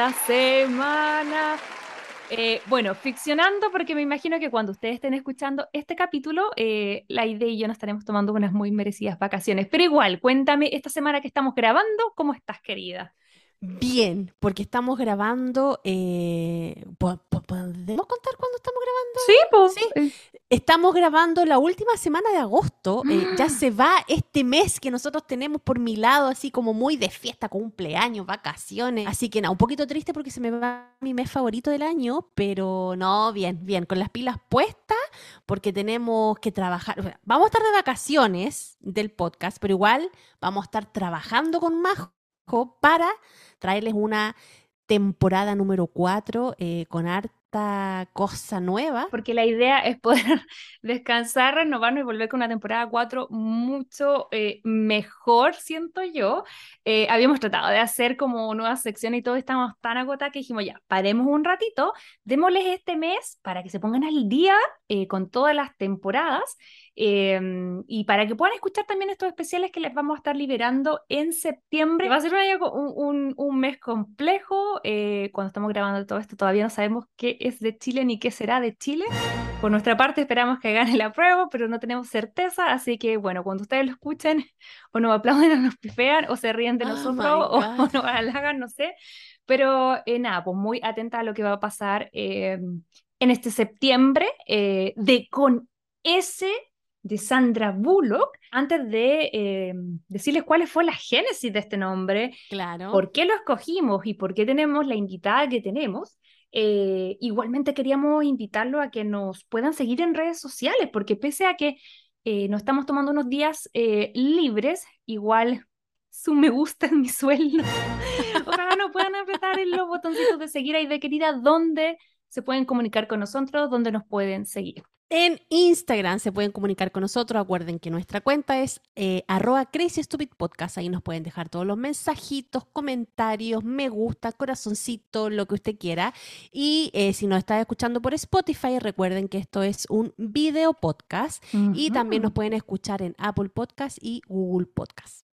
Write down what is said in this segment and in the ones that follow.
¿Cómo estamos esta semana? Eh, bueno, ficcionando, porque me imagino que cuando ustedes estén escuchando este capítulo, eh, la idea y yo nos estaremos tomando unas muy merecidas vacaciones. Pero igual, cuéntame, esta semana que estamos grabando, ¿cómo estás, querida? Bien, porque estamos grabando. eh, ¿po- po- ¿Podemos contar cuándo estamos grabando? Sí, pues. Sí. Estamos grabando la última semana de agosto. eh, ya Ah. se va este mes que nosotros tenemos por mi lado, así como muy de fiesta, cumpleaños, vacaciones. Así que nada, un poquito triste porque se me va mi mes favorito del año, pero no, bien, bien, con las pilas puestas, porque tenemos que trabajar. o sea, Vamos a estar de vacaciones del podcast, pero igual vamos a estar trabajando con Majo para traerles una temporada número 4 con harta cosa nueva. porque la idea es poder descansar, renovarnos y volver con una temporada 4 mucho eh, mejor, siento yo. Eh, habíamos tratado de hacer como nuevas secciones y todo, estábamos tan agotados que dijimos, ya, paremos un ratito, démosles este mes para que se pongan al día eh, con todas las temporadas eh, y para que puedan escuchar también estos especiales que les vamos a estar liberando en septiembre. Va a ser un, un, un- mes complejo. eh, cuando estamos grabando todo esto todavía no sabemos qué es de Chile ni qué será de Chile. Por nuestra parte esperamos que gane la prueba, pero no tenemos certeza. Así que bueno, cuando ustedes lo escuchen o nos aplauden o nos pifean o se ríen de Oh nosotros o, o nos halagan, no sé. Pero eh, nada, pues muy atenta a lo que va a pasar eh, en este septiembre eh, de con ese de Sandra Bullock. Antes de eh, decirles cuál fue la génesis de este nombre, Claro. por qué lo escogimos y por qué tenemos la invitada que tenemos, eh, igualmente queríamos invitarlo a que nos puedan seguir en redes sociales, porque pese a que eh, nos estamos tomando unos días eh, libres, igual su me gusta es mi sueldo. Ojalá nos puedan apretar en los botoncitos de seguir ahí de querida, donde se pueden comunicar con nosotros, donde nos pueden seguir. En Instagram se pueden comunicar con nosotros. Acuerden que nuestra cuenta es eh, arroba Crazy Stupid Podcast. Ahí nos pueden dejar todos los mensajitos, comentarios, me gusta, corazoncito, lo que usted quiera. Y eh, si nos está escuchando por Spotify, recuerden que esto es un video podcast. Y también nos pueden escuchar en Apple Podcast y Google Podcast.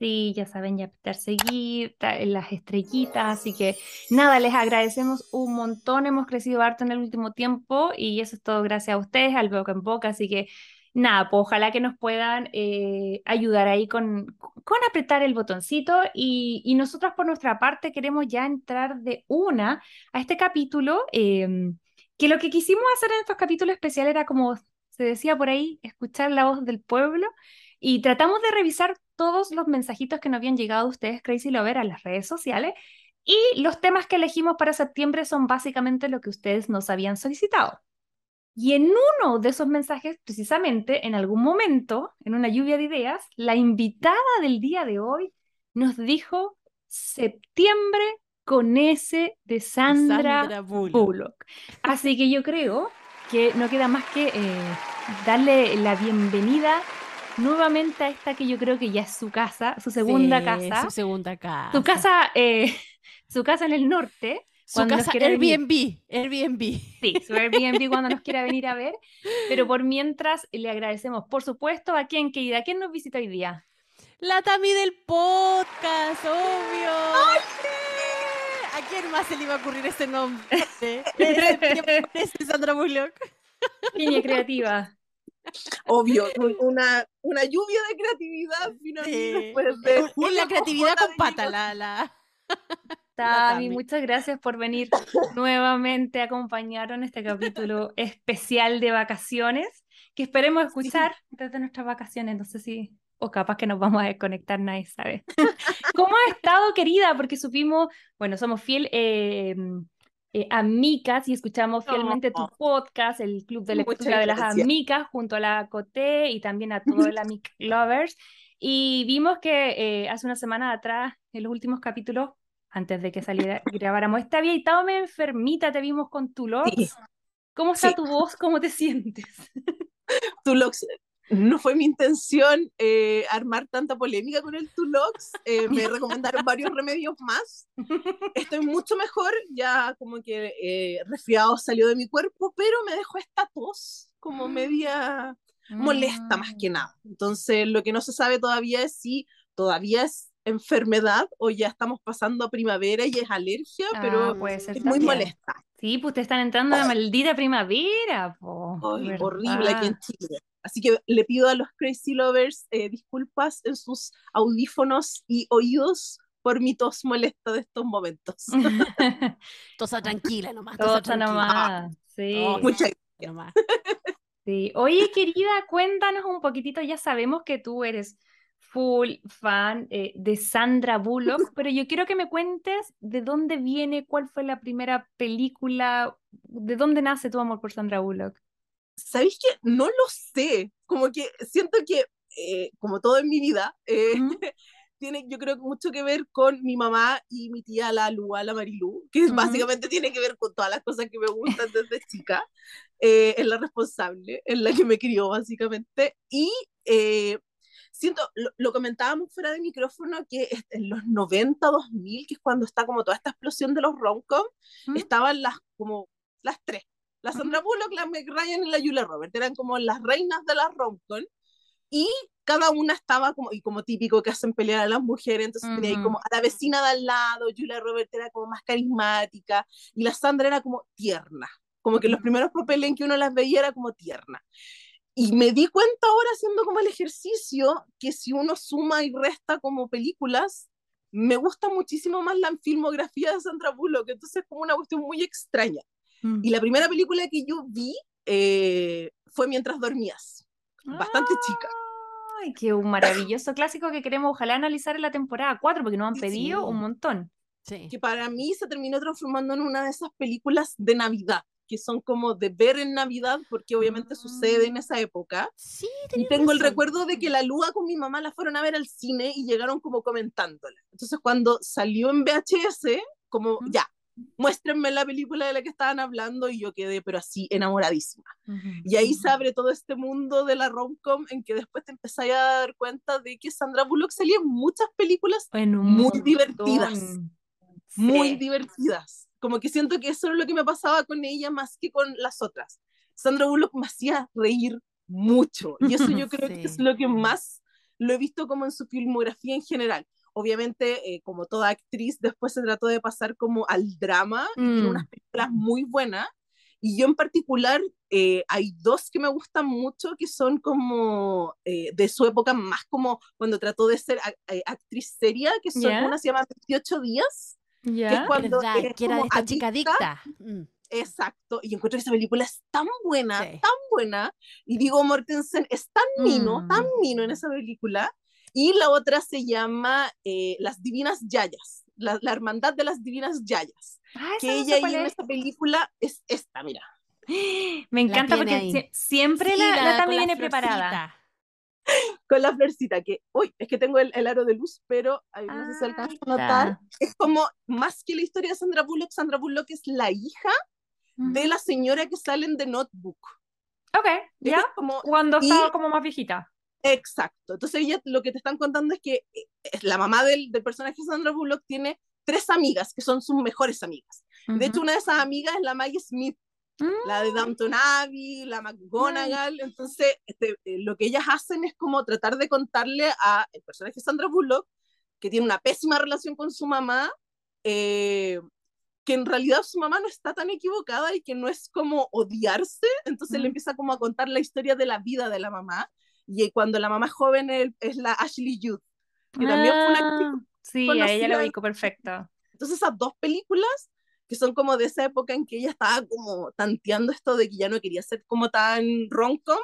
Sí, ya saben, ya apretar seguir, ta- las estrellitas, así que nada, les agradecemos un montón, hemos crecido harto en el último tiempo y eso es todo gracias a ustedes, al boca en boca, así que nada, pues ojalá que nos puedan eh, ayudar ahí con, con apretar el botoncito y, y nosotros por nuestra parte queremos ya entrar de una a este capítulo, em, que lo que quisimos hacer en estos capítulos especiales era como se decía por ahí, escuchar la voz del pueblo. Y tratamos de revisar todos los mensajitos que nos habían llegado a ustedes, Crazy Lover, a las redes sociales. Y los temas que elegimos para septiembre son básicamente lo que ustedes nos habían solicitado. Y en uno de esos mensajes, precisamente, en algún momento, en una lluvia de ideas, la invitada del día de hoy nos dijo septiembre con S de Sandra, Sandra Bullock. Bullock. Así que yo creo que no queda más que eh, darle la bienvenida nuevamente a esta que yo creo que ya es su casa, su segunda Sí, casa, Su segunda casa. su casa, eh, su casa en el norte, Su casa quiera venir. Airbnb. Airbnb. Sí, su Airbnb cuando nos quiera venir a ver. Pero por mientras le agradecemos, por supuesto, a quién, querida, ¿quién nos visita hoy día? La Tami del podcast, obvio. ¿A quién más se le iba a ocurrir ese nombre? Ese Sandra Bullock. Niña creativa. Obvio, un- una, una lluvia de creatividad finalmente Sí. después de una la creatividad con pata, la, la... Tami, muchas gracias por venir nuevamente a acompañarnos en este capítulo especial de vacaciones, que esperemos escuchar desde nuestras vacaciones. No sé si, o capaz que nos vamos a desconectar, nadie sabe. ¿Cómo has estado, querida? Porque supimos, bueno, somos fiel eh, eh, amigas y escuchamos fielmente tu podcast, el Club de Lectura de las. Amigas, junto a la Coté y también a todo el Amic Lovers. Y vimos que eh, hace una semana atrás, en los últimos capítulos, antes de que saliera grabáramos. Esta había estado medio enfermita, te vimos con tu. Sí. ¿Cómo está Sí. tu voz? ¿Cómo te sientes? Tulox, no fue mi intención eh, armar tanta polémica con el Tulox. eh, me recomendaron varios remedios más. Estoy mucho mejor, ya como que eh, resfriado salió de mi cuerpo, pero me dejó esta tos como media molesta más que Mm. nada. Entonces, lo que no se sabe todavía es si todavía es enfermedad o ya estamos pasando a primavera y es alergia, Ah, pero puede ser es muy molesta. Sí, pues te están entrando la maldita primavera, po. Ay, horrible aquí en. Chile. Así que le pido a los Crazy Lovers eh, disculpas en sus audífonos y oídos por mi tos molesta de estos momentos. Tosa tranquila nomás. Tosa tranquila. nomás. Sí. Oh, Muchas nomás. Sí. Oye, querida, cuéntanos un poquitito. Ya sabemos que tú eres full fan eh, de Sandra Bullock, pero yo quiero que me cuentes de dónde viene, cuál fue la primera película, de dónde nace tu amor por Sandra Bullock. ¿Sabéis que no lo sé? Como que siento que, eh, como todo en mi vida, eh, Ujú. tiene yo creo mucho que ver con mi mamá y mi tía la Lua, la Marilu, que Ujú. básicamente tiene que ver con todas las cosas que me gustan desde chica. Eh, es la responsable, es la que me crió básicamente. Y eh, siento, lo, lo comentábamos fuera de micrófono, que en los 90, 2000, que es cuando está como toda esta explosión de los rom-com, ¿Mm? estaban las como las tres. La Sandra Bullock, la Meg Ryan y la Julia Roberts eran como las reinas de las rom-com y cada una estaba como, y como típico que hacen pelear a las mujeres, entonces tenía ahí Ujú. como a la vecina de al lado, Julia Roberts era como más carismática y la Sandra era como tierna, como que los primeros papeles en que uno las veía era como tierna. Y me di cuenta ahora haciendo como el ejercicio que si uno suma y resta como películas, me gusta muchísimo más la filmografía de Sandra Bullock, entonces es como una cuestión muy extraña. Mm. Y la primera película que yo vi eh, fue Mientras dormías, bastante chica. Ay, qué un maravilloso clásico que queremos ojalá analizar en la temporada 4, porque nos han pedido sí. un montón. Sí. que para mí se terminó transformando en una de esas películas de Navidad, que son como de ver en Navidad, porque obviamente sucede en esa época. Sí, Y tengo el razón. recuerdo de que la Lua con mi mamá la fueron a ver al cine y llegaron como comentándola. Entonces cuando salió en VHS, como ya, muéstrenme la película de la que estaban hablando y yo quedé pero así enamoradísima. Y ahí se abre todo este mundo de la rom-com en que después te empezás a dar cuenta de que Sandra Bullock salía en muchas películas Muy montón. divertidas. muy Sí. divertidas. Como que siento que eso es lo que me pasaba con ella más que con las otras. Sandra Bullock me hacía reír mucho y eso yo creo que es Sí. lo que más lo he visto como en su filmografía en general. Obviamente, eh, como toda actriz, después se trató de pasar como al drama y tiene Mm. unas películas muy buenas. Y yo en particular, eh, hay dos que me gustan mucho que son como eh, de su época, más como cuando trató de ser a- eh, actriz seria, que son ¿Ya? una se llama 28 días, que es ¿Ya? cuando ¿Verdad? que era de como esta chica adicta. Mm. Exacto, y encuentro que esa película es tan buena, Sí. tan buena, y Viggo Mortensen es tan mino, Mm. tan mino en esa película, y la otra se llama eh, Las Divinas Yayas, la, la Hermandad de las Divinas Yayas, Ah, que ella cuál en es. esa película es esta, mira, Me encanta porque ahí. siempre Sí, la, la Tami con la viene preparada. Con la florcita, que, uy, es que tengo el, el aro de luz, pero ay, no sé si Ah, alcanza a notar, está. es como, más que la historia de Sandra Bullock, Sandra Bullock es la hija de la señora que sale en The Notebook. Ok, ya. es como, Cuando y- estaba como más viejita. Exacto. Entonces ella lo que te están contando es que eh, es la mamá del, del personaje Sandra Bullock tiene tres amigas que son sus mejores amigas. De hecho, una de esas amigas es la Maggie Smith, Mm. la de Downton Abbey, la McGonagall. Entonces, este, eh, lo que ellas hacen es como tratar de contarle a el personaje Sandra Bullock, que tiene una pésima relación con su mamá, eh, que en realidad su mamá no está tan equivocada y que no es como odiarse, entonces le Mm. empieza como a contar la historia de la vida de la mamá, y cuando la mamá joven es, es la Ashley Judd, que también fue una Ah, Sí, a ella en- ubico perfecto. entonces esas dos películas que son como de esa época en que ella estaba como tanteando esto de que ya no quería ser como tan rom-com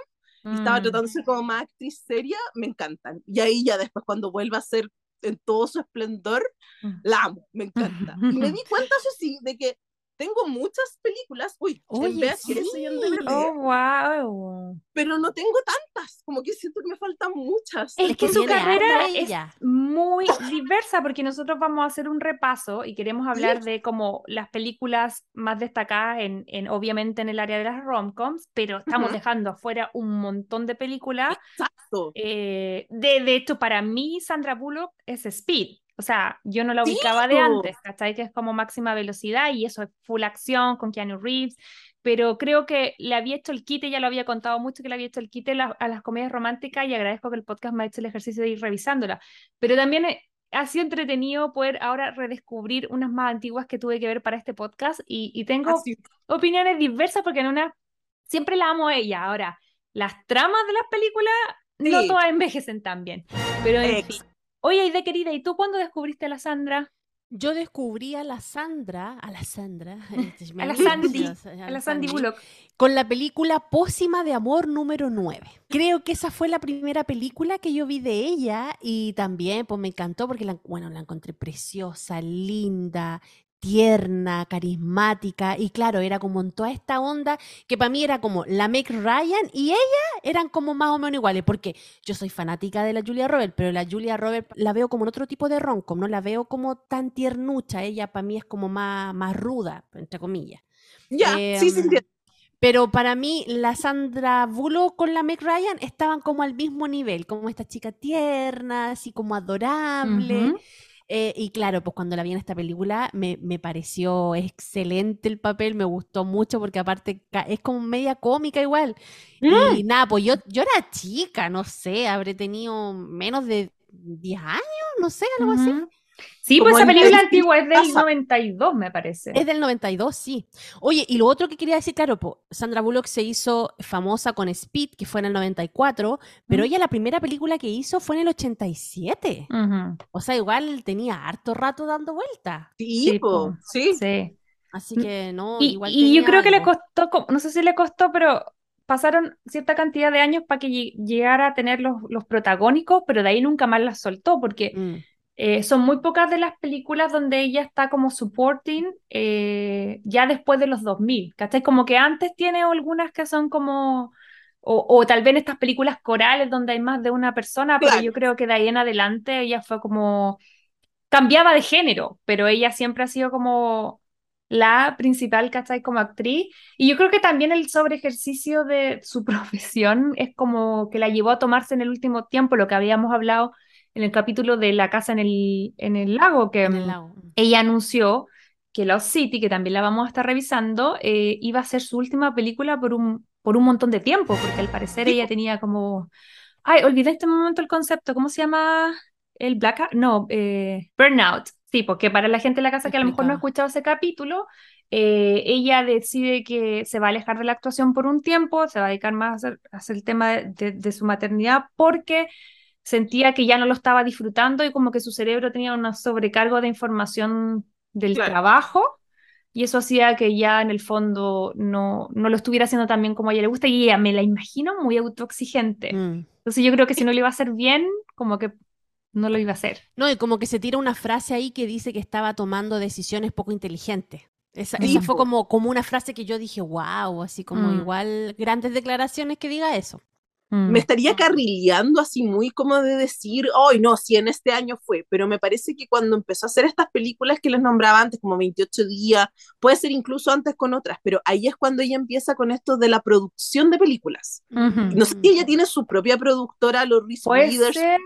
y estaba Mm. tratando de ser como más actriz seria, me encantan. Y ahí ya después cuando vuelva a ser en todo su esplendor, Mm. la amo, me encanta. Y me di cuenta, eso sí, de que tengo muchas películas, uy, en Oye, y en sí. DVD, Oh, wow. pero no tengo tantas, como que siento que me faltan muchas. Es que que su carrera es muy diversa porque nosotros vamos a hacer un repaso y queremos hablar de como las películas más destacadas en, en obviamente en el área de las romcoms, pero estamos dejando afuera un montón de películas. Exacto. Eh, de, de hecho, para mí Sandra Bullock es Speed. O sea, yo no la Sí, ubicaba de po. antes, ¿cachai? Que es como máxima velocidad y eso es full acción con Keanu Reeves. Pero creo que le había hecho el quite, ya lo había contado mucho que le había hecho el quite la- a las comedias románticas y agradezco que el podcast me ha hecho el ejercicio de ir revisándola. Pero también eh, ha sido entretenido poder ahora redescubrir unas más antiguas que tuve que ver para este podcast y, y tengo Así. opiniones diversas porque en una siempre la amo a ella. Ahora, las tramas de las películas no Sí. todas envejecen tan bien. Pero en fin. Oye, Aide querida, ¿y tú cuándo descubriste a la Sandra? Yo descubrí a la Sandra, a la Sandra, me A la Sandy, A la Sandy Bullock. con la película Pócima de Amor número 9. Creo que esa fue la primera película que yo vi de ella y también pues me encantó porque la, bueno, la encontré preciosa, linda, tierna, carismática y claro, era como en toda esta onda que para mí era como la Meg Ryan y ella eran como más o menos iguales porque yo soy fanática de la Julia Roberts, pero la Julia Roberts la veo como en otro tipo de romcom, no la veo como tan tiernucha, ella para mí es como más, más ruda, entre comillas. Ya, sí, sí, Em. Pero para mí, la Sandra Bullock con la Meg Ryan estaban como al mismo nivel, como esta chica tierna, así como adorable. Eh, y claro, pues cuando la vi en esta película me, me pareció excelente el papel, me gustó mucho porque aparte es como media cómica igual. Mm. Y nada, pues yo, yo era chica, no sé, habré tenido menos de 10 años, no sé, algo así. Sí, pues esa película el antigua es del casa. 92, me parece. Es del 92, sí. Oye, y lo otro que quería decir, claro, po, Sandra Bullock se hizo famosa con Speed, que fue en el 94, pero Mm. ella la primera película que hizo fue en el 87. Ujú. O sea, igual tenía harto rato dando vueltas. Sí, Sí, po, sí. Sí. Así Mm, que no, Y, igual y yo creo que le algo. costó, co- no sé si le costó, pero pasaron cierta cantidad de años para que lle- llegara a tener los, los protagónicos, pero de ahí nunca más las soltó, porque Mm, eh, son muy pocas de las películas donde ella está como supporting eh, ya después de los 2000, ¿cachai? Como que antes tiene algunas que son como, o, o tal vez en estas películas corales donde hay más de una persona, pero yo creo que de ahí en adelante ella fue como, cambiaba de género, pero ella siempre ha sido como la principal, ¿cachai? Como actriz. Y yo creo que también el sobreejercicio de su profesión es como que la llevó a tomarse en el último tiempo, lo que habíamos hablado en el capítulo de La casa en el, en el lago, que el mm, lago. mm. ella anunció que Lost City, que también la vamos a estar revisando, eh, iba a ser su última película por un, por un montón de tiempo, porque al parecer ella tenía como... Ay, olvidé este momento el concepto, ¿cómo se llama? ¿El blackout? No, eh, burnout. Sí, porque para la gente de la casa que a lo mejor no ha escuchado ese capítulo, eh, ella decide que se va a alejar de la actuación por un tiempo, se va a dedicar más a hacer, a hacer el tema de, de- de su maternidad porque sentía que ya no lo estaba disfrutando y como que su cerebro tenía una sobrecargo de información del Claro. trabajo y eso hacía que ya en el fondo no, no lo estuviera haciendo tan bien como a ella le gusta y ella me la imagino muy autoexigente. Mm. Entonces yo creo que si no lo iba a hacer bien, como que no lo iba a hacer. No, y como que se tira una frase ahí que dice que estaba tomando decisiones poco inteligentes. Esa, Sí, esa fue como, como una frase que yo dije, wow, así como Mm. igual grandes declaraciones que diga eso. Mm. Me estaría carrileando así muy como de decir, hoy no, si en este año fue, pero me parece que cuando empezó a hacer estas películas que les nombraba antes, como 28 días, puede ser incluso antes con otras, pero ahí es cuando ella empieza con esto de la producción de películas. No sé si ella tiene su propia productora, los Reese ser.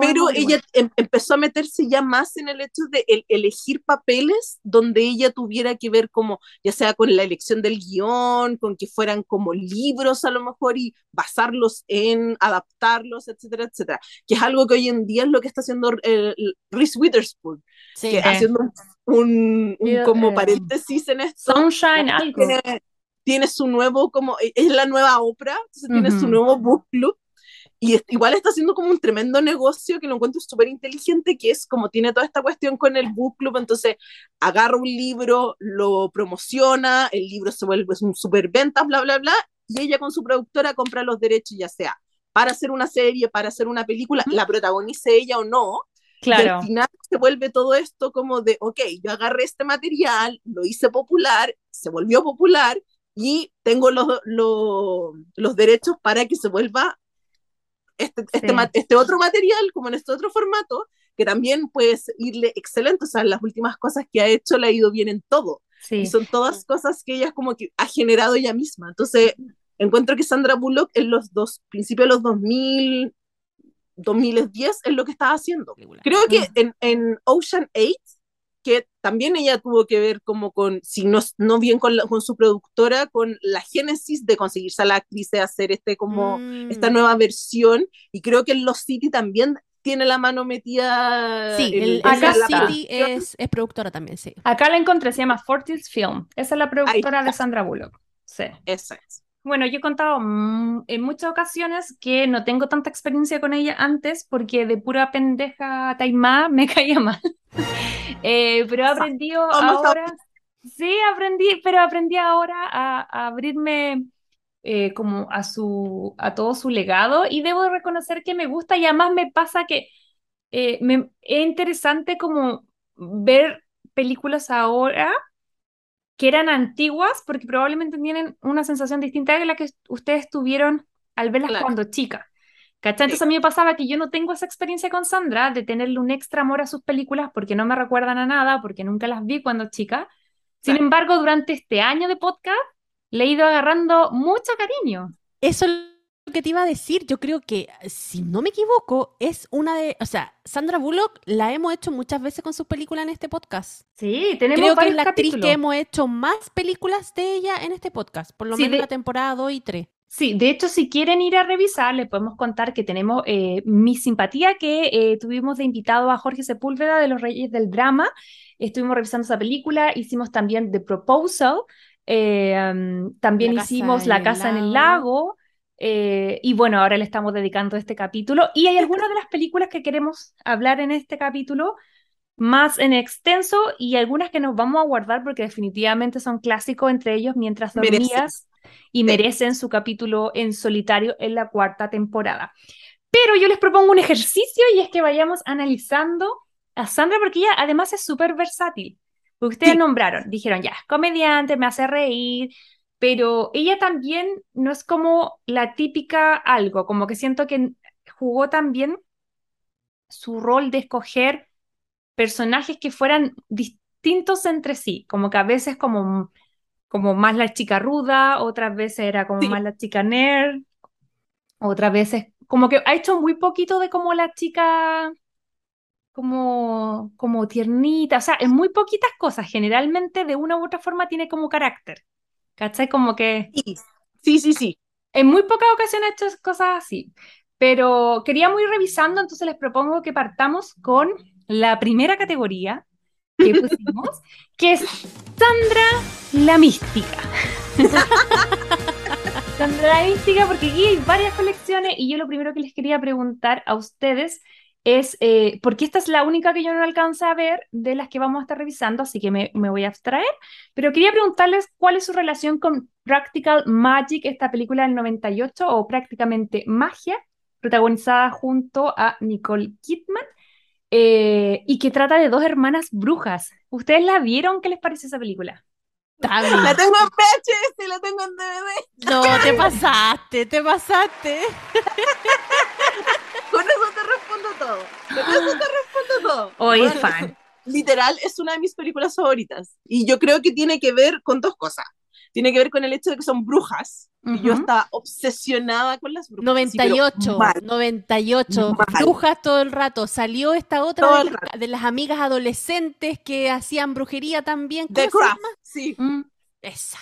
Pero ella em- empezó a meterse ya más en el hecho de el- elegir papeles donde ella tuviera que ver como, ya sea con la elección del guion, con que fueran como libros a lo mejor y basarlos en, adaptarlos, etcétera, etcétera, que es algo que hoy en día es lo que está haciendo eh, Reese Witherspoon, Sí. que Sí. haciendo un, un- un Eh, como eh, paréntesis en esto, Sunshine, algo. tiene, tiene su nuevo, como, es la nueva Oprah, entonces tiene su nuevo book club, y es- igual está haciendo como un tremendo negocio que lo encuentro súper inteligente, que es como tiene toda esta cuestión con el book club, entonces agarra un libro, lo promociona, el libro se vuelve un super venta, bla, bla, bla, y ella con su productora compra los derechos, ya sea para hacer una serie, para hacer una película, la protagonice ella o no, Y al Claro. final se vuelve todo esto como de, ok, yo agarré este material, lo hice popular, se volvió popular y tengo los, los, los derechos para que se vuelva este, este, Sí. este otro material, como en este otro formato, que también puede irle excelente. O sea, las últimas cosas que ha hecho le ha ido bien en todo. Sí. Y son todas cosas que ella como que ha generado ella misma. Entonces, encuentro que Sandra Bullock en los dos, principios de los 2000, 2010 es lo que estaba haciendo. Creo que en, en Ocean 8, que también ella tuvo que ver como con, si no, no bien con, la- con su productora, con la génesis de conseguirse a la actriz de hacer este como Mm. esta nueva versión, y creo que en Los City también tiene la mano metida Sí, el, en Acá la City es, es productora también, sí. Acá la encontré, se llama Fortis Film. Esa es la productora de. Sandra Bullock. Sí. Esa es. Bueno, yo he contado mm, en muchas ocasiones que no tengo tanta experiencia con ella antes porque de pura pendeja taimada me caía mal. Eh, pero he aprendido ahora, sí, aprendí, pero aprendí ahora a, a abrirme eh, como a su, a todo su legado y debo reconocer que me gusta y además me pasa que eh, me, es interesante como ver películas ahora que eran antiguas porque probablemente tienen una sensación distinta de la que ustedes tuvieron al verlas Claro. cuando chica. ¿Cachai? Entonces a mí me pasaba que yo no tengo esa experiencia con Sandra de tenerle un extra amor a sus películas porque no me recuerdan a nada, porque nunca las vi cuando chica. Sin Claro. embargo, durante este año de podcast le he ido agarrando mucho cariño. Eso que te iba a decir. Yo creo que, si no me equivoco, es una de. O sea, Sandra Bullock la hemos hecho muchas veces con sus películas en este podcast. Sí, tenemos Creo que es la actriz capítulos. que hemos hecho más películas de ella en este podcast. Por lo Sí, menos de- la temporada 2 y 3. Sí, de hecho, si quieren ir a revisar, les podemos contar que tenemos eh, Mi Simpatía, que eh, tuvimos de invitado a Jorge Sepúlveda de Los Reyes del Drama. Estuvimos revisando esa película, hicimos también The Proposal, eh, um, también La casa hicimos La Casa en el lago. Eh, y bueno, ahora le estamos dedicando este capítulo. Y hay algunas de las películas que queremos hablar en este capítulo más en extenso y algunas que nos vamos a guardar porque definitivamente son clásicos entre ellos mientras Merecen. dormías y merecen su capítulo en solitario en la cuarta temporada. Pero yo les propongo un ejercicio y es que vayamos analizando a Sandra porque ella además es súper versátil. Ustedes Sí. nombraron, dijeron ya, comediante, me hace reír, pero ella también no es como la típica algo, como que siento que jugó también su rol de escoger personajes que fueran distintos entre sí, como que a veces como, como más la chica ruda, otras veces era como Sí. más la chica nerd, otras veces como que ha hecho muy poquito de como la chica como, como tiernita, o sea, en muy poquitas cosas, generalmente de una u otra forma tiene como carácter, ¿cachai? Como que Sí, sí, sí. sí. en muy pocas ocasiones ha hecho cosas así, pero queríamos ir revisando, entonces les propongo que partamos con la primera categoría que pusimos, que es Sandra la Mística. Sandra la Mística, porque aquí hay varias colecciones y yo lo primero que les quería preguntar a ustedes es, eh, porque esta es la única que yo no alcancé a ver de las que vamos a estar revisando, así que me, me voy a abstraer, pero quería preguntarles cuál es su relación con Practical Magic, esta película del 98 o prácticamente Magia, protagonizada junto a Nicole Kidman eh, y que trata de dos hermanas brujas. ¿Ustedes la vieron? ¿Qué les parece esa película? Tami, La tengo en VHS y la tengo en DVD. no, te pasaste, te pasaste. Con eso todo. Con eso te respondo todo. Hoy Bueno, fan. Literal, es una de mis películas favoritas. Y yo creo que tiene que ver con dos cosas. Tiene que ver con el hecho de que son brujas. Y yo estaba obsesionada con las brujas. sí, pero 98, mal. 98. Mal. Brujas todo el rato. Salió esta otra de de las amigas adolescentes que hacían brujería también. The ¿Cómo se Craft, sí. Mm. Esa.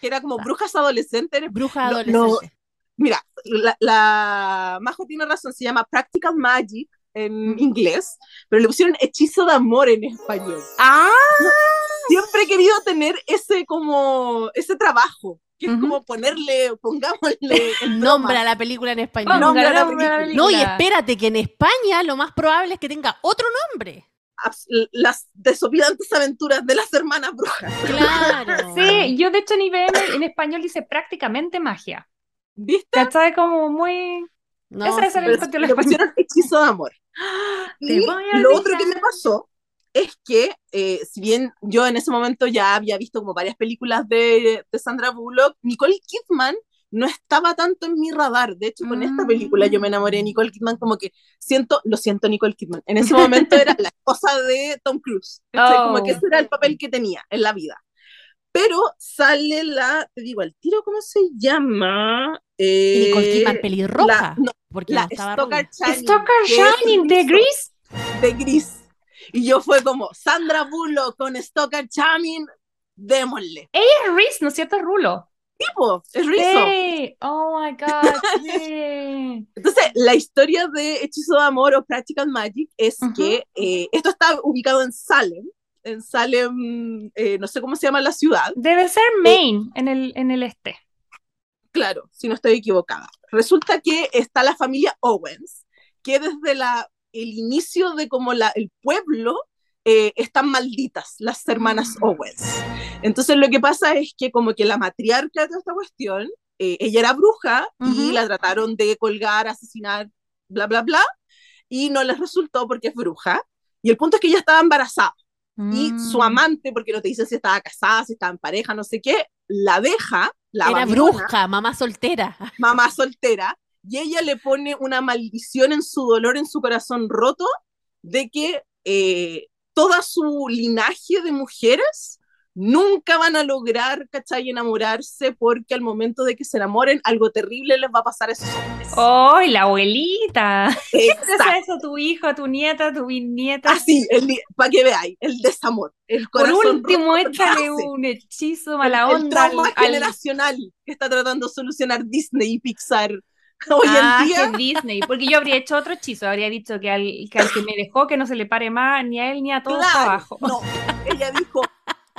Que era como brujas adolescentes. Bruja No, adolescente. Mira, la, la Majo tiene razón, se llama Practical Magic en inglés, pero le pusieron hechizo de amor en español. ¡Ah! Siempre he querido tener ese como, ese trabajo, que es Ujú. como ponerle, pongámosle el Nombra la película en español. Ponga Nombre a la nombre a la película. No, y película. espérate, que en España lo más probable es que tenga otro nombre. las desopilantes aventuras de las hermanas brujas. Claro. Sí, yo de hecho en IBM en español dice prácticamente magia. ¿Viste? ¿Cachai? Como muy... No, Ese es el Pero le pusieron hechizo de amor. Y lo otro que me pasó es que, eh, si bien yo en ese momento ya había visto como varias películas de, de Sandra Bullock, Nicole Kidman no estaba tanto en mi radar. De hecho, con esta película yo me enamoré de Nicole Kidman, como que siento, lo siento, Nicole Kidman. En ese momento era la esposa de Tom Cruise. Oh. Como que ese era el papel que tenía en la vida. Pero sale la, te digo, al tiro, ¿cómo se llama? Y Eh, Nicole Kidman pelirroja. la- no, porque la no estaba Stoker. Channing. Stoker Shining de Gris de Gris. Y yo fue como, Sandra Bullock con Stoker Channing, démosle. Es Riz, ¿no es cierto? Es Rulo. Tipo, es Rizzo. Sí. Oh my God. Entonces, la historia de Hechizo de Amor o Practical Magic es Ujú. que eh, esto está ubicado en Salem. En Salem, eh, no sé cómo se llama la ciudad. Debe ser Maine, en el, en el este. Claro, si no estoy equivocada. Resulta que está la familia Owens, que desde la, el inicio de como la, el pueblo eh, están malditas las hermanas Mm. Owens. Entonces lo que pasa es que como que la matriarca de esta cuestión, eh, ella era bruja y la trataron de colgar, asesinar, bla, bla, bla, y no les resultó porque es bruja. Y el punto es que ella estaba embarazada y su Mm. amante, porque no te dicen si estaba casada, si estaba en pareja, no sé qué, la deja, la Era abandona, bruja, mamá soltera. mamá soltera, y ella le pone una maldición en su dolor, en su corazón roto, de que eh, toda su linaje de mujeres nunca van a lograr, ¿cachai?, enamorarse, porque al momento de que se enamoren, algo terrible les va a pasar a esos hombres. ¡Ay, la abuelita! Exacto. Hace eso tu hijo, tu nieta, tu bisnieta. Así, para que veáis, el desamor, el Por corazón último, roto que échale un hechizo el, mala el onda al- trauma al- generacional que está tratando de solucionar Disney y Pixar hoy Ah, en día. que Disney, porque yo habría hecho otro hechizo, habría dicho que al, que al que me dejó que no se le pare más ni a él ni a todos Claro, abajo. No, ella dijo,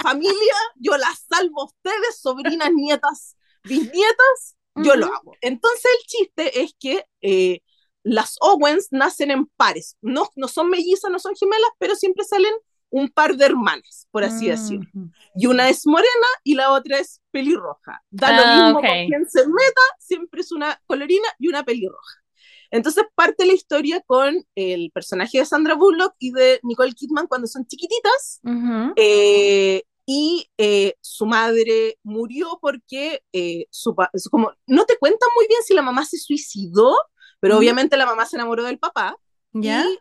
familia, yo las salvo a ustedes, sobrinas, nietas, bisnietas, yo lo Ujú. hago. Entonces el chiste es que eh, las Owens nacen en pares, no, no son mellizas, no son gemelas, pero siempre salen un par de hermanas, por así decirlo. Ujú. Y una es morena y la otra es pelirroja. Da Ah, lo mismo ok. con quien se meta, siempre es una colorina y una pelirroja. Entonces parte la historia con el personaje de Sandra Bullock y de Nicole Kidman cuando son chiquititas Ujú. eh, y eh, su madre murió porque eh, su como no te cuentan muy bien si la mamá se suicidó, pero obviamente la mamá se enamoró del papá ¿Ya? y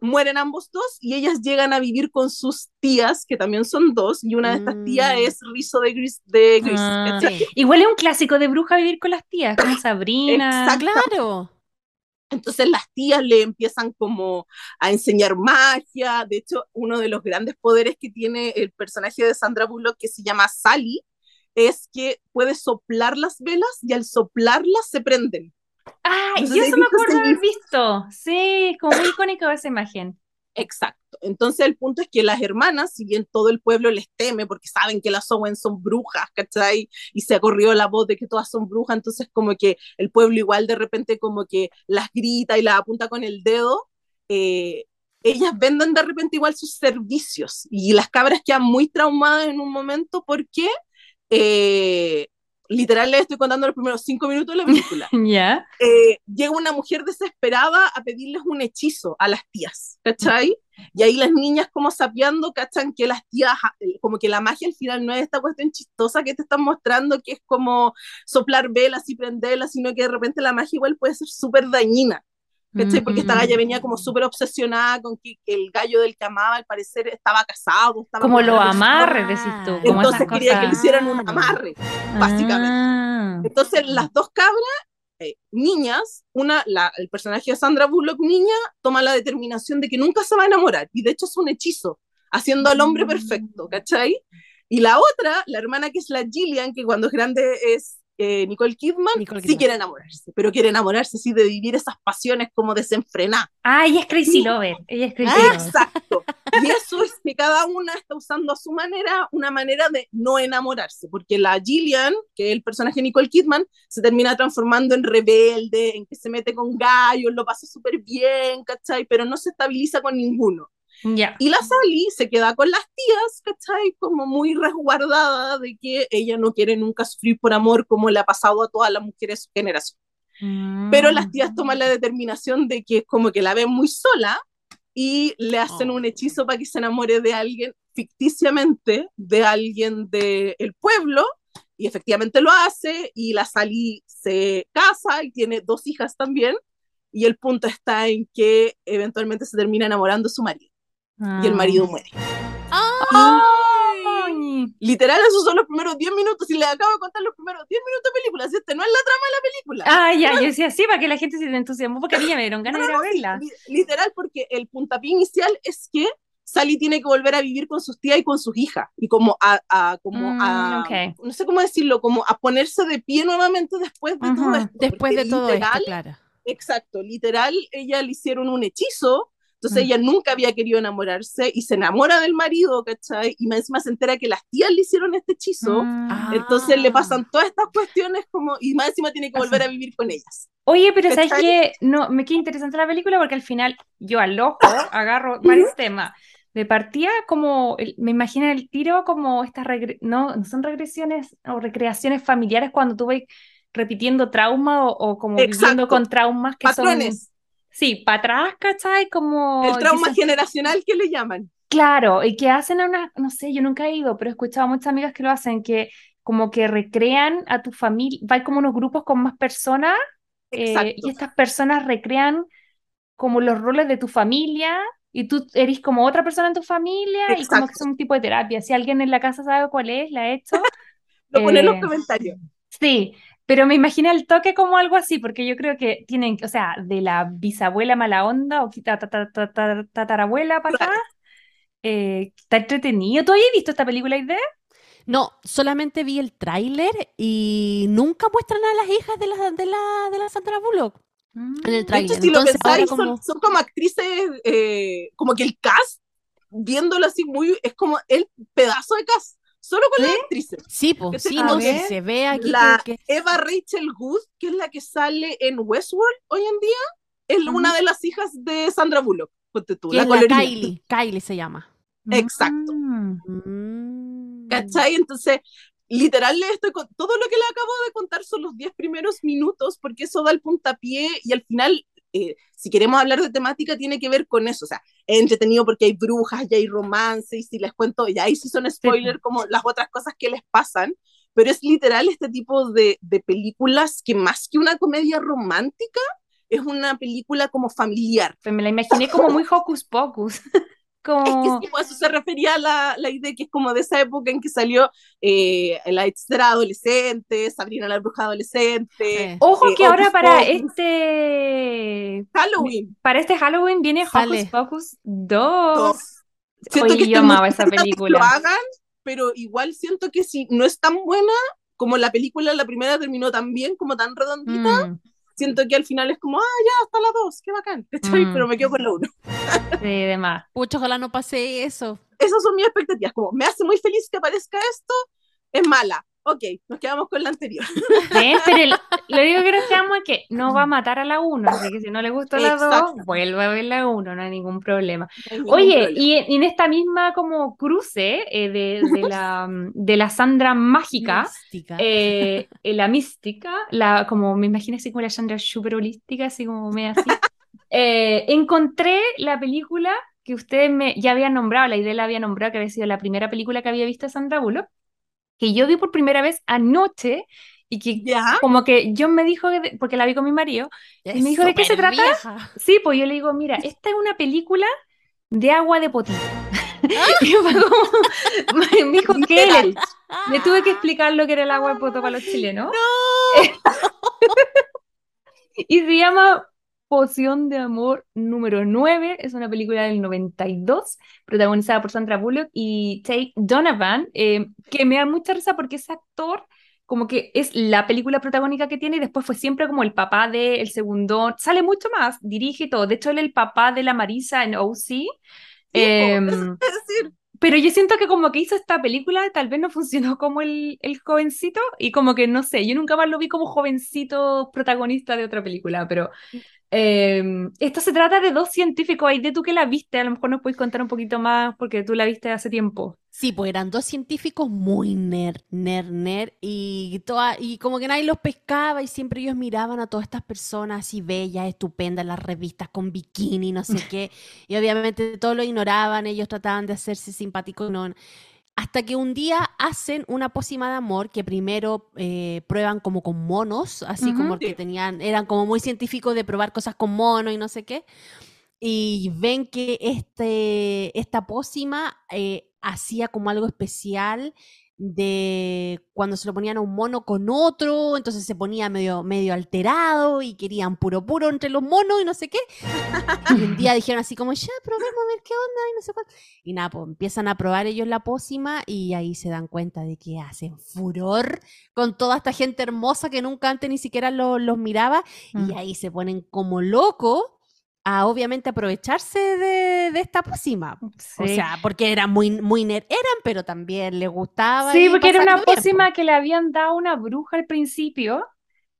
mueren ambos dos y ellas llegan a vivir con sus tías, que también son dos, y una de estas tías Mm. es Rizzo de Gris. De Gris Ah. Igual es un clásico de bruja vivir con las tías, como Sabrina. Exacto. Claro. Entonces las tías le empiezan como a enseñar magia. De hecho, uno de los grandes poderes que tiene el personaje de Sandra Bullock, que se llama Sally, es que puede soplar las velas y al soplarlas se prenden. Ah, sé yo eso me acuerdo haber visto. Sí, como muy icónica esa imagen. Exacto. Entonces el punto es que las hermanas, si bien todo el pueblo les teme porque saben que las Owen son brujas, ¿cachai? Y se ha corrido la voz de que todas son brujas, entonces como que el pueblo igual de repente como que las grita y las apunta con el dedo, eh, ellas venden de repente igual sus servicios y las cabras quedan muy traumadas en un momento porque eh, literal les estoy contando los primeros cinco minutos de la película ¿Ya? eh, llega una mujer desesperada a pedirles un hechizo a las tías, ¿cachai? Y ahí las niñas como sapeando, ¿cachan? Que las tías, eh, como que la magia al final no es esta cuestión chistosa que te están mostrando, que es como soplar velas y prenderlas, sino que de repente la magia igual puede ser súper dañina, ¿cachai? Porque esta Mm. galla venía como súper obsesionada con que, que el gallo del que amaba al parecer estaba casado, estaba Como lo amarres, decís tú. Como Entonces quería que le hicieran un amarre, básicamente. Ah. Entonces, las dos cabras, eh, niñas, una, la, el personaje de Sandra Bullock, niña, toma la determinación de que nunca se va a enamorar, y de hecho es un hechizo, haciendo al hombre perfecto, ¿cachai? Y la otra, la hermana que es la Gillian, que cuando es grande es eh, Nicole Kidman, Nicole sí Kidman. quiere enamorarse, pero quiere enamorarse, sí, de vivir esas pasiones como desenfrenadas. Ah, ella es Crazy Lover. Ella es Crazy Ah, Lover. Exacto. Y eso es que cada una está usando a su manera una manera de no enamorarse, porque la Gillian, que es el personaje de Nicole Kidman, se termina transformando en rebelde, en que se mete con gallos, lo pasa súper bien, ¿cachai? Pero no se estabiliza con ninguno. Y la Sally se queda con las tías, ¿cachai? Como muy resguardada de que ella no quiere nunca sufrir por amor como le ha pasado a todas las mujeres de su generación. pero las tías Mm. toman la determinación de que es como que la ven muy sola y le hacen Oh. un hechizo para que se enamore de alguien ficticiamente, de alguien del pueblo, y efectivamente lo hace, y la Sally se casa y tiene dos hijas también, y el punto está en que eventualmente se termina enamorando de su marido, y el marido muere. Ay. Literal, esos son los primeros 10 minutos, y les acabo de contar los primeros 10 minutos de película, si este no es la trama de la película. Ah, ya, yo decía sí, para que la gente se entusiasmó, porque a mí ya me dieron ganas de ir a No, verla. li- literal, porque el puntapié inicial es que Sally tiene que volver a vivir con sus tías y con sus hijas, y como a, a- como Mm, a, ok. no sé cómo decirlo, como a ponerse de pie nuevamente después de todo Ujú. esto. Después porque de todo literal, esto, claro. Exacto, literal, ella le hicieron un hechizo, entonces Mm. ella nunca había querido enamorarse y se enamora del marido, ¿cachai? Y más encima se entera que las tías le hicieron este hechizo, Mm. Ah. entonces le pasan todas estas cuestiones como, y más encima tiene que volver a vivir con ellas. Oye, pero ¿sabes qué? No, me queda interesante la película porque al final yo al ojo agarro varios temas. De partida, como me imagino el tiro como estas no, no son regresiones o recreaciones familiares cuando tú vas repitiendo trauma o, o como viviendo Exacto. con traumas que son Patrones, sí, para atrás, ¿cachai? Como el trauma generacional que le llaman. Claro, y que hacen a una, no sé, yo nunca he ido, pero he escuchado a muchas amigas que lo hacen, que como que recrean a tu familia, va como unos grupos con más personas, eh, y estas personas recrean como los roles de tu familia, y tú eres como otra persona en tu familia, y como que es un tipo de terapia. Si alguien en la casa sabe cuál es, la ha hecho. Lo pone en los Eh, comentarios. Sí, pero me imagino el toque como algo así, porque yo creo que tienen, o sea, de la bisabuela mala onda o tatarabuela para acá, eh, está entretenido. ¿Tú habías visto esta película idea? No, solamente vi el tráiler y nunca muestran a las hijas de la, de la, de la Sandra Bullock en el hecho, tráiler. si lo Entonces, ahora pensáis, como... son, son como actrices, eh, como que el cast, viéndolo así muy, es como el pedazo de cast, solo con las actrices. Sí, pues, ¿Qué sí, te- no, se ve aquí La que, Eva Rachel Wood, que es la que sale en Westworld hoy en día, es una de las hijas de Sandra Bullock, ponte tú, la es la colorina. Kylie, Kylie se llama. Exacto. Mm. ¿Cachai? Entonces, literal, estoy con... todo lo que le acabo de contar son los 10 primeros minutos, porque eso da el puntapié y al final, eh, si queremos hablar de temática, tiene que ver con eso. O sea, es entretenido porque hay brujas, ya hay romance, y si les cuento, ya ahí sí son spoilers, como las otras cosas que les pasan. Pero es literal este tipo de, de películas que más que una comedia romántica, es una película como familiar. Pues me la imaginé como muy hocus pocus. Es que Como, sí, pues, eso se refería a la, la idea que es como de esa época en que salió eh, la hechicera adolescente, Sabrina la bruja adolescente, Sí. ojo eh, que ahora Hocus para Pocus. este, Halloween. para este Halloween viene Hocus Sale. Pocus 2. dos. Siento Oye, que yo amaba esa de que película. lo hagan, pero igual siento que si no es tan buena como la película, la primera terminó tan bien, como tan redondita, Mm, siento que al final es como, ah, ya, hasta la dos, qué bacán, ¿cachai? Mm. Pero me quedo con la uno. sí, demás. Pucha, ojalá no pase eso. Esas son mis expectativas, como, me hace muy feliz que aparezca esto, es mala. Ok, nos quedamos con la anterior. ¿Ves? Pero el- lo único que nos quedamos es que no va a matar a la 1, así que si no le gustó la 2, Exacto. vuelve a ver la 1, no hay ningún problema. No hay ningún Oye, problema. y en, y en esta misma como cruce eh, de, de la, de la Sandra mágica, Mística. eh, eh, la mística, la, como me imagino así como la Sandra súper holística, así como medio así, eh, encontré la película que ustedes me, ya habían nombrado, la idea la había nombrado, que había sido la primera película que había visto de Sandra Bullock, que yo vi por primera vez anoche y que Ya, como que John me dijo, porque la vi con mi marido, y me dijo, ¿de qué se trata? vieja. Sí, pues yo le digo, mira, esta es una película de agua de potito. Y como- me dijo, ¿qué? Literal. le tuve que explicar lo que era el agua de poto para los chilenos. Y se llama Poción de Amor número 9. Es una película del 92, protagonizada por Sandra Bullock y Tate Donovan, eh, que me da mucha risa porque ese actor como que es la película protagónica que tiene y después fue siempre como el papá de El Segundo, sale mucho más, dirige todo. De hecho, él es el papá de la Marisa en OC. Em, Es decir, pero yo siento que como que hizo esta película, tal vez no funcionó como el, el jovencito y como que no sé, yo nunca más lo vi como jovencito protagonista de otra película, pero Em, esto se trata de dos científicos, de tú que la viste, a lo mejor nos puedes contar un poquito más porque tú la viste hace tiempo. Sí, pues eran dos científicos muy nerd, nerd, nerd, y, toda, y como que nadie los pescaba y siempre ellos miraban a todas estas personas así bellas, estupendas, las revistas con bikini, no sé qué, y obviamente todos lo ignoraban, ellos trataban de hacerse simpáticos, no, hasta que un día hacen una pócima de amor que primero eh, prueban como con monos, así como que tenían, eran como muy científicos de probar cosas con monos y no sé qué. Y ven que este, esta pócima eh, hacía como algo especial de cuando se lo ponían a un mono con otro, entonces se ponía medio, medio alterado y querían puro puro entre los monos y no sé qué. Y un día dijeron así como, ya probemos a ver qué onda y no sé cuánto. Y nada, pues empiezan a probar ellos la pócima y ahí se dan cuenta de que hacen furor con toda esta gente hermosa que nunca antes ni siquiera los miraba y mm. ahí se ponen como locos a obviamente aprovecharse de, esta pócima. O sea, porque eran muy, muy eran, pero también les gustaba. Sí, porque era una pócima que le habían dado una bruja al principio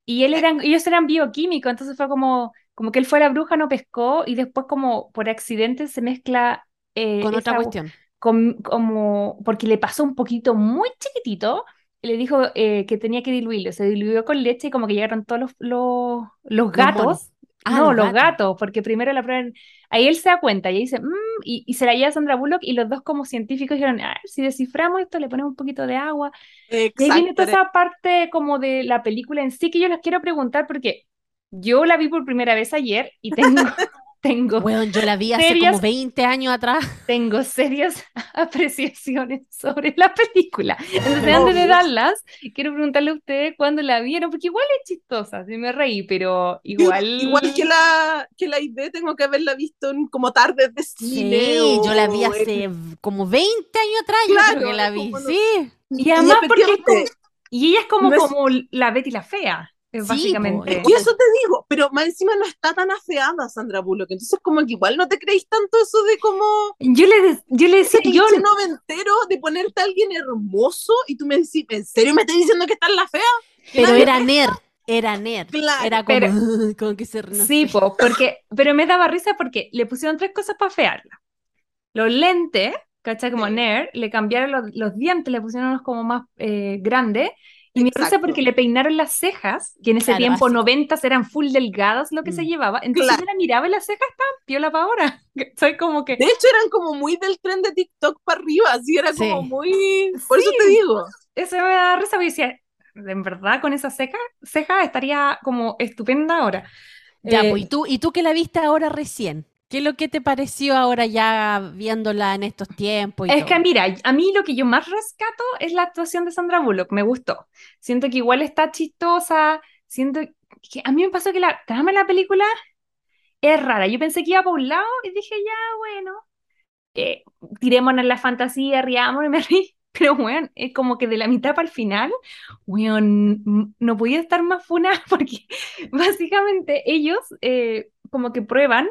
y él eran, ellos eran bioquímicos, entonces fue como, como que él fue la bruja, no pescó y después como por accidente se mezcla... Eh, con otra cuestión. como, porque le pasó un poquito muy chiquitito le dijo eh, que tenía que diluirlo, se diluyó con leche y como que llegaron todos los, los, los gatos Ah, no, los gatos. porque primero la prueban. Ahí él se da cuenta y dice, mmm, y, se la lleva a Sandra Bullock y los dos como científicos dijeron, a ver, si desciframos esto, le ponemos un poquito de agua. Exacto. Y viene toda esa parte como de la película en sí que yo les quiero preguntar porque yo la vi por primera vez ayer y tengo, tengo. Bueno, yo la vi hace como 20 años atrás. Tengo serias apreciaciones sobre la película. Entonces, antes de darlas, quiero preguntarle a ustedes cuándo la vieron, porque igual es chistosa, sí me reí, pero igual. Igual que la, que la idea, tengo que haberla visto en como tarde de cine. Sí, yo la vi hace como 20 años atrás, yo creo que la vi, sí. Y además, porque. y ella es como, como la Betty la Fea básicamente. y eso te digo, pero más encima no está tan afeada Sandra Bullock, entonces como que igual no te creéis tanto eso de como... Yo le, yo le decía, yo... noventero de ponerte a alguien hermoso y tú me decís, ¿en serio me estás diciendo que está en la fea? Pero era nerd. Era nerd. Era como, que se Sí, porque, pero me daba risa porque le pusieron tres cosas para fearla. Los lentes, ¿cachai? Como nerd, le cambiaron los, dientes, le pusieron unos como más eh, grandes y me gusta porque le peinaron las cejas, que en ese tiempo, noventas, eran full delgadas lo que se mm. llevaba. Entonces yo la miraba y las cejas estaban piola para ahora. Soy como que... De hecho, eran como muy del tren de TikTok para arriba, así era como muy... Por eso te digo. Eso me da risa, porque decía, en verdad, con esa ceja, ceja estaría como estupenda ahora. Ya, pues, ¿y tú, ¿y tú que la viste ahora recién? ¿Qué es lo que te pareció ahora ya viéndola en estos tiempos? es que mira, a mí lo que yo más rescato es la actuación de Sandra Bullock, me gustó. Siento que igual está chistosa, siento que a mí me pasó que la trama de la película es rara. Yo pensé que iba por un lado y dije, ya, bueno, eh, tirémonos en la fantasía, riamos y me rí. Pero, bueno, es como que de la mitad para el final, weón, no podía estar más funa porque básicamente ellos eh, como que prueban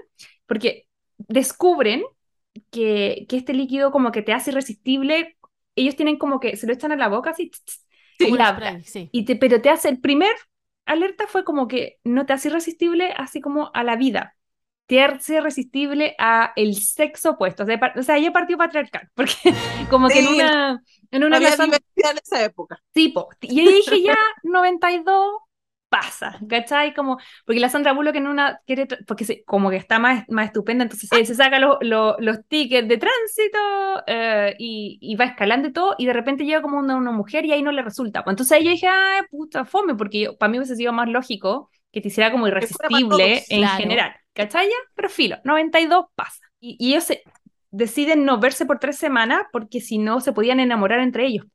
porque descubren que, este líquido como que te hace irresistible, ellos tienen como que se lo echan a la boca así, y te, pero te hace, el primer alerta fue como que no te hace irresistible así como a la vida, te hace irresistible a el sexo opuesto, o sea, o sea ya partió patriarcal, porque como que en una... En una había en esa época. Tipo, y ahí dije ya, 92, pasa, ¿cachai? Como, porque la Sandra Bullock en una quiere, porque se, como que está más, más estupenda, entonces se saca los tickets de tránsito eh, y, va escalando y todo, y de repente llega como una, una mujer y ahí no le resulta. Pues entonces ahí yo dije, ah, puta fome, porque para mí hubiese sido más lógico que te hiciera como irresistible en general, ¿cachai? Pero filo, 92 pasa. Y, y ellos se, deciden no verse por tres semanas porque si no se podían enamorar entre ellos.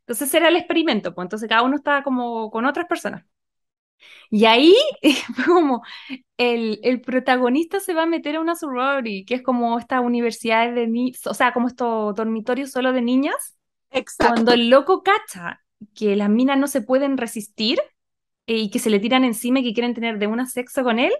Entonces era el experimento, pues entonces cada uno estaba como con otras personas. Y ahí fue como el, el, protagonista se va a meter a una sorority, que es como esta universidad de niños, o sea, como estos dormitorios solo de niñas. Exacto. Cuando el loco cacha que las minas no se pueden resistir eh, y que se le tiran encima y que quieren tener de una sexo con él,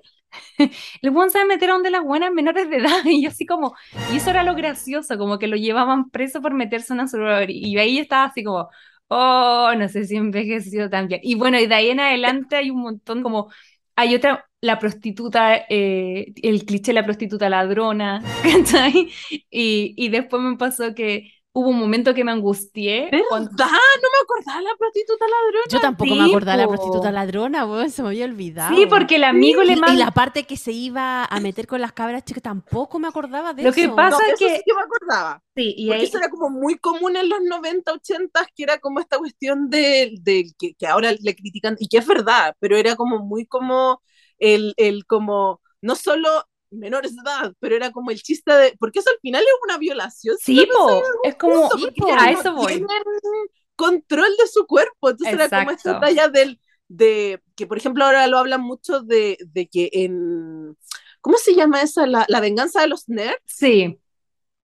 el buen se va a meter a donde las buenas menores de edad y así como, y eso era lo gracioso, como que lo llevaban preso por meterse a una sorority y ahí estaba así como, oh, no sé si envejeció tan. Y bueno, y de ahí en adelante hay un montón como hay otra, la prostituta, eh, el cliché de la prostituta ladrona, ¿cachai? Y, y después me pasó que hubo un momento que me angustié. Cuando... No me acordaba de la prostituta ladrona. Yo tampoco me acordaba de la prostituta ladrona, weón, se me había olvidado. Sí, porque el amigo le manda... Y la parte que se iba a meter con las cabras chicas, tampoco me acordaba de Lo eso. que pasa es que... Sí que me acordaba. Sí, y porque ahí... eso era como muy común en los 90, 80, que era como esta cuestión de, de que, que, ahora le critican, y que es verdad, pero era como muy como el, el como, no solo menores de edad, pero era como el chiste de, porque eso al final es una violación. Sí, po, es como, eso, sí, po, a eso voy. Control de su cuerpo, entonces Exacto. era como esta talla del, de, que por ejemplo ahora lo hablan mucho de, de que en, ¿cómo se llama esa? La, la venganza de los nerds. Sí.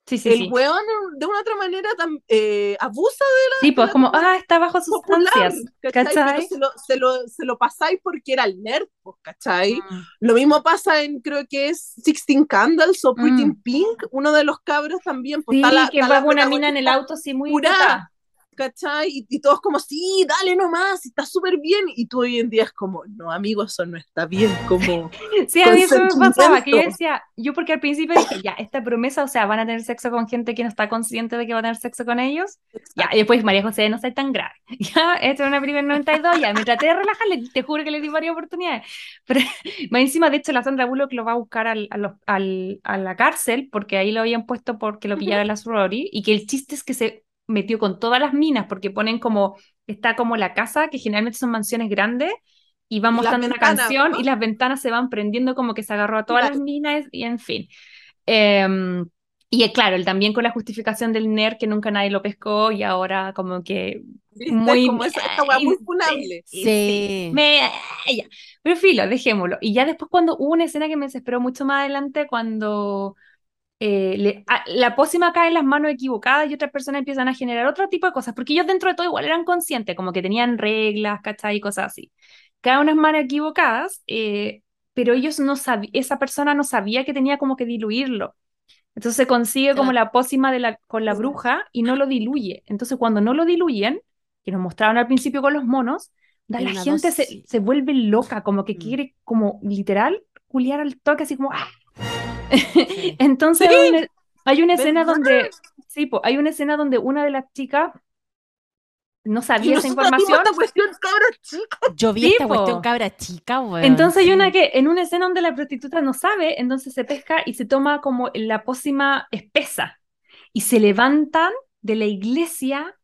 Sí, sí, el sí. weón de una otra manera tam, eh, abusa de la. Sí, pues la como, ah, está bajo sustancias. ¿cachai? ¿cachai? Pero se lo, se, lo, se lo pasáis porque era el nerd, pues, ¿cachai? Mm. Lo mismo pasa en, creo que es Sixteen Candles o Pretty Mm. Pink, uno de los cabros también. Pues, Sí, está la, que está va la una mina en el auto así muy curada. ¿Cachai? Y, y todos como, sí, dale nomás, está súper bien. Y tú hoy en día es como, no, amigo, eso no está bien, como... Sí, a mí eso me pasaba, que yo decía, yo porque al principio dije, ya, esta promesa, o sea, van a tener sexo con gente que no está consciente de que va a tener sexo con ellos. Ya, y después María José, no soy tan grave. Ya, esta es una película del 92, ya, me traté de relajarle, te juro que le di varias oportunidades. Pero más encima, de hecho, la Sandra Bullock lo va a buscar al, a, los- al- a la cárcel, porque ahí lo habían puesto porque lo pillara la sorority, y que el chiste es que se metió con todas las minas, porque ponen como, está como la casa, que generalmente son mansiones grandes, y va mostrando una ventanas, canción ¿no? y las ventanas se van prendiendo como que se agarró a todas Claro. las minas y en fin. Em, y eh, claro, él también con la justificación del nerd que nunca nadie lo pescó y ahora como que ¿Viste? muy... como esa, esta muy funable. Sí, Sí. me, ya. Pero filo, dejémoslo. Y ya después cuando hubo una escena que me desesperó mucho más adelante, cuando eh, le- a- la pócima cae en las manos equivocadas y otras personas empiezan a generar otro tipo de cosas, porque ellos dentro de todo igual eran conscientes, como que tenían reglas, ¿cachai? Y cosas así. Cae unas manos equivocadas, eh, pero ellos no sabían, esa persona no sabía que tenía como que diluirlo. Entonces se consigue como la pócima de la, con la bruja y no lo diluye. Entonces cuando no lo diluyen, que nos mostraron al principio con los monos, da- la gente se, se vuelve loca, como que Mm. quiere, como literal, culiar al toque, así como... ¡ah! Sí. Entonces Sí, hay una, hay una escena ¿verdad? donde, sí, po, hay una escena donde una de las chicas no sabía esa información. esta cuestión. Yo vi Sí, esta po. cuestión cabra chica, weón. Entonces hay una que, en una escena donde la prostituta no sabe, entonces se pesca y se toma como la pócima espesa y se levantan de la iglesia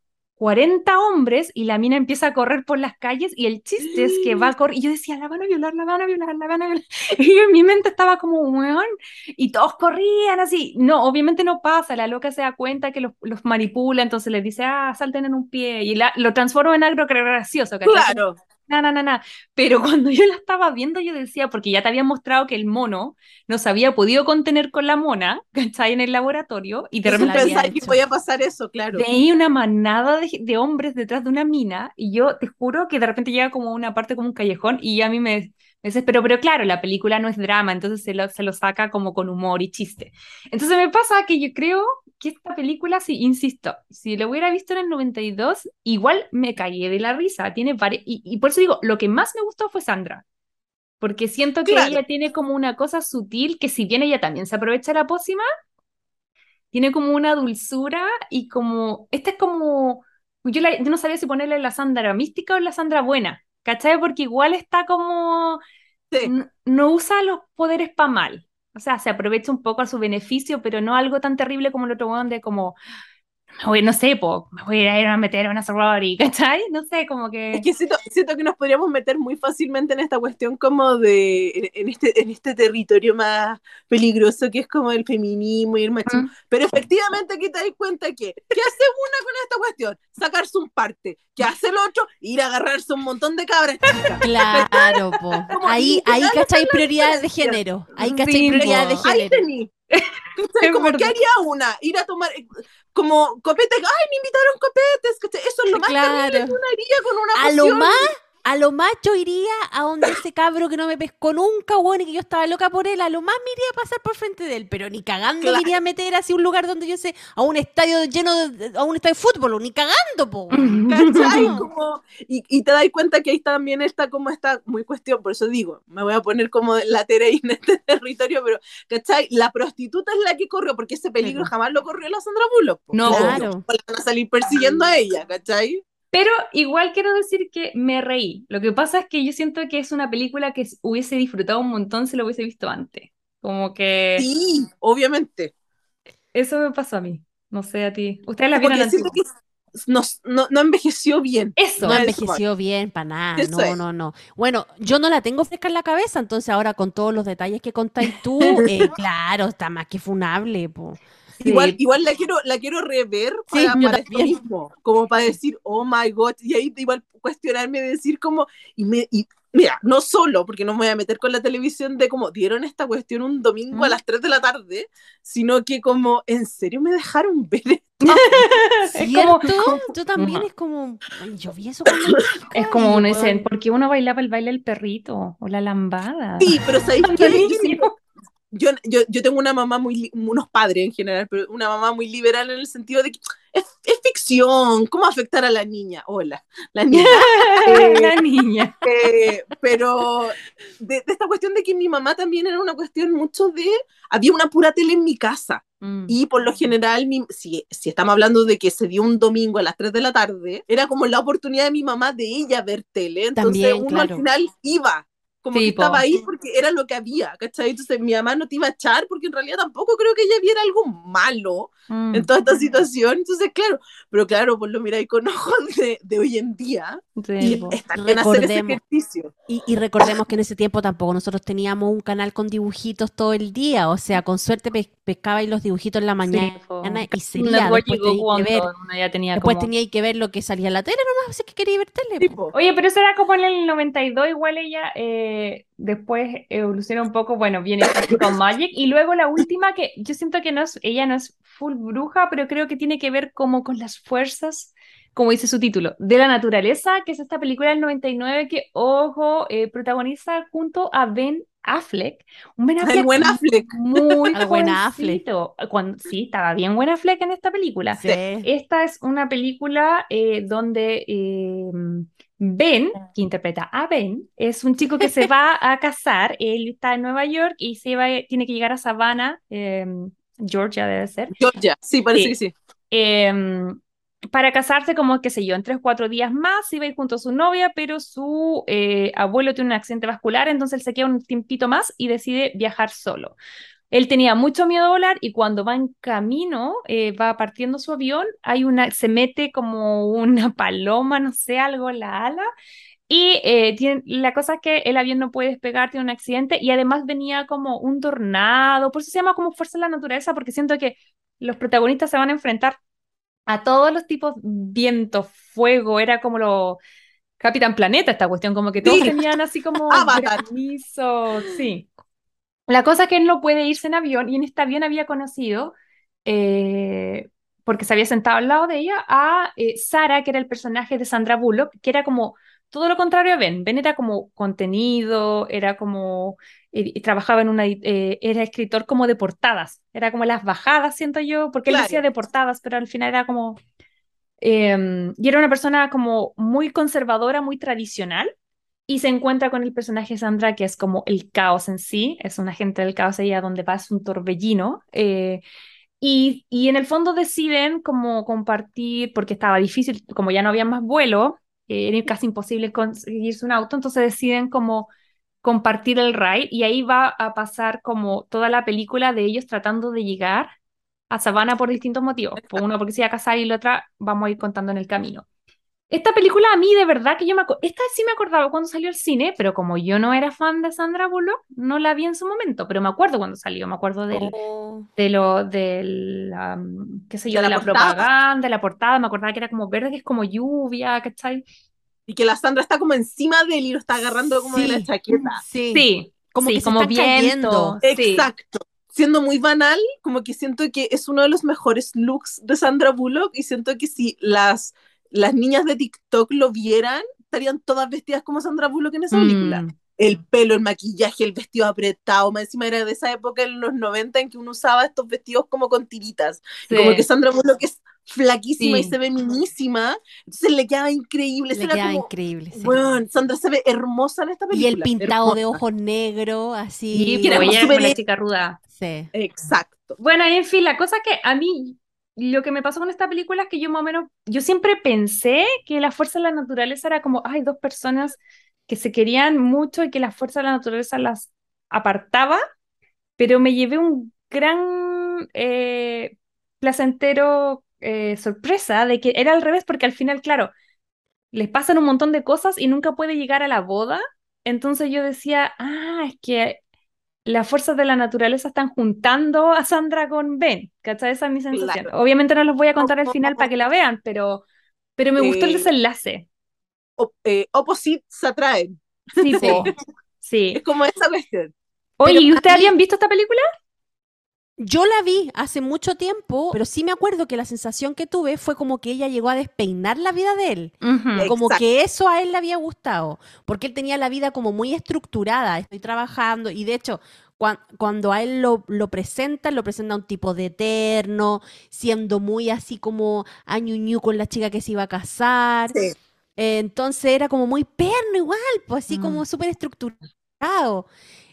40 hombres y la mina empieza a correr por las calles y el chiste es que va a correr y yo decía, la van a violar, la van a violar, la van a violar. Y yo en mi mente estaba como, weón, y todos corrían así. No, obviamente no pasa, la loca se da cuenta que los, los manipula, entonces les dice, ah, salten en un pie y la, lo transforma en algo gracioso, ¿cachai? Claro. Na, na, na, na. Pero cuando yo la estaba viendo, yo decía, porque ya te habían mostrado que el mono no se había podido contener con la mona, ¿cachai? En el laboratorio, y de repente pensás que podía pasar eso, claro. veía una manada de, de hombres detrás de una mina, y yo te juro que de repente llega como una parte, como un callejón, y a mí me, me desesperó. Pero claro, la película no es drama, entonces se lo, se lo saca como con humor y chiste. Entonces me pasa que yo creo que esta película, sí, insisto, si lo hubiera visto en el 92, igual me caí de la risa. Tiene y, y por eso digo, lo que más me gustó fue Sandra. Porque siento que Claro. ella tiene como una cosa sutil que si bien ella también se aprovecha la pócima, tiene como una dulzura y como, esta es como, yo, la- yo no sabía si ponerle la Sandra mística o la Sandra buena, ¿cachai? Porque igual está como, Sí. no usa los poderes para mal, o sea, se aprovecha un poco a su beneficio, pero no algo tan terrible como el otro weón de como, me voy- no sé, po, me voy a ir a meter a una sorority, ¿cachai? No sé, como que... Es que siento, siento que nos podríamos meter muy fácilmente en esta cuestión como de, en, en este, en este territorio más peligroso que es como el feminismo y el machismo. Mm. Pero efectivamente aquí te das cuenta que, ¿qué hace una con esta cuestión? Sacarse un parte. ¿Qué hace el otro? Ir a agarrarse un montón de cabras chicas. Claro, po. Como Ahí, ahí cachai prioridades de género. Ahí cachai prioridades de po. Ahí género. tení. Como, ¿qué haría una? Ir a tomar, eh, como copete, ay, me invitaron copetes, ¿cachai? Eso es lo más Claro. que uno haría con una A lo más, a lo más yo iría a donde ese cabro que no me pescó nunca, weón, y que yo estaba loca por él, a lo más me iría a pasar por frente de él, pero ni cagando Claro. me iría a meter así un lugar donde yo sé, a un estadio lleno de, a un estadio de fútbol, ni cagando, po. ¿Cachai? Como, y, y te das cuenta que ahí también está como esta muy cuestión, por eso digo, me voy a poner como la en este territorio, pero, ¿cachai? La prostituta es la que corrió, porque ese peligro Sí, jamás lo corrió la Sandra Bullock. po. No, Claro. Van a salir persiguiendo a ella, ¿cachai? Pero igual quiero decir que me reí. Lo que pasa es que yo siento que es una película que hubiese disfrutado un montón si lo hubiese visto antes. Como que Sí, obviamente. eso me pasó a mí. No sé a ti. Ustedes la vieron que no, no, no envejeció bien. Eso. No Eso envejeció bien para nada, Eso no, es. no, no. Bueno, yo no la tengo fresca en la cabeza, entonces ahora con todos los detalles que contáis tú, eh, claro, está más que funable, po. Sí. Igual, igual la quiero, la quiero rever Sí, para, yo para esto mismo, como para decir, oh my god, y ahí igual cuestionarme, decir como, y me, y mira, no solo, porque no me voy a meter con la televisión de como dieron esta cuestión un domingo a ¿Mm? las 3 de la tarde, sino que como, ¿en serio me dejaron ver esto? Es como, ¿Cierto? Yo también es como, ay, yo vi eso cuando chica es como uno dice, ¿por qué uno bailaba el baile del perrito o la lambada? Sí, pero ¿sabéis qué? Yo yo, yo, tengo una mamá muy, unos padres en general, pero una mamá muy liberal en el sentido de que es, es ficción, ¿cómo afectar a la niña? Hola, la niña. Eh, La niña. Eh, pero de, de esta cuestión de que mi mamá también era una cuestión mucho de, había una pura tele en mi casa Mm. y por lo general, mi- si, si estamos hablando de que se dio un domingo a las 3 de la tarde, era como la oportunidad de mi mamá de ella ver tele, entonces También, uno claro. al final iba. Como Sí, que estaba ahí porque era lo que había, ¿cachai? Entonces mi mamá no te iba a echar porque en realidad tampoco creo que ella viera algo malo Mm. en toda esta situación. Entonces, claro, pero claro, pues lo miráis con ojos de, de hoy en día Sí, y po. está bien hacer ese Recordemos. ejercicio. Y, y recordemos que en ese tiempo tampoco nosotros teníamos un canal con dibujitos todo el día, o sea, con suerte pescabais los dibujitos en la mañana Sí, y sería, después teníais que ver, ya tenía después como... teníais que ver lo que salía en la tele nomás, si es que quería ver tele. Sí. Oye, pero eso era como en el 92, igual ella eh, después evoluciona un poco, bueno, viene Practical Magic, y luego la última que yo siento que no es, ella no es full bruja, pero creo que tiene que ver como con las fuerzas, como dice su título, de la naturaleza, que es esta película del 99 que, ojo, eh, protagoniza junto a Ben Affleck, un Ben El Affleck buen Affleck. muy Al buen Affleck. Cuando, sí, estaba bien buen Affleck en esta película. Sí. Esta es una película eh, donde eh, Ben, que interpreta a Ben, es un chico que se va a casar. Él está en Nueva York y se va, tiene que llegar a Savannah, eh, Georgia debe ser, Georgia, sí, parece Sí. que sí. Para casarse como, qué sé yo, en tres o cuatro días más, iba a ir junto a su novia, pero su eh, abuelo tiene un accidente vascular, entonces él se queda un tiempito más y decide viajar solo. Él tenía mucho miedo a volar y cuando va en camino, eh, va partiendo su avión, hay una, se mete como una paloma, no sé, algo la ala. Y eh, la cosa es que el avión no puede despegar, tiene un accidente y además venía como un tornado, por eso se llama como fuerza de la naturaleza, porque siento que los protagonistas se van a enfrentar a todos los tipos, viento, fuego, era como lo Capitán Planeta esta cuestión, como que todos Sí. tenían así como granizo, sí. La cosa es que él no puede irse en avión y en este avión había conocido, eh, porque se había sentado al lado de ella, a eh, Sara, que era el personaje de Sandra Bullock, que era como todo lo contrario a Ben. Ben era como contenido, era como, y trabajaba en una, eh, era escritor como de portadas, era como las bajadas, siento yo, porque él Claro. decía de portadas, pero al final era como... eh, y era una persona como muy conservadora, muy tradicional, y se encuentra con el personaje Sandra, que es como el caos en sí, es un agente del caos, ella donde va es un torbellino, eh, y, y en el fondo deciden como compartir, porque estaba difícil, como ya no había más vuelo, eh, era casi imposible conseguirse un auto, entonces deciden como compartir el ride, y ahí va a pasar como toda la película de ellos tratando de llegar a Savannah por distintos motivos, por una porque se iba a casar y la otra vamos a ir contando en el camino. Esta película a mí de verdad que yo me esta sí me acordaba cuando salió al cine, pero como yo no era fan de Sandra Bullock, no la vi en su momento, pero me acuerdo cuando salió, me acuerdo del, Oh. de lo, del, am, qué sé yo, De de la la propaganda, de la portada, me acordaba que era como verde, que es como lluvia, ¿cachai? Y que la Sandra está como encima de él y lo está agarrando como de la Sí. chaqueta. Sí. Sí, Como sí, que se como están viento, cayendo. sí. Exacto. Siendo muy banal, como que siento que es uno de los mejores looks de Sandra Bullock y siento que si las, las niñas de TikTok lo vieran, estarían todas vestidas como Sandra Bullock en esa película. Mm. El pelo, el maquillaje, el vestido apretado, más encima era de esa época en los 90 en que uno usaba estos vestidos como con tiritas. Como Sí. que Sandra Bullock es flaquísima y se ve minísima, entonces le quedaba increíble. Le Era queda como, increíble. sí. Weón, Sandra se ve hermosa en esta Y película. el pintado de ojos negros, así. Sí, que era como la chica ruda. Sí. Exacto. Bueno, en fin, la cosa que a mí, lo que me pasó con esta película es que yo más o menos, yo siempre pensé que la fuerza de la naturaleza era como, hay dos personas que se querían mucho y que la fuerza de la naturaleza las apartaba, pero me llevé un gran eh, placentero eh, sorpresa de que era al revés, porque al final, claro, les pasan un montón de cosas y nunca puede llegar a la boda. Entonces yo decía, ah, es que las fuerzas de la naturaleza están juntando a Sandra con Ben, ¿cachai? Esa es mi sensación. Claro. Obviamente no les voy a contar el final para que la vean, pero, pero me gustó el Eh, desenlace. O- eh, opposites se atraen. Sí, Sí. Es como esa cuestión. Oye, ¿y ustedes mí- habían visto esta película? Yo la vi hace mucho tiempo, pero sí me acuerdo que la sensación que tuve fue como que ella llegó a despeinar la vida de él. Como Exacto. que eso a él le había gustado, porque él tenía la vida como muy estructurada, estoy trabajando, y de hecho, cuan- cuando a él lo, lo presentan, lo presenta un tipo de eterno, siendo muy así como añuñu con la chica que se iba a casar. Sí. Eh, entonces era como muy perno igual, pues así Mm. como súper estructurado.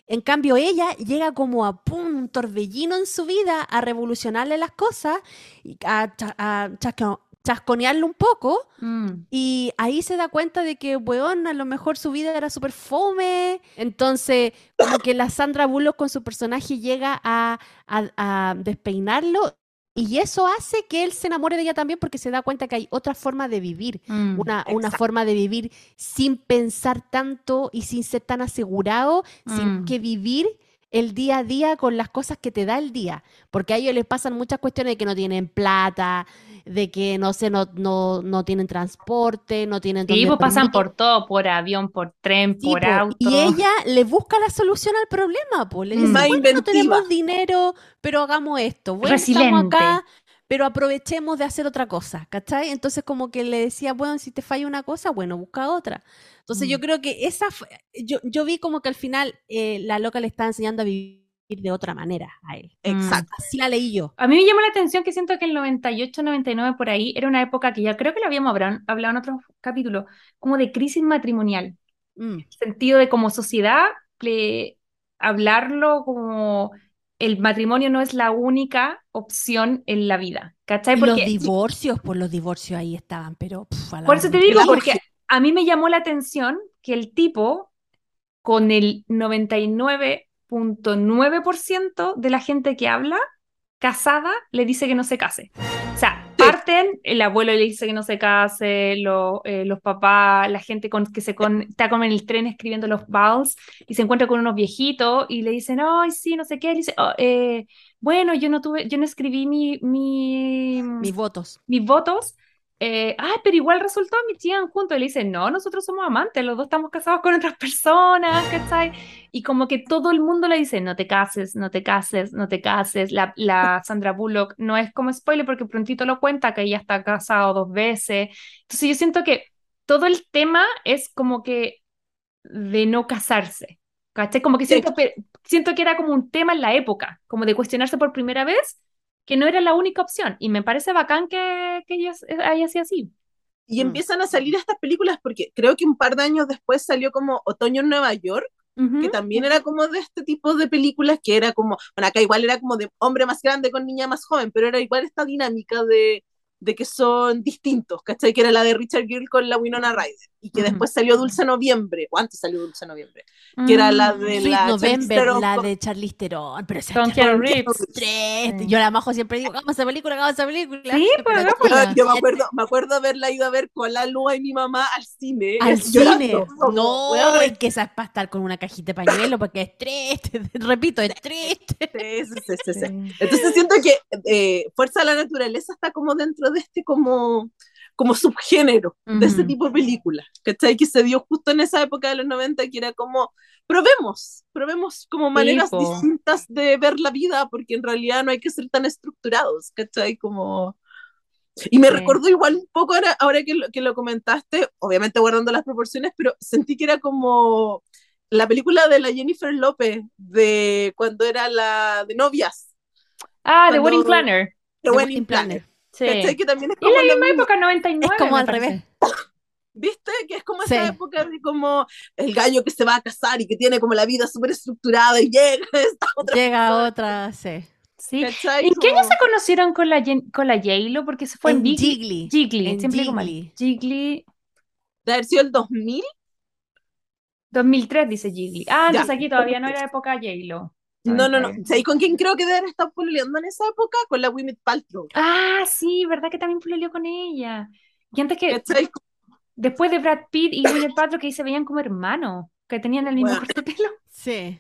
En cambio, ella llega como a pum, un torbellino en su vida a revolucionarle las cosas, y a, a chasco- un poco. Mm. Y ahí se da cuenta de que, weón, a lo mejor su vida era súper fome. Entonces, como que la Sandra Bullock con su personaje llega a despeinarlo. Y eso hace que él se enamore de ella también porque se da cuenta que hay otra forma de vivir. Mm. Una, una forma de vivir sin pensar tanto y sin ser tan asegurado, sin Mm. que vivir el día a día con las cosas que te da el día. Porque a ellos les pasan muchas cuestiones de que no tienen plata, de que no sé, no, no, no tienen transporte, no tienen Sí, pues pasan por todo, por avión, por tren, Sí, por po, auto. Y ella le busca la solución al problema, pues. Le dice. Más bueno, no tenemos dinero, pero hagamos esto. Bueno, estamos acá, pero aprovechemos de hacer otra cosa, ¿cachai? Entonces como que le decía, bueno, si te falla una cosa, bueno, busca otra. Entonces yo Mm. creo que esa, fue- yo, yo vi como que al final eh, la loca le está enseñando a vivir de otra manera a él. Exacto. Así la leí yo. A mí me llamó la atención que siento que el 98, 99 por ahí era una época que ya creo que lo habíamos hablado en otros capítulos, como de crisis matrimonial. Mm. Sentido de como sociedad, hablarlo como el matrimonio no es la única opción en la vida. ¿Cachai? Los divorcios, por los divorcios ahí estaban, pero... pf, a la Por eso te digo, porque a mí me llamó la atención que el tipo, con el 99.9% de la gente que habla casada, le dice que no se case. O sea, parten, el abuelo le dice que no se case, lo- eh, los papás, la gente con, que se con, está como en el tren escribiendo los vals y se encuentra con unos viejitos y le dicen, ay, sí, no sé qué. Y dice, "Oh, eh, bueno, yo no tuve, yo no escribí mi, mi, Mis votos. mis votos. Eh, ah, pero igual resultó, me sigan juntos. Y le dicen, no, nosotros somos amantes, los dos estamos casados con otras personas, ¿cachai? Y como que todo el mundo le dice, no te cases, no te cases, no te cases. La, la Sandra Bullock no es como spoiler porque prontito lo cuenta que ella está casada dos veces. Entonces yo siento que todo el tema es como que de no casarse, ¿cachai? Como que Sí. siento, que- siento que era como un tema en la época, como de cuestionarse por primera vez que no era la única opción. Y me parece bacán que, que ella haya sido así. Y Mm. empiezan a salir estas películas porque creo que un par de años después salió como Otoño en Nueva York, que también era como de este tipo de películas que era como, bueno, acá igual era como de hombre más grande con niña más joven, pero era igual esta dinámica de, de que son distintos, ¿cachai? Que era la de Richard Gere con la Winona Ryder, y que después salió Dulce Noviembre, ¿o antes salió Dulce Noviembre? Que era la Mm. de Sweet la Charlize November, Theron la con- de Charlize Theron, pero esa Con Keanu Reeves. Sí. Yo a la majo siempre digo, hagamos esa película, hagamos esa película. Sí, Pero Yo me acuerdo, me acuerdo haberla ido a ver con la Lua y mi mamá al cine. Al llorando, cine. como, No, es que esa es para estar con una cajita de pañuelo porque es triste. Repito, es triste. sí, sí. Sí. Entonces siento que eh, Fuerza de la Naturaleza está como dentro de este como, como subgénero de este Ujú. tipo de películas, ¿cachai? Que se dio justo en esa época de los 90 que era como, probemos, probemos como maneras po. distintas de ver la vida porque en realidad no hay que ser tan estructurados, ¿cachai? Como... Y me Sí. recordó igual un poco ahora, ahora que, lo, que lo comentaste, obviamente guardando las proporciones, pero sentí que era como la película de la Jennifer López, de cuando era la de novias, Ah, The Wedding Planner. The The Wedding Wedding Planner. Sí. ¿Cachai? Que también es como la misma mismo, época, 99. Es como al parece. revés. ¿viste? Que es como Sí. esa época de como el gallo que se va a casar y que tiene como la vida súper estructurada y llega esta otra Llega persona, otra, sí. Sí. ¿En qué año Como- se conocieron con la, con la J-Lo? Porque se fue en, En Big- Jiggly. Jiggly, En siempre mal. Jiggly. Jiggly, de haber sido el 2000? 2003 dice Jiggly. Ah, Ya. entonces aquí todavía no era época J-Lo. No, no, no. ¿Sabes con quién creo que debe haber estado pololeando en esa época? Con la Gwyneth Paltrow. Ah, sí, ¿verdad que también pololeó con ella? Y antes que, después de Brad Pitt y Gwyneth Paltrow, que ahí se veían como hermanos, que tenían el mismo Bueno. corte de pelo. Sí.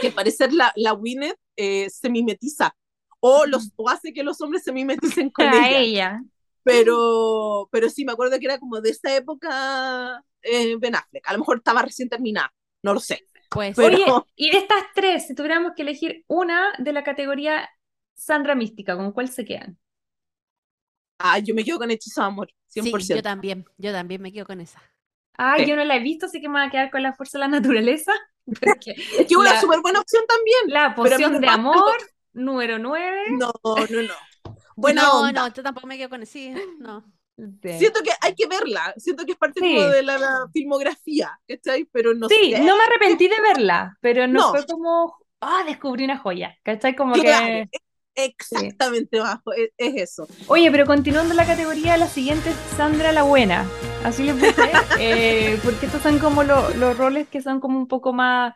que al parecer la, la Gwyneth eh, se mimetiza o, los, o hace que los hombres se mimeticen con A ella. ella. Pero, pero sí, me acuerdo que era como de esa época eh, Ben Affleck. A lo mejor estaba recién terminada, no lo sé. Pues Pero- Oye, y de estas tres, si tuviéramos que elegir una de la categoría Sandra Mística, ¿con cuál se quedan? Ah, yo me quedo con Hechizo de Amor, 100%. sí, yo también, yo también me quedo con esa. Sí. yo no la he visto, así que me voy a quedar con la fuerza de la naturaleza. Porque es que una la- súper buena opción también. la poción de amor, número 9. No, no, no. Buena no, onda. no, yo tampoco me quedo con esa. Sí, no. Siento que hay que verla. Siento que es parte Sí. como de la, la filmografía, ¿cachai? Pero no Sí, sé. no me arrepentí de verla, pero no, No. fue como, ah, descubrí una joya, ¿cachai? Como Claro, que... Exactamente, bajo. Es, es eso. Oye, pero continuando la categoría, la siguiente es Sandra la Buena. Así le puse, eh, porque estos son como lo- los roles que son como un poco más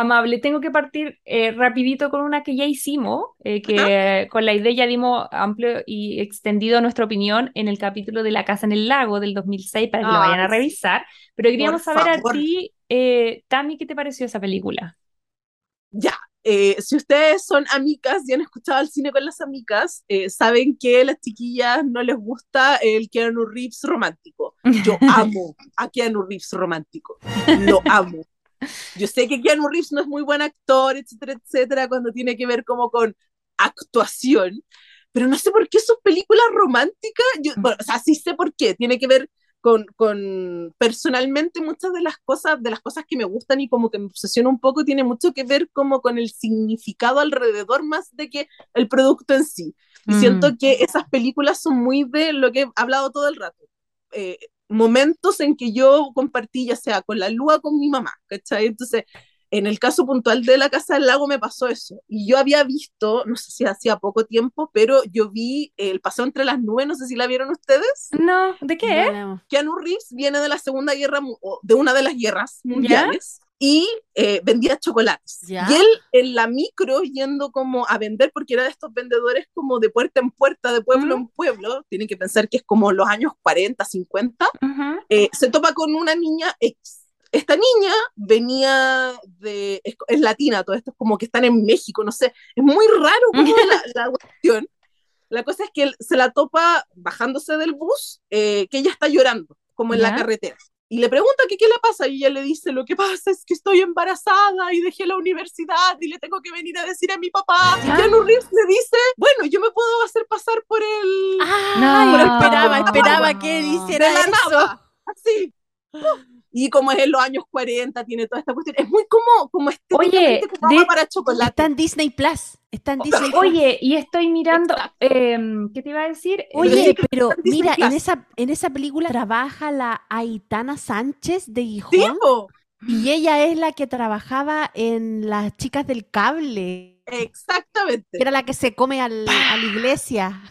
amables. Tengo que partir eh, rapidito con una que ya hicimos, eh, que con la idea ya dimos amplio y extendido nuestra opinión en el capítulo de La Casa en el Lago del 2006 para que lo vayan a revisar. Pero queríamos saber favor. a ti, eh, Tami, ¿qué te pareció esa película? Ya, eh, si ustedes son amigas y han escuchado el cine con las amigas, eh, saben que a las chiquillas no les gusta el Keanu Reeves romántico. Yo amo a Keanu Reeves romántico. Lo amo. Yo sé que Keanu Reeves no es muy buen actor, etcétera, etcétera, cuando tiene que ver como con actuación, pero no sé por qué sus películas románticas, yo, bueno, o sea, sí sé por qué, tiene que ver con, con personalmente muchas de las cosas, de las cosas que me gustan y como que me obsesiona un poco, tiene mucho que ver como con el significado alrededor más de que el producto en sí. Y Mm. siento que esas películas son muy de lo que he hablado todo el rato. Eh, momentos en que yo compartí, ya sea con la Lua o con mi mamá, ¿cachai? Entonces, en el caso puntual de la Casa del Lago me pasó eso. Y yo había visto, no sé si hacía poco tiempo, pero yo vi El Paseo entre las Nubes, no sé si la vieron ustedes. No, ¿de qué? Bueno, Keanu Reeves viene de la Segunda Guerra, de una de las guerras mundiales, y eh, vendía chocolates. Ya. Y él en la micro yendo como a vender, porque era de estos vendedores como de puerta en puerta, de pueblo ¿Mm? en pueblo, tienen que pensar que es como los años 40, 50, Ujú. eh, se topa con una niña X. Esta niña venía de, es, es latina, todo esto es como que están en México, no sé, es muy raro como la, la cuestión. La cosa es que él se la topa bajándose del bus, eh, que ella está llorando, como en la ¿Ya? carretera. Y le pregunta que qué le pasa y ella le dice, lo que pasa es que estoy embarazada y dejé la universidad y le tengo que venir a decir a mi papá. Y. Keanu Reeves le dice, bueno, yo me puedo hacer pasar por el... Ah, No. yo esperaba, esperaba No. que de hiciera la eso. nada, así. Y como es en los años 40, tiene toda esta cuestión. Es muy como, como estéticamente Oye, de- para chocolate. Está en Disney Plus. Está en Disney Plus. Oye, y estoy mirando, em, ¿qué te iba a decir? Oye, pero Disney mira, en esa, en esa película trabaja la Aitana Sánchez de Gijón Sí, po. y ella es la que trabajaba en Las Chicas del Cable, exactamente. era la que se come al- a la iglesia.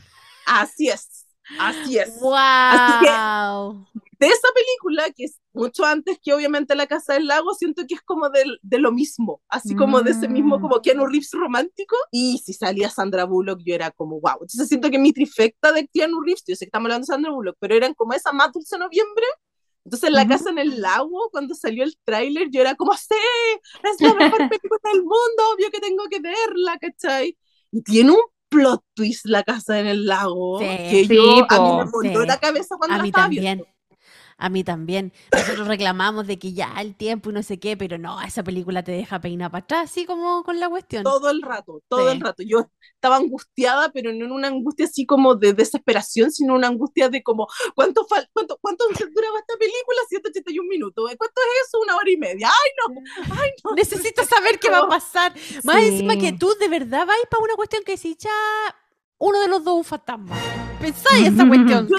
Así es. Así es. ¡Wow! De esa película, que es mucho antes que obviamente La Casa del Lago, siento que es como de, de lo mismo. Así como de ese mismo, Mm. como Keanu Reeves romántico. Y si salía Sandra Bullock, yo era como, wow. Entonces siento que mi trifecta de Keanu Reeves, yo sé que estamos hablando de Sandra Bullock, pero eran como esa más dulce noviembre. Entonces, La Ujú. Casa en el Lago, cuando salió el tráiler, yo era como, sí, es la mejor película del mundo, obvio que tengo que verla, ¿cachai? Y tiene un plot twist La Casa en el Lago, Sí. que Sí, yo, a mí me voló sí. la cabeza cuando A la mí estaba también. viendo. A mí también. Nosotros reclamamos de que ya el tiempo y no sé qué, pero no, esa película te deja peinar para atrás, así como con la cuestión. Todo el rato, todo Sí. el rato. Yo estaba angustiada, pero no en una angustia así como de desesperación, sino una angustia de como, ¿cuánto, cuánto, cuánto duraba esta película? 181 minutos. ¿Cuánto es eso? Una hora y media. ¡Ay, no! ¡Ay, no! Necesito saber qué va a pasar. Más encima que Sí. tú de verdad vais para una cuestión que si ya uno de los dos un fantasma. Pensáis esa cuestión, Yo.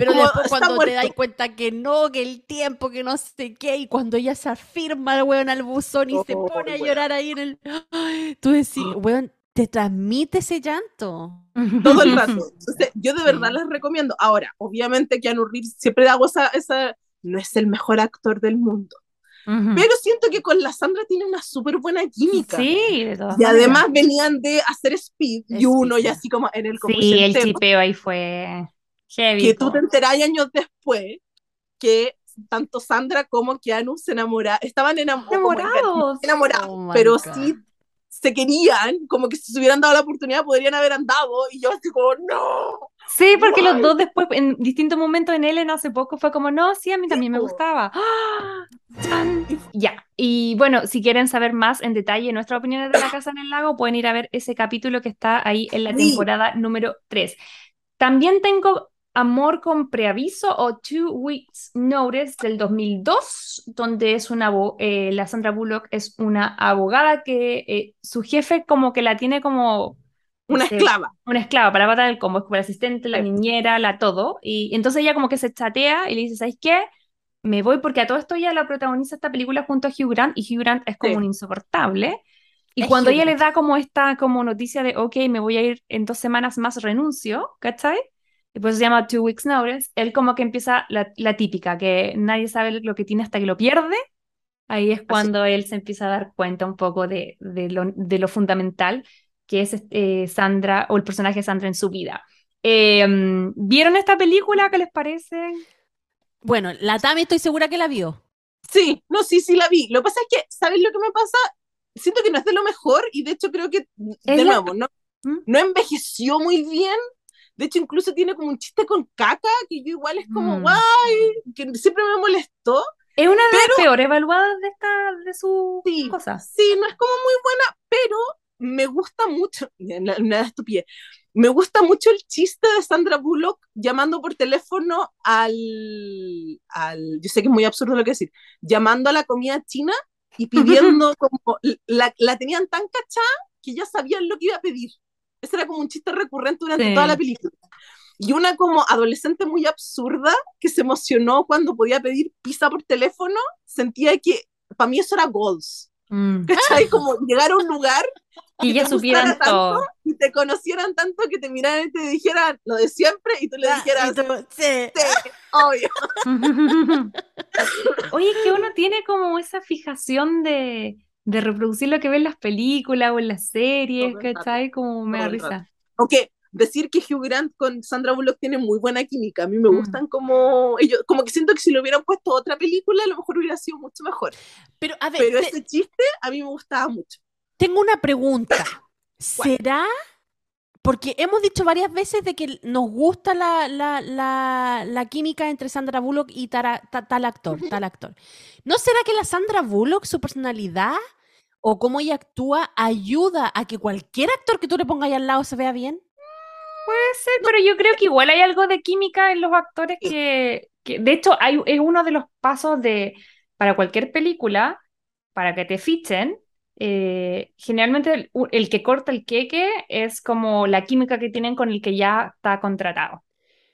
Pero Como después cuando te muerto. das cuenta que no, que el tiempo, que no sé qué, y cuando ella se afirma el weón al buzón y se Oh, pone a weón. llorar ahí en el... Ay, Tú decís, weón, te transmite ese llanto. todo el rato. Entonces, yo de Sí. verdad les recomiendo. Ahora, obviamente Keanu Reeves siempre hago esa, esa, no es el mejor actor del mundo, pero siento que con la Sandra tiene una súper buena química. Sí, de todas Y maneras. además venían de hacer Speed y Speed, uno y sí. así como en el como Sí, el chipeo ahí fue heavy. que tú te enterás años después que tanto Sandra como Keanu se enamoraron, estaban Enamorados. enamorados, Oh pero God. sí se querían, como que si se hubieran dado la oportunidad podrían haber andado y yo así como, no. Sí, porque los dos después, en distintos momentos en Ellen hace poco, fue como, no, sí, a mí también me gustaba. ¡Ah! Ya, y bueno, si quieren saber más en detalle nuestras opiniones de La Casa en el Lago, pueden ir a ver ese capítulo que está ahí en la Sí. temporada número 3. También tengo Amor con Preaviso o Two Weeks Notice del 2002, donde es una, eh, la Sandra Bullock es una abogada que eh, su jefe como que la tiene como... Una ese- esclava. una esclava para patar el combo, es como la asistente, la niñera, la todo. Y entonces ella como que se chatea y le dice, ¿sabes qué? Me voy porque a todo esto ella la protagoniza esta película junto a Hugh Grant y Hugh Grant es como Sí. un insoportable. Y Es cuando Hugh ella le da como esta como noticia de, ok, me voy a ir en dos semanas más, renuncio, ¿cachai? Y pues se llama Two Weeks Notice, él como que empieza la, la típica, que nadie sabe lo que tiene hasta que lo pierde. Ahí es cuando él se empieza a dar cuenta un poco de, de lo, de lo fundamental que es eh, Sandra o el personaje de Sandra en su vida. Eh, ¿vieron esta película? ¿Qué les parece? Bueno, la Tami estoy segura que la vio. Sí, no, sí, sí la vi. Lo que pasa es que, ¿sabes lo que me pasa? Siento que no es de lo mejor y de hecho creo que, de ¿Es la- nuevo, no, ¿Mm? no envejeció muy bien. De hecho, incluso tiene como un chiste con caca que yo igual es como, Mm. guay, que siempre me molestó. Es una de las peores evaluadas de esta de su Sí, cosa. sí, no es como muy buena, pero me gusta mucho, una, una estupidez, me gusta mucho el chiste de Sandra Bullock llamando por teléfono al, al, yo sé que es muy absurdo lo que decir, llamando a la comida china y pidiendo como, la, la tenían tan cachada que ya sabían lo que iba a pedir. Ese era como un chiste recurrente durante Sí. toda la película. Y una como adolescente muy absurda que se emocionó cuando podía pedir pizza por teléfono, sentía que para mí eso era goals. Mm. ¿Cachai? Como llegar a un lugar Y ya supieran todo. y te conocieran tanto que te miraran y te dijeran lo de siempre y tú le dijeras, Y tú, sí. "Sí, obvio. Oye, que uno tiene como esa fijación de, de reproducir lo que ve en las películas o en las series, Todo ¿cachai? Como me da risa. Aunque decir que Hugh Grant con Sandra Bullock tiene muy buena química, a mí me Mm. gustan como ellos, como que siento que si lo hubieran puesto otra película a lo mejor hubiera sido mucho mejor. Pero a ver, Pero te- ese chiste a mí me gustaba mucho. tengo una pregunta. ¿Será? Porque hemos dicho varias veces de que nos gusta la, la, la, la química entre Sandra Bullock y tara- ta- tal actor, tal actor. ¿No será que la Sandra Bullock, su personalidad o cómo ella actúa, ayuda a que cualquier actor que tú le pongas ahí al lado se vea bien? Puede ser, pero yo creo que igual hay algo de química en los actores que, que de hecho, hay, es uno de los pasos de, para cualquier película, para que te fichen, eh, generalmente el, el que corta el queque es como la química que tienen con el que ya está contratado.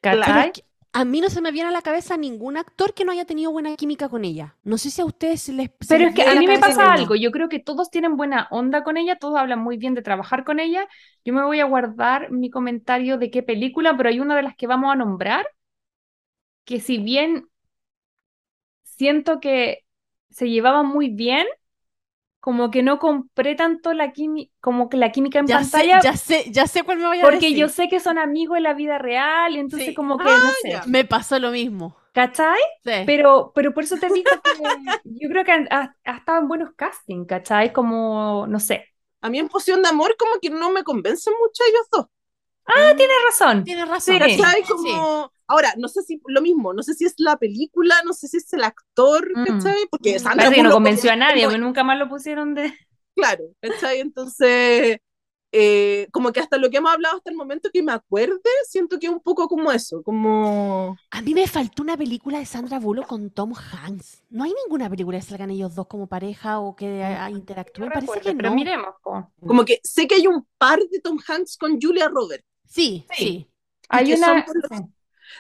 Claro. A mí no se me viene a la cabeza ningún actor que no haya tenido buena química con ella. No sé si a ustedes les... se Pero les es que a mí me pasa algo, yo creo que todos tienen buena onda con ella, todos hablan muy bien de trabajar con ella. Yo me voy a guardar mi comentario de qué película, pero hay una de las que vamos a nombrar, que si bien siento que se llevaban muy bien, como que no compré tanto la química, como que la química en Ya sé, pantalla, ya sé, ya sé cuál me vaya a porque decir. yo sé que son amigos en la vida real, y entonces Sí. como que, no sé, ya. Me pasó lo mismo. ¿cachai? Sí. Pero, pero por eso te digo que yo creo que han- ha, ha estado en buenos castings, ¿cachai? Como, no sé. A mí en Poción de Amor como que no me convencen mucho ellos dos. Tienes razón. Tienes razón. Sí. ¿Cachai? Sí. Como, Ahora, no sé si lo mismo, no sé si es la película, no sé si es el actor, Mm. ¿cachai? Porque Sandra Parece que no convenció a nadie, porque nunca más lo pusieron de... Claro, ¿cachai? Entonces, eh, como que hasta lo que hemos hablado hasta el momento que me acuerde, siento que es un poco como eso, como... A mí me faltó una película de Sandra Bullock con Tom Hanks. No hay ninguna película que salgan ellos dos como pareja o que ah, interactúen. Parece recuerdo, que pero no. miremos, po. Como que sé que hay un par de Tom Hanks con Julia Roberts. Sí, Sí. sí. Hay que son una... por los-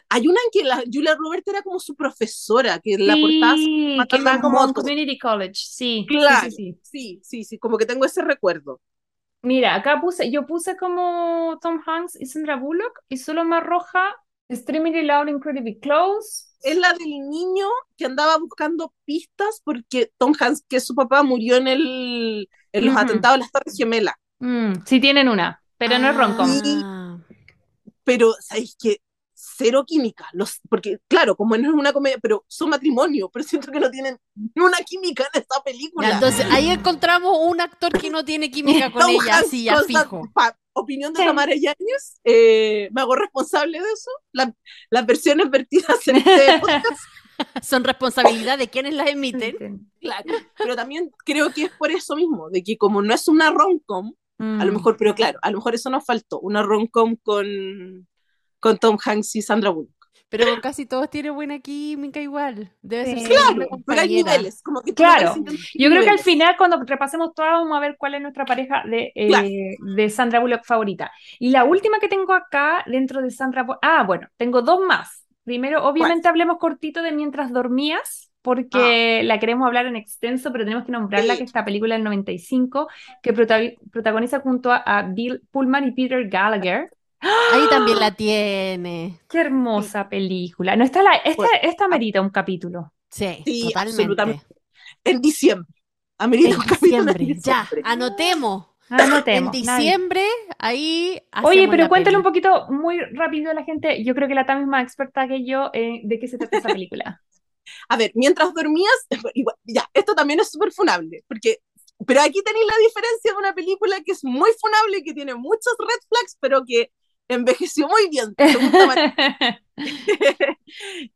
Hay una en que la Julia Roberts era como su profesora, que la Sí, que matando va en como. Community College, sí. sí, Claro. sí, sí. Sí, sí, sí, como que tengo ese recuerdo. Mira, acá puse, yo puse como Tom Hanks y Sandra Bullock y solo me arroja Extremely Loud, Incredibly Close. Es la del niño que andaba buscando pistas porque Tom Hanks, que es su papá, murió en, el, en los Ujú. atentados de las Torres Gemelas. Mm, sí tienen una, pero no es. Ah, pero ¿sabéis que Cero química, los, porque claro, como no es una comedia, pero son matrimonio, pero siento que no tienen ni una química en esta película. ya, entonces ahí encontramos un actor que no tiene química con Tom ella, así ya fijo. pa- opinión de Sí. Tamara Yáñez, eh, me hago responsable de eso. La- las versiones vertidas en este podcast, Son responsabilidad de quienes las emiten. claro, pero también creo que es por eso mismo, de que como no es una rom-com, a lo Mm. mejor, pero claro, a lo mejor eso nos faltó, una rom-com con, con Tom Hanks y Sandra Bullock. Pero casi todos tienen buena química igual. Debe ser Claro, pero hay niveles, como que Claro. Yo creo que al niveles. final, cuando repasemos todas, vamos a ver cuál es nuestra pareja de, eh, Claro. de Sandra Bullock favorita. Y la última que tengo acá, dentro de Sandra Bullock, ah, bueno, tengo dos más. Primero, obviamente, hablemos cortito de Mientras dormías, porque la queremos hablar en extenso, pero tenemos que nombrarla, Sí. que esta película del 95, que prota- protagoniza junto a, a Bill Pullman y Peter Gallagher. Ahí también la tiene. Qué hermosa película. No, esta, la, esta, Bueno, esta merita un capítulo. Sí, Sí, totalmente. absolutamente. En diciembre. Amerita En un capítulo en diciembre, ya, diciembre. anotemos. Anotemos. En nadie. diciembre, ahí Oye, pero cuéntale peli. un poquito muy rápido a la gente. Yo creo que la Tami es más experta que yo eh, de qué se trata esa película. A ver, mientras dormías, igual, ya, esto también es súper funable, porque, pero aquí tenéis la diferencia de una película que es muy funable, que tiene muchos red flags, pero que envejeció muy bien.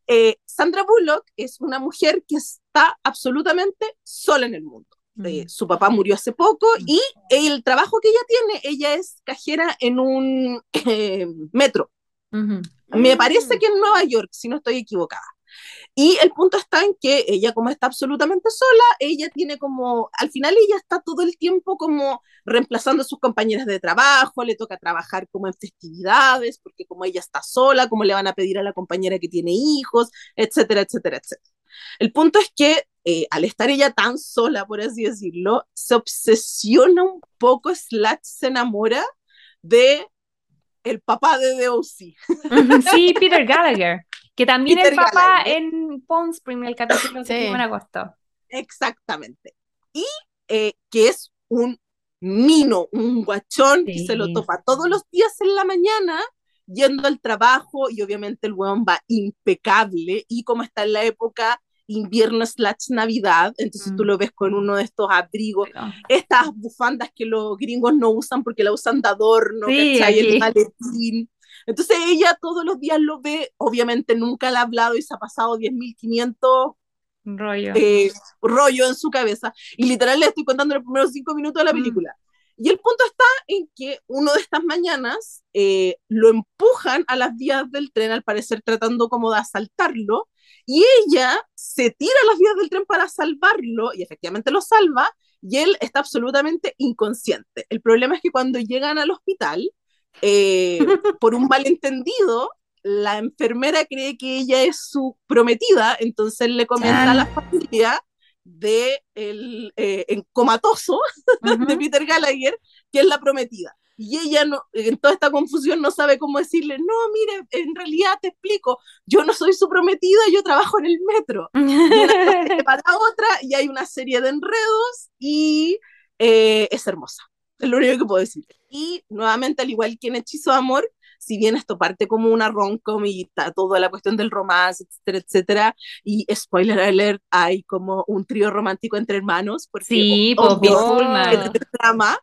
Eh, Sandra Bullock es una mujer que está absolutamente sola en el mundo. Eh, su papá murió hace poco y el trabajo que ella tiene, ella es cajera en un eh, metro. Me Mm. parece que en Nueva York, si no estoy equivocada. Y el punto está en que ella, como está absolutamente sola, ella tiene como, al final ella está todo el tiempo como reemplazando a sus compañeras de trabajo, le toca trabajar como en festividades, porque como ella está sola, como le van a pedir a la compañera que tiene hijos, etcétera, etcétera, etcétera. El punto es que eh, al estar ella tan sola, por así decirlo, se obsesiona un poco, slash se enamora de el papá de The O.C. Ujú, Sí, Peter Gallagher, que también Peter es papá Gallagher. en Palm Spring, el capítulo que Sí. en agosto. Exactamente. Y eh, que es un mino, un guachón que Sí. se lo topa todos los días en la mañana yendo al trabajo y obviamente el weón va impecable y como está en la época invierno slash navidad, entonces tú Mm. lo ves con uno de estos abrigos, Pero- estas bufandas que los gringos no usan porque la usan de adorno, Sí, ¿cachai? aquí. El maletín. Entonces ella todos los días lo ve, obviamente nunca le ha hablado y se ha pasado 10.500 Un rollo. eh, rollo en su cabeza. Y literal le estoy contando los primeros cinco minutos de la Mm. película. Y el punto está en que uno de estas mañanas eh, lo empujan a las vías del tren, al parecer tratando como de asaltarlo, y ella se tira a las vías del tren para salvarlo, y efectivamente lo salva, y él está absolutamente inconsciente. El problema es que cuando llegan al hospital, eh, por un malentendido, la enfermera cree que ella es su prometida, entonces le comenta a la familia de el eh, en comatoso Ujú. de Peter Gallagher que es la prometida. Y ella no, en toda esta confusión no sabe cómo decirle, no, mire, en realidad te explico, yo no soy su prometida, yo trabajo en el metro. Y una cosa te lleva a la otra y hay una serie de enredos y eh, es hermosa. Es lo único que puedo decir. Y nuevamente, al igual que en Hechizo de Amor, si bien esto parte como una rom-com y está toda la cuestión del romance, etcétera, etcétera, y spoiler alert, hay como un trío romántico entre hermanos, porque Sí, o- pues, obvio, drama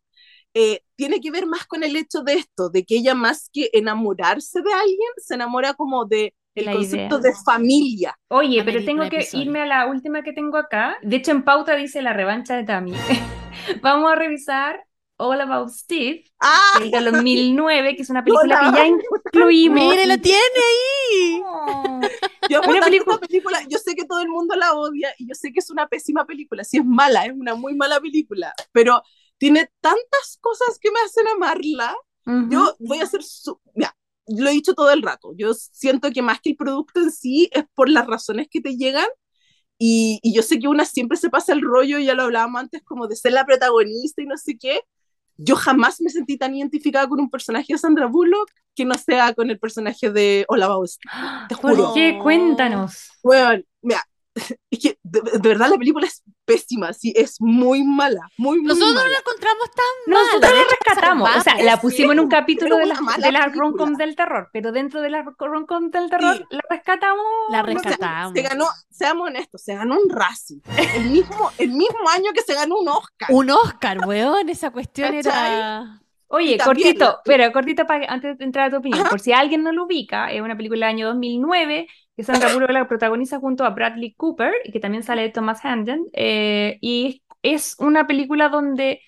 eh, tiene que ver más con el hecho de esto, de que ella más que enamorarse de alguien, se enamora como de el La concepto idea. de familia. Oye, pero tengo que irme a la última que tengo acá. De hecho, en pauta dice la revancha de Tammy. Vamos a revisar All About Steve, ¡Ah! que es del 2009, que es una película Hola. que ya incluimos. Mire, lo tiene ahí. Oh. Yo Una película- esta película, yo sé que todo el mundo la odia y yo sé que es una pésima película, sí es mala, es una muy mala película, pero tiene tantas cosas que me hacen amarla. Ujú. Yo voy a hacer su... Mira, lo he dicho todo el rato, yo siento que más que el producto en sí es por las razones que te llegan y, y yo sé que una siempre se pasa el rollo, ya lo hablábamos antes, como de ser la protagonista y no sé qué. Yo jamás me sentí tan identificada con un personaje de Sandra Bullock que no sea con el personaje de Steve. Te ¿Por qué? Cuéntanos. Bueno, mira, es que de, de verdad la película es pésima, sí, es muy mala, muy, muy Nosotros no mala. la encontramos tan Nosotros mala. la de hecho, rescatamos, o sea, la pusimos en un capítulo de las de las película. rom-com del terror, pero dentro de las rom-com del terror Sí. la rescatamos. La rescatamos. Se ganó, seamos honestos, se ganó un Razzie. El mismo, el mismo año que se ganó un Oscar. Un Oscar, weón, esa cuestión era... Oye, cortito, la- pero cortito para antes de entrar a tu opinión, Ajá. por si alguien no lo ubica, es una película del año 2009 que Sandra Bullock la protagoniza junto a Bradley Cooper y que también sale Thomas Hamden eh, y es una película donde,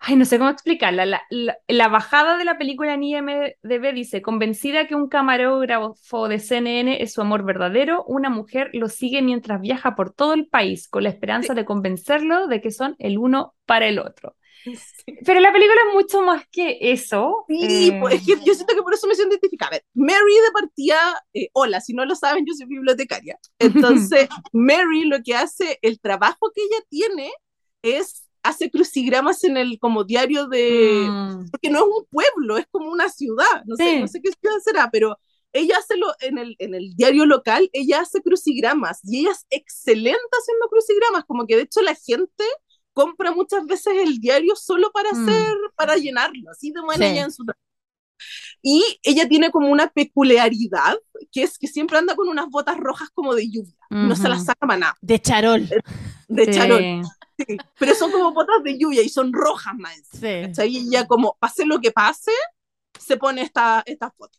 ay, no sé cómo explicarla, la, la- la bajada de la película en IMDb dice, convencida que un camarógrafo de CNN es su amor verdadero, una mujer lo sigue mientras viaja por todo el país con la esperanza de convencerlo de que son el uno para el otro. Sí. Pero la película es mucho más que eso. Sí, eh, pues, es que yo siento que por eso me siento identificada. A ver, Mary de partida, eh, hola, si no lo saben, yo soy bibliotecaria. Entonces, Mary lo que hace, el trabajo que ella tiene es, hace crucigramas en el como diario de, mm, porque no es un pueblo, es como una ciudad, no sé, Sí. no sé qué ciudad será, pero ella hace lo, en el, en el diario local, ella hace crucigramas y ella es excelente haciendo crucigramas, como que de hecho la gente compra muchas veces el diario solo para Mm. hacer, para llenarlo, así de buena Sí. en su. Y ella tiene como una peculiaridad, que es que siempre anda con unas botas rojas como de lluvia, no se las saca para nada, De charol. de sí. charol, sí, pero son como botas de lluvia y son rojas más. Sí. Y ella como, pase lo que pase, se pone esta, esta foto.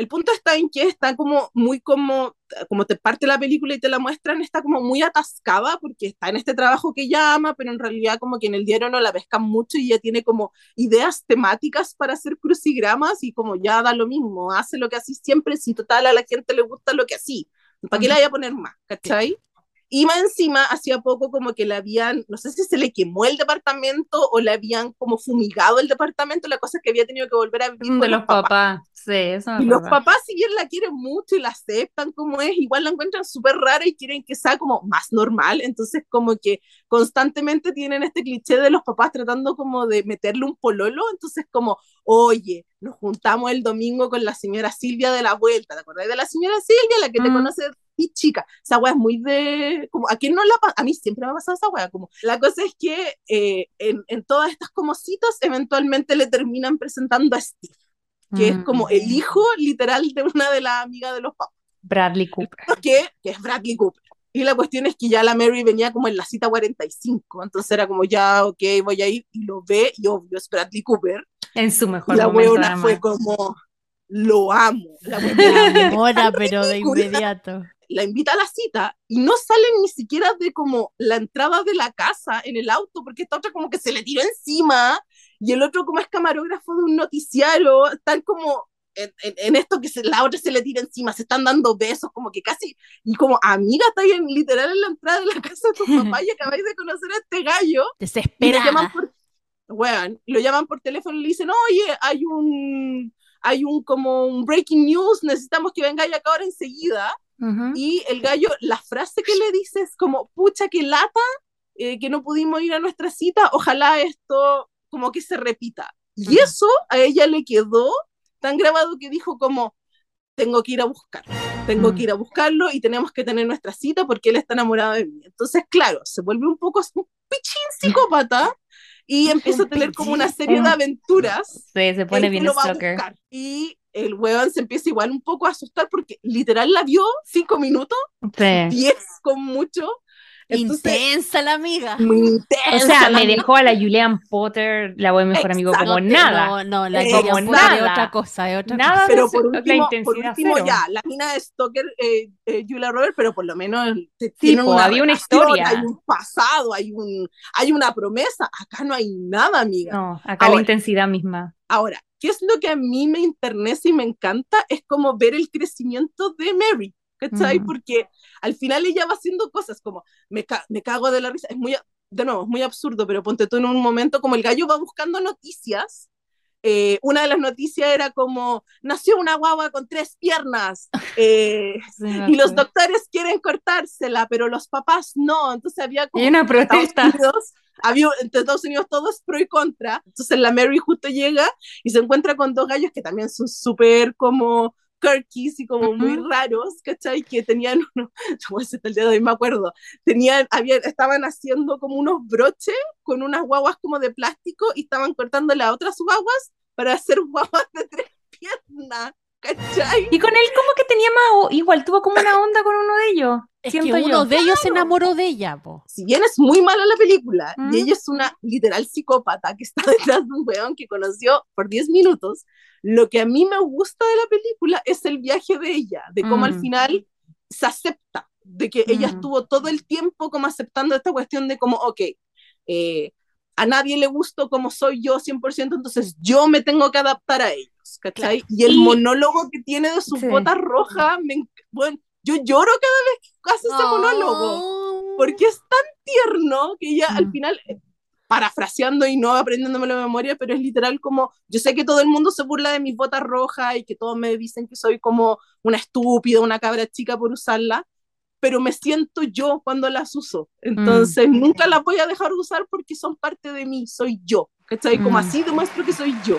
El punto está en que está como muy como, como te parte la película y te la muestran, está como muy atascada porque está en este trabajo que ella ama, pero en realidad como que en el diario no la pescan mucho y ella tiene como ideas temáticas para hacer crucigramas y como ya da lo mismo, hace lo que así siempre, si total a la gente le gusta lo que así, ¿para qué le vaya a poner más? ¿Cachai? Y más encima, hacía poco como que le habían, no sé si se le quemó el departamento o le habían como fumigado el departamento, la cosa es que había tenido que volver a vivir De con los papás. Sí, eso Y los papás, si bien la quieren mucho y la aceptan como es, igual la encuentran súper rara y quieren que sea como más normal. Entonces, como que constantemente tienen este cliché de los papás tratando como de meterle un pololo. Entonces, como, oye, nos juntamos el domingo con la señora Silvia de la vuelta. ¿Te acordás de la señora Silvia, la que te Mm. conoce y chica? Esa wea es muy de. Como, ¿A quién no la A mí siempre me ha pasado esa wea. Como, la cosa es que eh, en, en todas estas como citas, eventualmente le terminan presentando a Steve que es Mm. como el hijo literal de una de las amigas de los papás, Bradley Cooper. que, que es Bradley Cooper. Y la cuestión es que ya la Mary venía como en la cita 45, entonces era como ya, ok, voy a ir, y lo ve, y obvio es Bradley Cooper. En su Y mejor la momento, además. fue como, lo amo. La, weona La pero de inmediato. La invita a la cita y no sale ni siquiera de como la entrada de la casa en el auto, porque esta otra como que se le tiró encima, y el otro como es camarógrafo de un noticiario, están como en, en- en esto que se, la otra se le tira encima, se están dando besos, como que casi, y como amiga, está ahí en, literal en la entrada de la casa de tu papá y acabáis de conocer a este gallo, y lo Desesperada. llaman por, weón, lo llaman por teléfono y le dicen, oye, hay un, hay un como un breaking news, necesitamos que vengáis acá ahora enseguida, Ujú. y el gallo, la frase que le dice es como, pucha, que lata, eh, que no pudimos ir a nuestra cita, ojalá esto como que se repita. Y Ujú. eso a ella le quedó tan grabado que dijo como, tengo que ir a buscarlo, tengo Mm. que ir a buscarlo y tenemos que tener nuestra cita porque él está enamorado de mí. Entonces, claro, se vuelve un poco un pichín psicópata y empieza a tener como una serie de aventuras Sí, se pone bien stalker. buscar. Y el weón se empieza igual un poco a asustar porque literal la vio cinco minutos, Sí. diez con mucho, Entonces, Intensa la amiga. muy intensa. O sea, me dejó a la Julian Potter, la voy mejor amigo, como Exacto. nada. No, no, la Eh, Julia como Potter es otra cosa, es otra Nada cosa. pero de por eso, la último, por intensidad último cero. ya, la mina de Stoker, eh, eh, Julia Roberts, pero por lo menos Sí, una había una historia. hay un pasado, hay un, hay una promesa. Acá no hay nada, amiga. No, acá Ahora. la intensidad misma. Ahora, ¿qué es lo que a mí me internece y me encanta? Es como ver el crecimiento de Mary, ¿cachai? Mm. Porque al final ella va haciendo cosas como, me, ca- me cago de la risa, es muy, a- de nuevo, es muy absurdo, pero ponte tú en un momento como el gallo va buscando noticias. eh, una de las noticias era como, nació una guagua con tres piernas, eh, Sí, y los doctores quieren cortársela, pero los papás no. Entonces había como Y una protesta. Unidos, había, entre Estados Unidos todo es pro y contra. Entonces la Mary justo llega y se encuentra con dos gallos que también son súper como kirkies y como muy raros, ¿cachai? Que tenían unos, yo hasta el día de hoy me acuerdo, tenían, había, estaban haciendo como unos broches con unas guaguas como de plástico y estaban cortándole a otras guaguas para hacer guaguas de tres piernas, ¿cachai? Y con él como que tenía más, o- igual tuvo como una onda con uno de ellos. Es que siento yo. uno de ellos se enamoró de ella, po. si bien es muy mala la película, Mm. y ella es una literal psicópata que está detrás de un weón que conoció por 10 minutos, lo que a mí me gusta de la película es el viaje de ella, de cómo al Mm. final se acepta, de que ella Mm. estuvo todo el tiempo como aceptando esta cuestión de como, ok, eh, a nadie le gustó como soy yo 100%, entonces yo me tengo que adaptar a ellos, ¿cachai? Y el Y- monólogo que tiene de sus Sí. botas rojas, me bueno, yo lloro cada vez que hace ese monólogo Oh. porque es tan tierno que al Mm. final, eh, parafraseando y no aprendiéndomelo de memoria, pero es literal como, yo sé que todo el mundo se burla de mis botas rojas y que todos me dicen que soy como una estúpida, una cabra chica por usarla, pero me siento yo cuando las uso. Entonces nunca las voy a dejar de usar porque son parte de mí, soy yo. ¿Cachai? Como Mm. así demuestro que soy yo.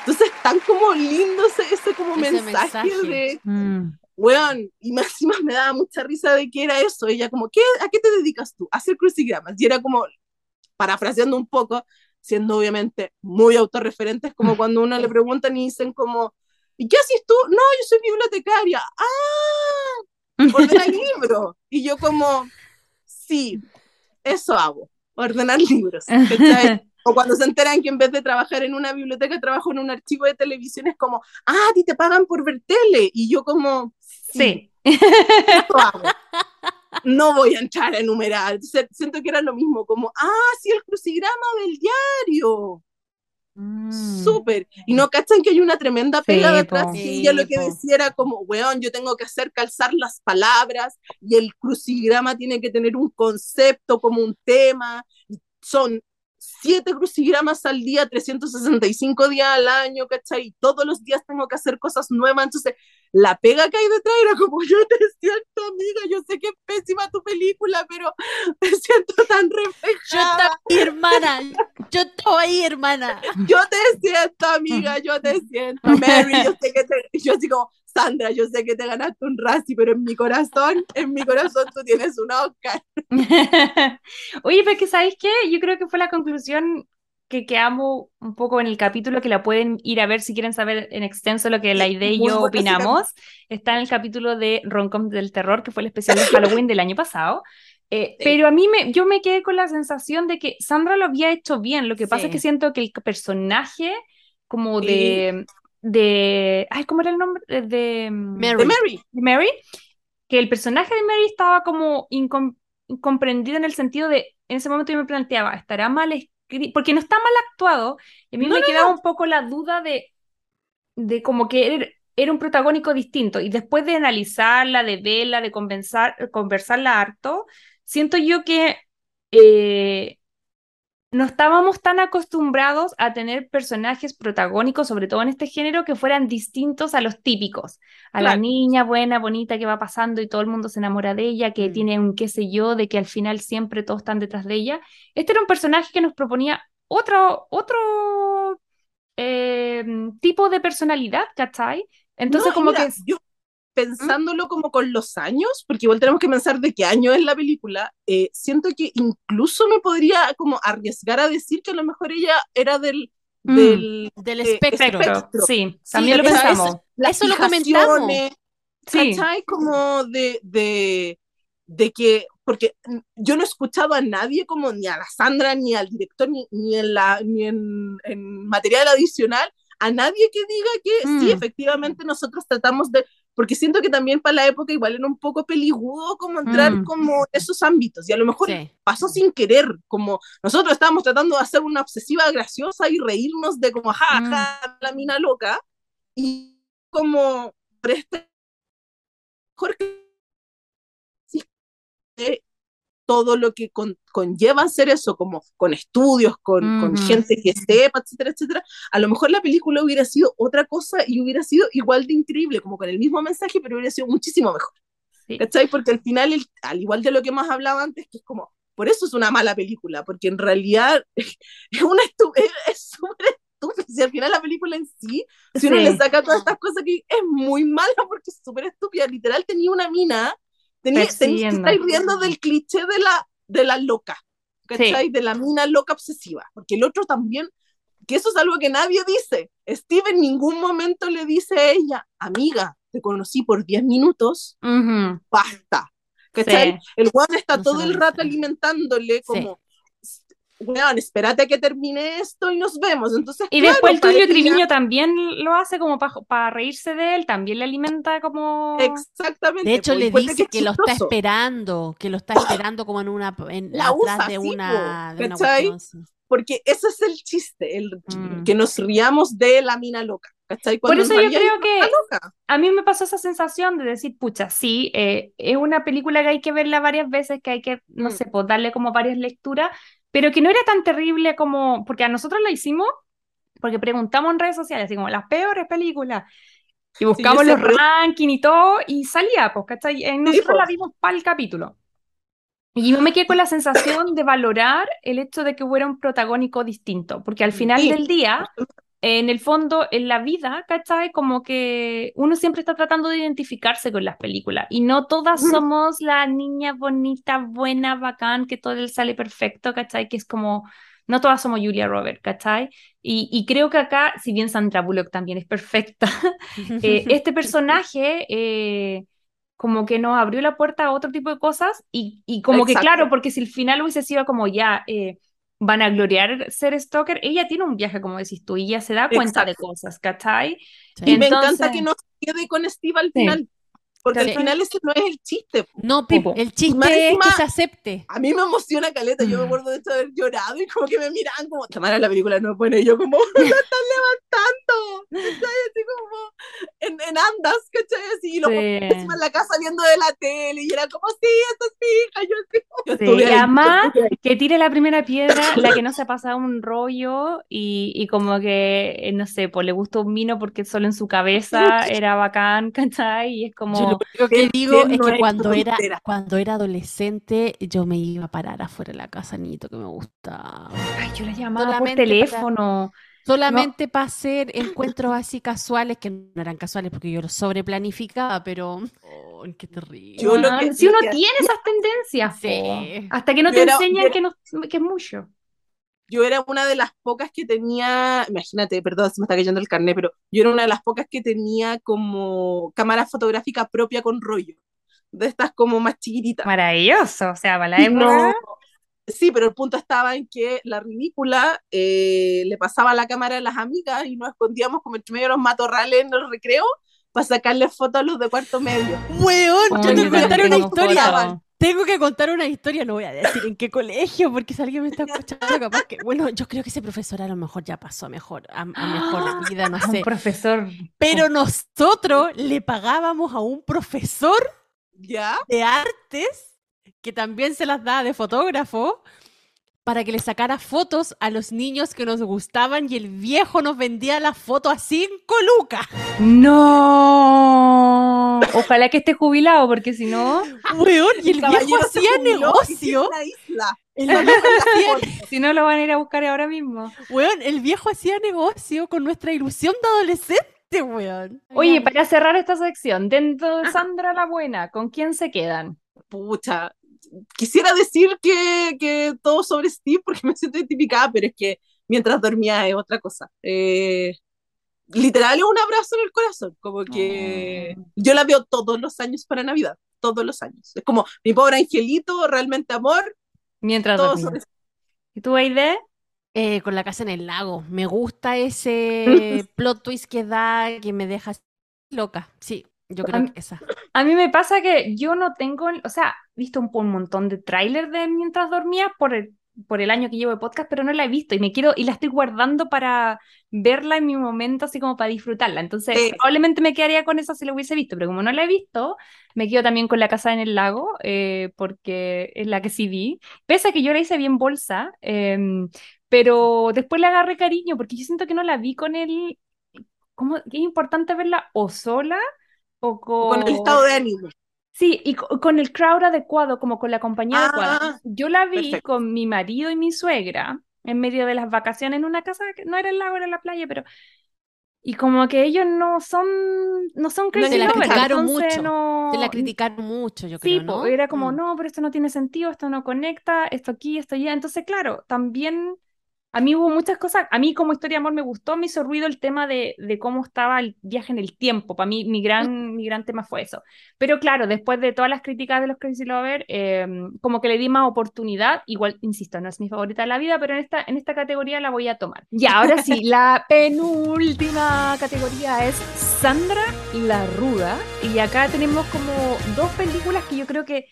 Entonces tan como lindo ese, ese como Ese mensaje, mensaje. de, Mm. weón, y más encima me daba mucha risa de que era eso, ella como, ¿qué, ¿a qué te dedicas tú? A hacer crucigramas, y era como, parafraseando un poco, siendo obviamente muy autorreferentes, como cuando uno le preguntan y dicen como, ¿y qué haces tú? No, yo soy bibliotecaria, ¡ah! Ordena libros, y yo como, sí, eso hago, ordenar libros, ¿cachai? O cuando se enteran que en vez de trabajar en una biblioteca, trabajo en un archivo de televisión, es como, ah, a ti te pagan por ver tele. Y yo como, sí, Sí. eso hago. No voy a entrar a enumerar. Siento que era lo mismo, como, ah, sí, el crucigrama del diario. Mm. Súper. Y no cachan que hay una tremenda pega Sí, detrás. po. Y ella lo que decía era como, weón, yo tengo que hacer calzar las palabras y el crucigrama tiene que tener un concepto como un tema. Son siete crucigramas al día, 365 días al año, ¿cachai? Y todos los días tengo que hacer cosas nuevas. Entonces, la pega que hay detrás era como, yo te siento, amiga, yo sé que es pésima tu película, pero me siento tan Yo reflejada. estaba ahí, hermana. Yo ahí, hermana. Yo te siento, amiga, yo te siento, Mary, yo sé que te, yo así como, Sandra, yo sé que te ganaste un Razzie, pero en mi corazón, en mi corazón tú tienes un Oscar. Oye, pero que ¿sabéis qué? Yo creo que fue la conclusión que quedamos un poco en el capítulo, que la pueden ir a ver si quieren saber en extenso lo que la idea y yo opinamos. Está en el capítulo de Roncom del Terror, que fue el especial de Halloween del año pasado. Eh, Sí. Pero a mí me, yo me quedé con la sensación de que Sandra lo había hecho bien. Lo que pasa es que Sí. siento que el personaje como Sí. de, de... Ay, ¿cómo era el nombre? De, de- Mary. De Mary. de Mary, que el personaje de Mary estaba como incom- incomprendido en el sentido de, en ese momento yo me planteaba, ¿estará mal escrito? Porque no está mal actuado, y a mí No, me no, quedaba un poco la duda de, de como que era, era un protagónico distinto, y después de analizarla, de verla, de conversar, conversarla harto, siento yo que eh, no estábamos tan acostumbrados a tener personajes protagónicos, sobre todo en este género, que fueran distintos a los típicos. A la niña buena, bonita que va pasando y todo el mundo se enamora de ella, que Mm. tiene un qué sé yo, de que al final siempre todos están detrás de ella. Este era un personaje que nos proponía otro, otro eh, tipo de personalidad, ¿cachai? Entonces, No, como mira, que yo pensándolo como con los años, porque igual tenemos que pensar de qué año es la película, eh, siento que incluso me podría como arriesgar a decir que a lo mejor ella era del, Mm. del Del eh, espectro. espectro. sí, también lo esa- pensamos. las Eso lo comentamos. Sí. ¿cachai? Como de, de, de que porque yo no he escuchado a nadie como ni a la Sandra, ni al director, ni, ni en, la, ni en, en material adicional, a nadie que diga que mm. sí, efectivamente nosotros tratamos de, porque siento que también para la época igual era un poco peligudo como entrar mm. como esos ámbitos, y a lo mejor pasó sin querer, como nosotros estábamos tratando de hacer una obsesiva graciosa y reírnos de como, ja, mm. ja, la mina loca, y como, por este, Jorge, todo lo que conlleva hacer eso, como con estudios, con, con, gente que sepa, etcétera, etcétera, a lo mejor la película hubiera sido otra cosa y hubiera sido igual de increíble, como con el mismo mensaje, pero hubiera sido muchísimo mejor. ¿Cachai? Porque al final, al igual de lo que hemos hablado antes, que es como, por eso es una mala película, porque en realidad es una es súper estúpida. Si al final la película en sí, si uno le saca todas estas cosas que es muy mala porque es súper estúpida, literal tenía una mina Tenéis que estar riendo del cliché de la, de la loca, ¿cachai? De la mina loca obsesiva, porque el otro también, que eso es algo que nadie dice. Steve en ningún momento le dice a ella, amiga, te conocí por 10 minutos, basta. ¿Cachai? El Juan está todo el rato alimentándole como, weón, espérate a que termine esto y nos vemos. Entonces, y después el tuyo Triviño también lo hace como para reírse de él, también le alimenta como... Exactamente. De hecho, le dice que, lo está esperando, que lo está esperando como en una... En, la atrás de una... De una Porque ese es el chiste, el, mm. que nos riamos de la mina loca. Por eso yo creo que a mí me pasó esa sensación de decir, pucha, sí, eh, es una película que hay que verla varias veces, que hay que, no mm. sé, pues darle como varias lecturas, pero que no era tan terrible como, porque a nosotros la hicimos, porque preguntamos en redes sociales, así como las peores películas, y buscamos los rankings y todo, y salía, pues, ¿cachai? En nosotros la vimos para el capítulo. Y yo me quedé con la sensación de valorar el hecho de que hubiera un protagónico distinto, porque al final del día en el fondo, en la vida, ¿cachai? Como que uno siempre está tratando de identificarse con las películas y no todas somos la niña bonita, buena, bacán, que todo le sale perfecto, ¿cachai? Que es como, no todas somos Julia Roberts, ¿cachai? Y, creo que acá, si bien Sandra Bullock también es perfecta, eh, este personaje... Eh, como que nos abrió la puerta a otro tipo de cosas y, y como que claro, porque si el final hubiese sido como ya, eh, van a gloriar ser stalker, ella tiene un viaje, como decís tú, y ella se da cuenta de cosas, ¿cachai? Y me encanta que no quede con Steve al final. Porque al final ese no es el chiste. No, tipo, el chiste es que se acepte. A mí me emociona Caleta, yo me mm. acuerdo de esto haber llorado y como que me miran como, Tamara, la película no es buena, y yo como, la están levantando, ¿cachai? Así como, en, en andas, ¿cachai? Así, y luego sí. en la casa viendo de la tele, y era como, sí, esto es fija, yo, sí. yo sí. Y además, que tire la primera piedra, la que no se ha pasado un rollo, y, y como que, eh, no sé, pues le gustó un vino porque solo en su cabeza era bacán, ¿cachai? Y es como lo único que digo es que cuando era, cuando era adolescente yo me iba a parar afuera de la casa, Nito, que me gusta. Ay, yo la llamaba por teléfono. solamente para hacer encuentros así casuales, que no eran casuales porque yo los sobreplanificaba, pero oh, qué terrible. si uno tiene esas tendencias, hasta que no te enseñan que, no, que es mucho yo era una de las pocas que tenía, imagínate, perdón, se me está cayendo el carnet, pero yo era una de las pocas que tenía como cámara fotográfica propia con rollo, de estas como más chiquititas. Maravilloso, o sea, para la época... sí, pero el punto estaba en que la ridícula eh, le pasaba la cámara a las amigas y nos escondíamos como entre medio de los matorrales en el recreo para sacarle fotos a los de cuarto medio. ¡Weón! yo te voy a contar una historia. Tengo que contar una historia, no voy a decir en qué colegio, porque si alguien me está escuchando, capaz que. Bueno, yo creo que ese profesor a lo mejor ya pasó a mejor, a, mejor vida, no sé. Un profesor. Pero nosotros le pagábamos a un profesor ¿Ya? de artes, que también se las da de fotógrafo, para que le sacara fotos a los niños que nos gustaban y el viejo nos vendía la foto a cinco lucas. No. Ojalá que esté jubilado, porque si no. Weón, y el, viejo hacía negocio. si no lo van a ir a buscar ahora mismo. Weón, el viejo hacía negocio con nuestra ilusión de adolescente, weón. Oye, para cerrar esta sección, dentro de Sandra la Buena, ¿con quién se quedan? Pucha, quisiera decir que, que, todo sobre Steve porque me siento identificada, pero es que mientras dormía es otra cosa. Eh, literal es un abrazo en el corazón, como que oh. yo la veo todos los años para Navidad. todos los años. Es como mi pobre angelito, realmente amor. Mientras Todos dormía. ¿Y tú, Aide? Eh, con la casa en el lago. Me gusta ese plot twist que da, que me deja loca. Sí, yo creo Am- que esa. A mí me pasa que yo no tengo, o sea, he visto un, un montón de tráiler de mientras dormía por el, por el año que llevo de podcast, pero no la he visto y me quiero, y la estoy guardando para verla en mi momento, así como para disfrutarla. Entonces, Sí. probablemente me quedaría con esa si la hubiese visto, pero como no la he visto, me quedo también con La Casa en el Lago, eh, porque es la que sí vi. Pese a que yo la hice bien bolsa, em, pero después le agarré cariño, porque yo siento que no la vi con el. Como es importante verla o sola o con. Con el estado de ánimo. Sí, y co- con el crowd adecuado, como con la compañía Ah, adecuada. Yo la vi perfecto. con mi marido y mi suegra en medio de las vacaciones en una casa que no era el lago, era la playa, pero... Y como que ellos no son, no son crazy la lovers, criticaron mucho, no... Te la criticaron mucho, yo Sí, creo, po, ¿no? era como, Mm. no, pero esto no tiene sentido, esto no conecta, esto aquí, esto allá. Entonces, claro, también a mí hubo muchas cosas, a mí como historia de amor me gustó, me hizo ruido el tema de, de cómo estaba el viaje en el tiempo. Para mí, mi gran, mi gran tema fue eso. Pero claro, después de todas las críticas de los Crazy Lover, eh, como que le di más oportunidad. Igual, insisto, no es mi favorita de la vida, pero en esta, en esta categoría la voy a tomar. Ya, ahora sí, la penúltima categoría es Sandra la Ruda. Y acá tenemos como dos películas que yo creo que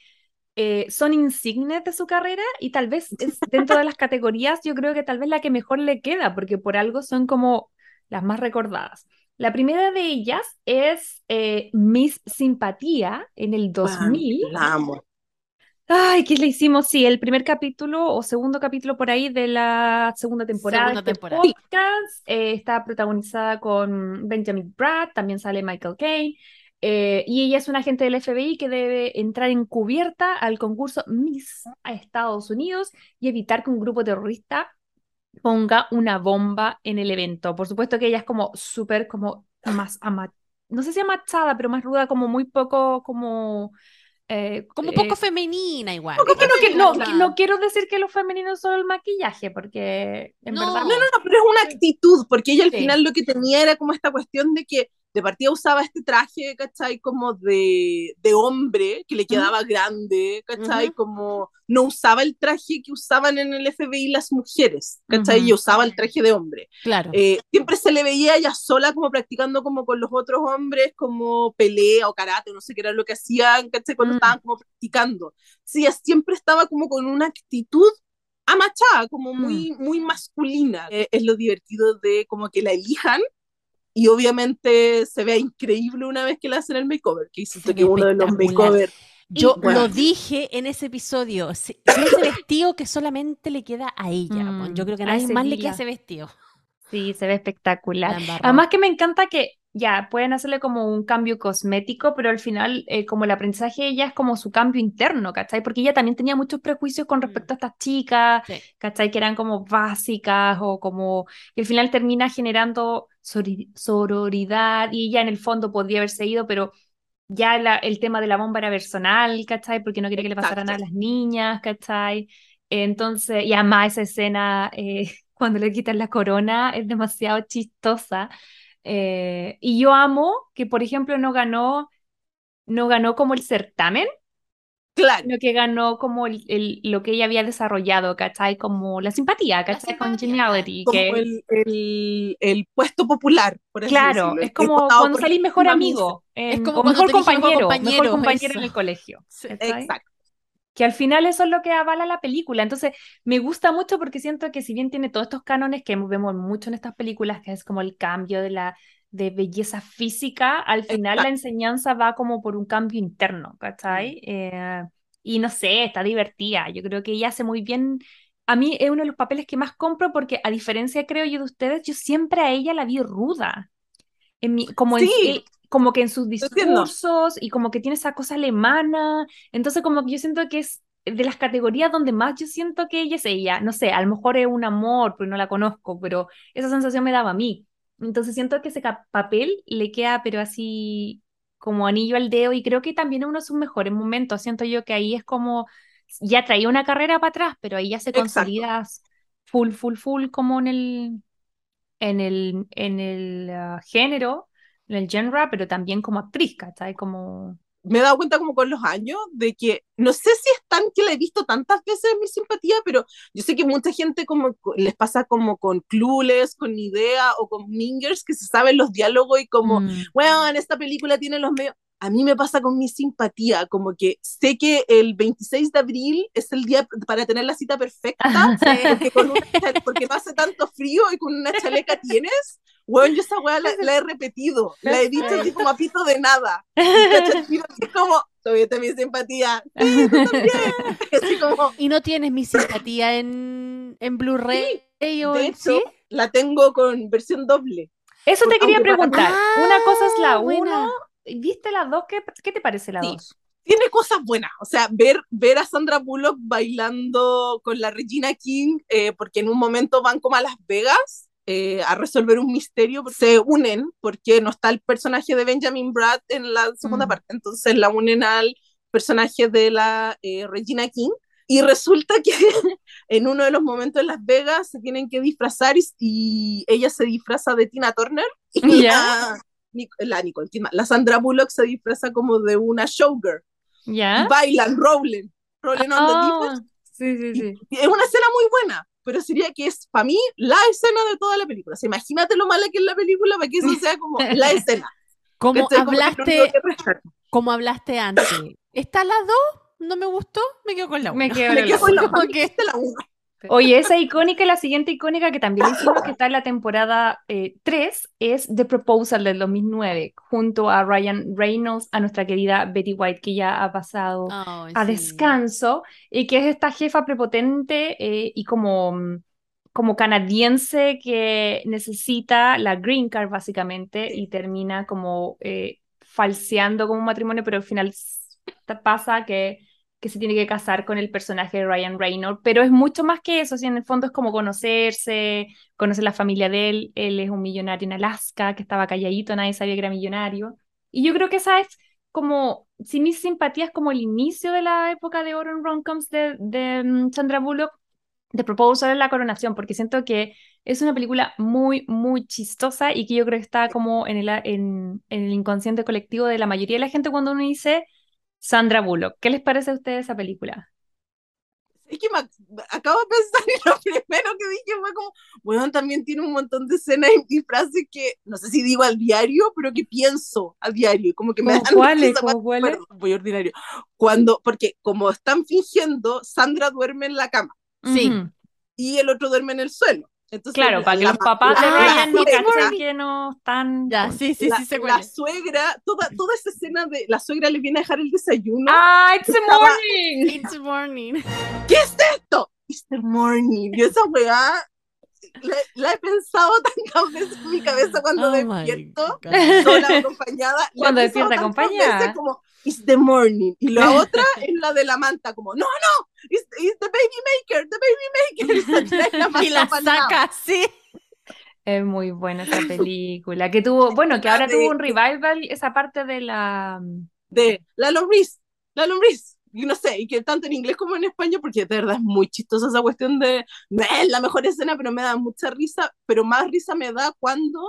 eh, son insignes de su carrera y tal vez es dentro de las categorías, yo creo que tal vez la que mejor le queda, porque por algo son como las más recordadas. La primera de ellas es eh, Miss Simpatía en el 2000. La amo. Ay, ¿qué le hicimos? Sí, el primer capítulo o segundo capítulo por ahí de la segunda temporada Segunda de este temporada. podcast. Eh, está protagonizada con Benjamin Bratt, también sale Michael Caine. Eh, y ella es una agente del FBI que debe entrar encubierta al concurso Miss a Estados Unidos y evitar que un grupo terrorista ponga una bomba en el evento. Por supuesto que ella es como súper, como más no sé si amachada, pero más ruda, como muy poco, como... eh, Como eh, poco femenina igual. no, que- no, Claro. que- no quiero decir que los femeninos son el maquillaje, porque en No. verdad No, no, no, pero es una actitud, porque ella al Sí. final lo que tenía era como esta cuestión de que de partida usaba este traje, ¿cachai? Como de, de hombre, que le quedaba grande, ¿cachai? Ujú. Como no usaba el traje que usaban en el FBI las mujeres, ¿cachai? Ujú. Y usaba el traje de hombre. Claro. Eh, siempre se le veía ella sola como practicando como con los otros hombres, como pelea o karate, no sé qué era lo que hacían, ¿cachai? Cuando Mm. estaban como practicando. Sí, ella siempre estaba como con una actitud amachada, como muy, muy masculina. Eh, es lo divertido de como que la elijan y obviamente se vea increíble una vez que le hacen el makeover, que ve que uno de los makeovers Yo bueno. lo dije en ese episodio. si- si ese vestido que solamente le queda a ella. Mm, bueno, yo creo que a nadie más le día. queda ese vestido. sí, se ve espectacular. Además que me encanta que ya pueden hacerle como un cambio cosmético, pero al final eh, como el aprendizaje de ella es como su cambio interno, ¿cachai? Porque ella también tenía muchos prejuicios con respecto a estas chicas, Sí. ¿cachai? Que eran como básicas o como... Y al final termina generando sororidad y ella en el fondo podría haberse ido, pero ya la- el tema de la bomba era personal, ¿cachai? Porque no quería que le pasara nada a las niñas, ¿cachai? Entonces, y además esa escena eh, cuando le quitan la corona es demasiado chistosa. Eh, y yo amo que, por ejemplo, no ganó, no ganó como el certamen, Claro. sino que ganó como el, el- lo que ella había desarrollado, ¿cachai? Como la simpatía, ¿cachai? Con simpatía, Geniality, Como que el, el, el puesto popular, por así Claro, decirlo, es como cuando salís mejor la amigo, en- como o mejor mejor compañero, mejor compañero, compañero en el colegio. Exacto. que al final eso es lo que avala la película. Entonces, me gusta mucho porque siento que si bien tiene todos estos cánones que vemos mucho en estas películas, que es como el cambio de la de belleza física, al final la enseñanza va como por un cambio interno, ¿cachai? Eh, y no sé, está divertida. Yo creo que ella hace muy bien. A mí es uno de los papeles que más compro porque, a diferencia, creo yo, de ustedes, yo siempre a ella la vi ruda. En mi, como, en, Sí. eh, como que en sus discursos y como que tiene esa cosa alemana. Entonces, como que yo siento que es de las categorías donde más yo siento que ella es ella. No sé, a lo mejor es un amor, pero no la conozco, pero esa sensación me daba a mí. Entonces siento que ese papel le queda, pero así como anillo al dedo, y creo que también es uno de sus mejores momentos. Siento yo que ahí es como, ya traía una carrera para atrás, pero ahí ya se consolida full, full, full, como en el, en el, en el ah, género, en el genre, pero también como actriz, ¿cachai? Como me he dado cuenta como con los años de que no sé si es tan que la he visto tantas veces en mi simpatía, pero yo sé que mucha gente como les pasa como con Clueless, con Idea o con Mingers que se saben los diálogos y como, Mm. bueno, en esta película tiene los medios. A mí me pasa con mi simpatía, como que sé que el 26 de abril es el día para tener la cita perfecta, porque, con una porque no hace tanto frío y con una chaleca tienes. Bueno, yo esa weá la, la he repetido, la he dicho así como a pito de nada. Y así como, todavía está mi simpatía. Sí, tú. Así como, ¿Y no tienes mi simpatía en, en Blu-ray o de hecho, sí? la tengo con versión doble. Eso te quería para- preguntar. Ah, Una cosa es la buena. 1. ¿Viste la 2? ¿Qué, qué te parece la Sí. 2? tiene cosas buenas. O sea, ver, ver a Sandra Bullock bailando con la Regina King, eh, porque en un momento van como a Las Vegas eh, a resolver un misterio, se unen porque no está el personaje de Benjamin Bratt en la segunda Mm. parte, entonces la unen al personaje de la eh, Regina King. Y resulta que en uno de los momentos en Las Vegas se tienen que disfrazar y, y ella se disfraza de Tina Turner y Ya. la, la Nicole Kidman, la Sandra Bullock se disfraza como de una showgirl. ¿Ya? Bailan, rollen, rollen oh, on the ah. Sí, sí, sí. Es una escena muy buena, pero sería que es, para mí, la escena de toda la película. O sea, imagínate lo mala que es la película para que eso sea como la escena. Como hablaste, como, como hablaste antes, ¿está la 2? ¿No me gustó? Me quedo con la 1. Me quedo con la 1. Oye, esa icónica, la siguiente icónica que también hicimos, que está en la temporada eh, 3, es The Proposal del 2009, junto a Ryan Reynolds, a nuestra querida Betty White, que ya ha pasado a descanso, y que es esta jefa prepotente eh, y como, mm, como canadiense que necesita la green card básicamente Sí. y termina como eh, falseando como un matrimonio, pero al final pasa que, que se tiene que casar con el personaje de Ryan Reynolds, pero es mucho más que eso, si en el fondo es como conocerse, conocer la familia de él, él es un millonario en Alaska, que estaba calladito, nadie sabía que era millonario, y yo creo que esa es como, si mi simpatía es como el inicio de la época de oro en romcoms de, de mm, Sandra Bullock, de Proposal en la coronación, porque siento que es una película muy, muy chistosa y que yo creo que está como en el, en el inconsciente colectivo de la mayoría de la gente cuando uno dice Sandra Bullock. ¿Qué les parece a ustedes esa película? Es que me, ac- acabo de pensar y lo primero que dije fue como, bueno, también tiene un montón de escenas y, frases que, no sé si digo al diario, pero que pienso a diario, como que me ¿Cómo dan cuáles? risa ¿Cómo cuando- cuáles? voy ordinario. Cuando, porque como están fingiendo, Sandra duerme en la cama Sí. Y el otro duerme en el suelo. Entonces, Claro, la- para que los papás de Ryan no It's cachen morning. que no están... Ya, sí, sí, la, sí, se la suegra, toda, toda esa escena de la suegra le viene a dejar el desayuno. ¡Ah, it's Estaba- morning! It's morning. ¿Qué es esto? It's the morning. Yo esa weá la, la he pensado tantas veces en mi cabeza cuando Oh despierto, sola acompañada. Cuando despierta acompañada. veces como, It's the morning. Y la otra es la de la manta, como, no, no, it's, it's the baby maker, the baby maker. Y Y la saca así. Es muy buena esa película, que tuvo, bueno, que ahora de- tuvo un revival, esa parte de la... de la lombriz, la lombriz. Y no sé, y que tanto en inglés como en español, porque de verdad es muy chistosa esa cuestión de, no es la mejor escena, pero me da mucha risa, pero más risa me da cuando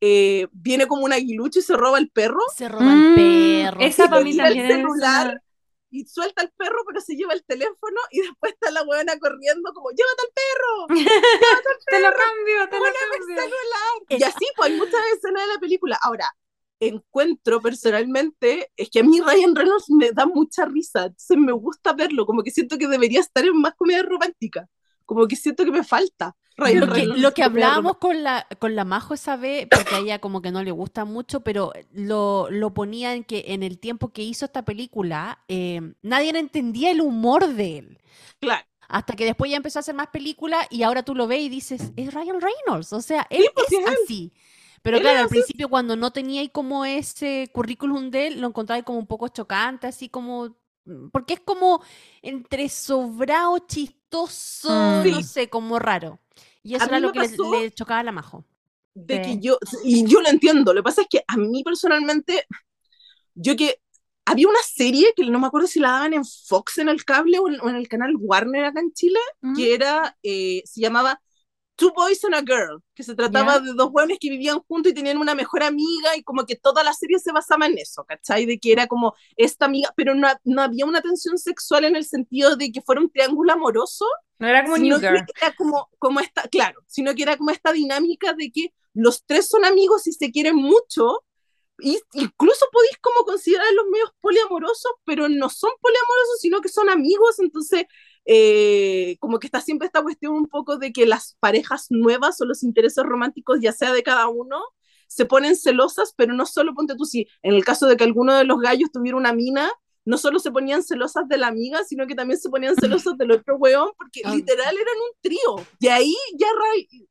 eh, viene como un aguilucho y se roba el perro Se roba Mm, el perro. esa para mí también el es celular una- y suelta al perro, pero se lleva el teléfono y después está la huevona corriendo como, llévate al perro, Te lo cambio, te lo cambio. celular. Y así, pues hay muchas escenas de la película. Ahora, encuentro personalmente, es que a mí Ryan Reynolds me da mucha risa, entonces me gusta verlo, como que siento que debería estar en más comedia romántica, como que siento que me falta. Lo que, lo hablábamos con la, con la Majo esa vez, porque a ella como que no le gusta mucho, pero lo, lo ponía en que en el tiempo que hizo esta película, eh, nadie entendía el humor de él. Claro. Hasta que después ya empezó a hacer más películas y ahora tú lo ves y dices, es Ryan Reynolds, o sea, él pues, es así. Pero claro, al principio cuando no tenía ahí como ese currículum de él, lo encontraba como un poco chocante, así como, mm, porque es como entre sobrado, chistoso, Mm. no sé, como raro. Y eso A era lo que le, chocaba a la Majo. de Sí. que yo, y yo lo entiendo, lo que pasa es que a mí personalmente, yo que había una serie que no me acuerdo si la daban en Fox en el cable o en, o en el canal Warner acá en Chile, ¿Mm? que era, eh, se llamaba Two Boys and a Girl, que se trataba de dos buenos que vivían juntos y tenían una mejor amiga y como que toda la serie se basaba en eso, ¿cachai? De que era como esta amiga, pero no, no había una tensión sexual en el sentido de que fuera un triángulo amoroso. No era como New Girl. Era como, como esta, claro, sino que era como esta dinámica de que los tres son amigos y se quieren mucho, y incluso podéis como considerar los medios poliamorosos, pero no son poliamorosos, sino que son amigos, entonces eh, como que está siempre esta cuestión un poco de que las parejas nuevas o los intereses románticos, ya sea de cada uno, se ponen celosas, pero no solo ponte tú, si en el caso de que alguno de los gallos tuviera una mina, no solo se ponían celosas de la amiga, sino que también se ponían celosas del otro weón, porque ah. literal eran un trío. Y ahí ya,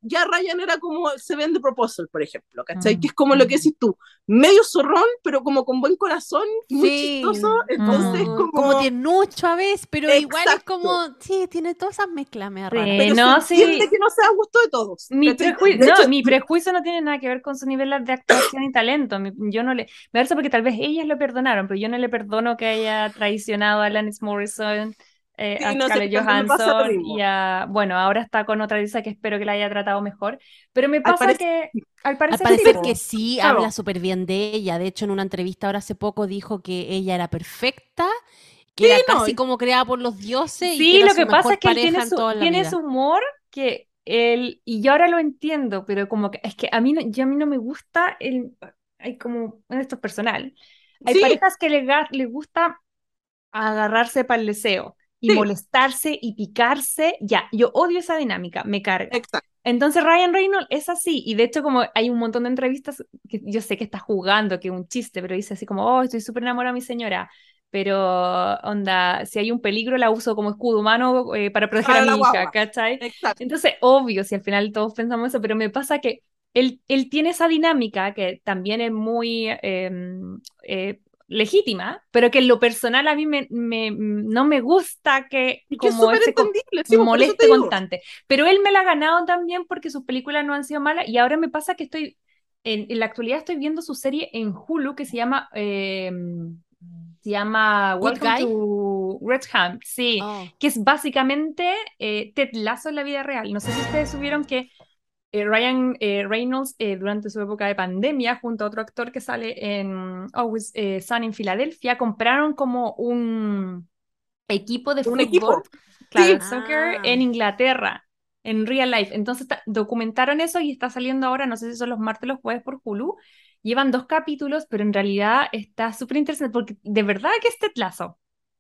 ya Ryan era como se ven The Proposal, por ejemplo, ¿cachai? Mm. Que es como lo que decís tú, medio zorrón, pero como con buen corazón, muy chistoso, entonces mm. como... Como tiernucho a veces, pero igual es como, sí, tiene todas esas mezclas, me pero no, sí. que no sea a gusto de todos. Mi, no, mi prejuicio no tiene nada que ver con su nivel de actuación y talento. Yo no le... Me parece porque tal vez ellas lo perdonaron, pero yo no le perdono que haya traicionado a Alanis Morrison, eh, a Scarlett Johansson y a, bueno, ahora está con otra Lisa que espero que la haya tratado mejor, pero me pasa que al parecer, que sí, habla súper bien de ella, de hecho en una entrevista ahora hace poco dijo que ella era perfecta, que era casi como creada por los dioses. Sí, lo que pasa es que él tiene, su, tiene su humor que él, y yo ahora lo entiendo, pero como que es que a mí no, yo a mí no me gusta el, hay como, esto es personal, hay parejas que les, les gusta agarrarse para el deseo y molestarse y picarse. Ya, yo odio esa dinámica, me carga. Entonces Ryan Reynolds es así, y de hecho como hay un montón de entrevistas que yo sé que está jugando, que es un chiste, pero dice así como, oh, estoy súper enamorada de mi señora, pero onda, si hay un peligro la uso como escudo humano eh, para proteger a mi hija, ¿cachai? Entonces, obvio, si al final todos pensamos eso, pero me pasa que él, él tiene esa dinámica que también es muy em, eh, legítima, pero que en lo personal a mí me, no me gusta que como ese moleste constante. Pero él me la ha ganado también porque sus películas no han sido malas y ahora me pasa que estoy, en, la actualidad estoy viendo su serie en Hulu que se llama... Em, se llama Welcome to Redham, sí, oh. que es básicamente eh, Ted Lasso en la vida real. No sé si ustedes subieron que eh, Ryan eh, Reynolds, eh, durante su época de pandemia, junto a otro actor que sale en Always Sun en Filadelfia, compraron como un equipo de fútbol, Claro, soccer, ah. en Inglaterra, en real life. Entonces documentaron eso y está saliendo ahora, no sé si son los martes o los jueves por Hulu. Llevan dos capítulos, pero en realidad está súper interesante porque de verdad que es tetlazo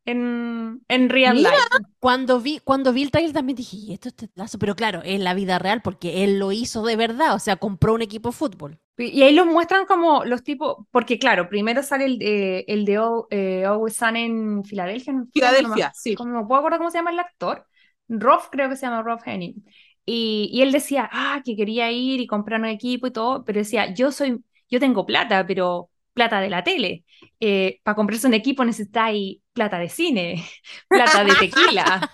en, en real life. Cuando vi, cuando vi el trailer también dije, y esto es tetlazo, pero claro, en la vida real, porque él lo hizo de verdad, o sea, compró un equipo de fútbol. Y ahí lo muestran como los tipos, porque claro, primero sale el de, el de eh, Always Sun en Filadelfia. Filadelfia, sí. Como, no puedo acordar cómo se llama el actor. Rob, creo que se llama Rob Henning. Y, y él decía, ah, que quería ir y comprar un equipo y todo, pero decía, yo soy, yo tengo plata, pero plata de la tele. Eh, para comprarse un equipo necesitáis plata de cine, plata de tequila,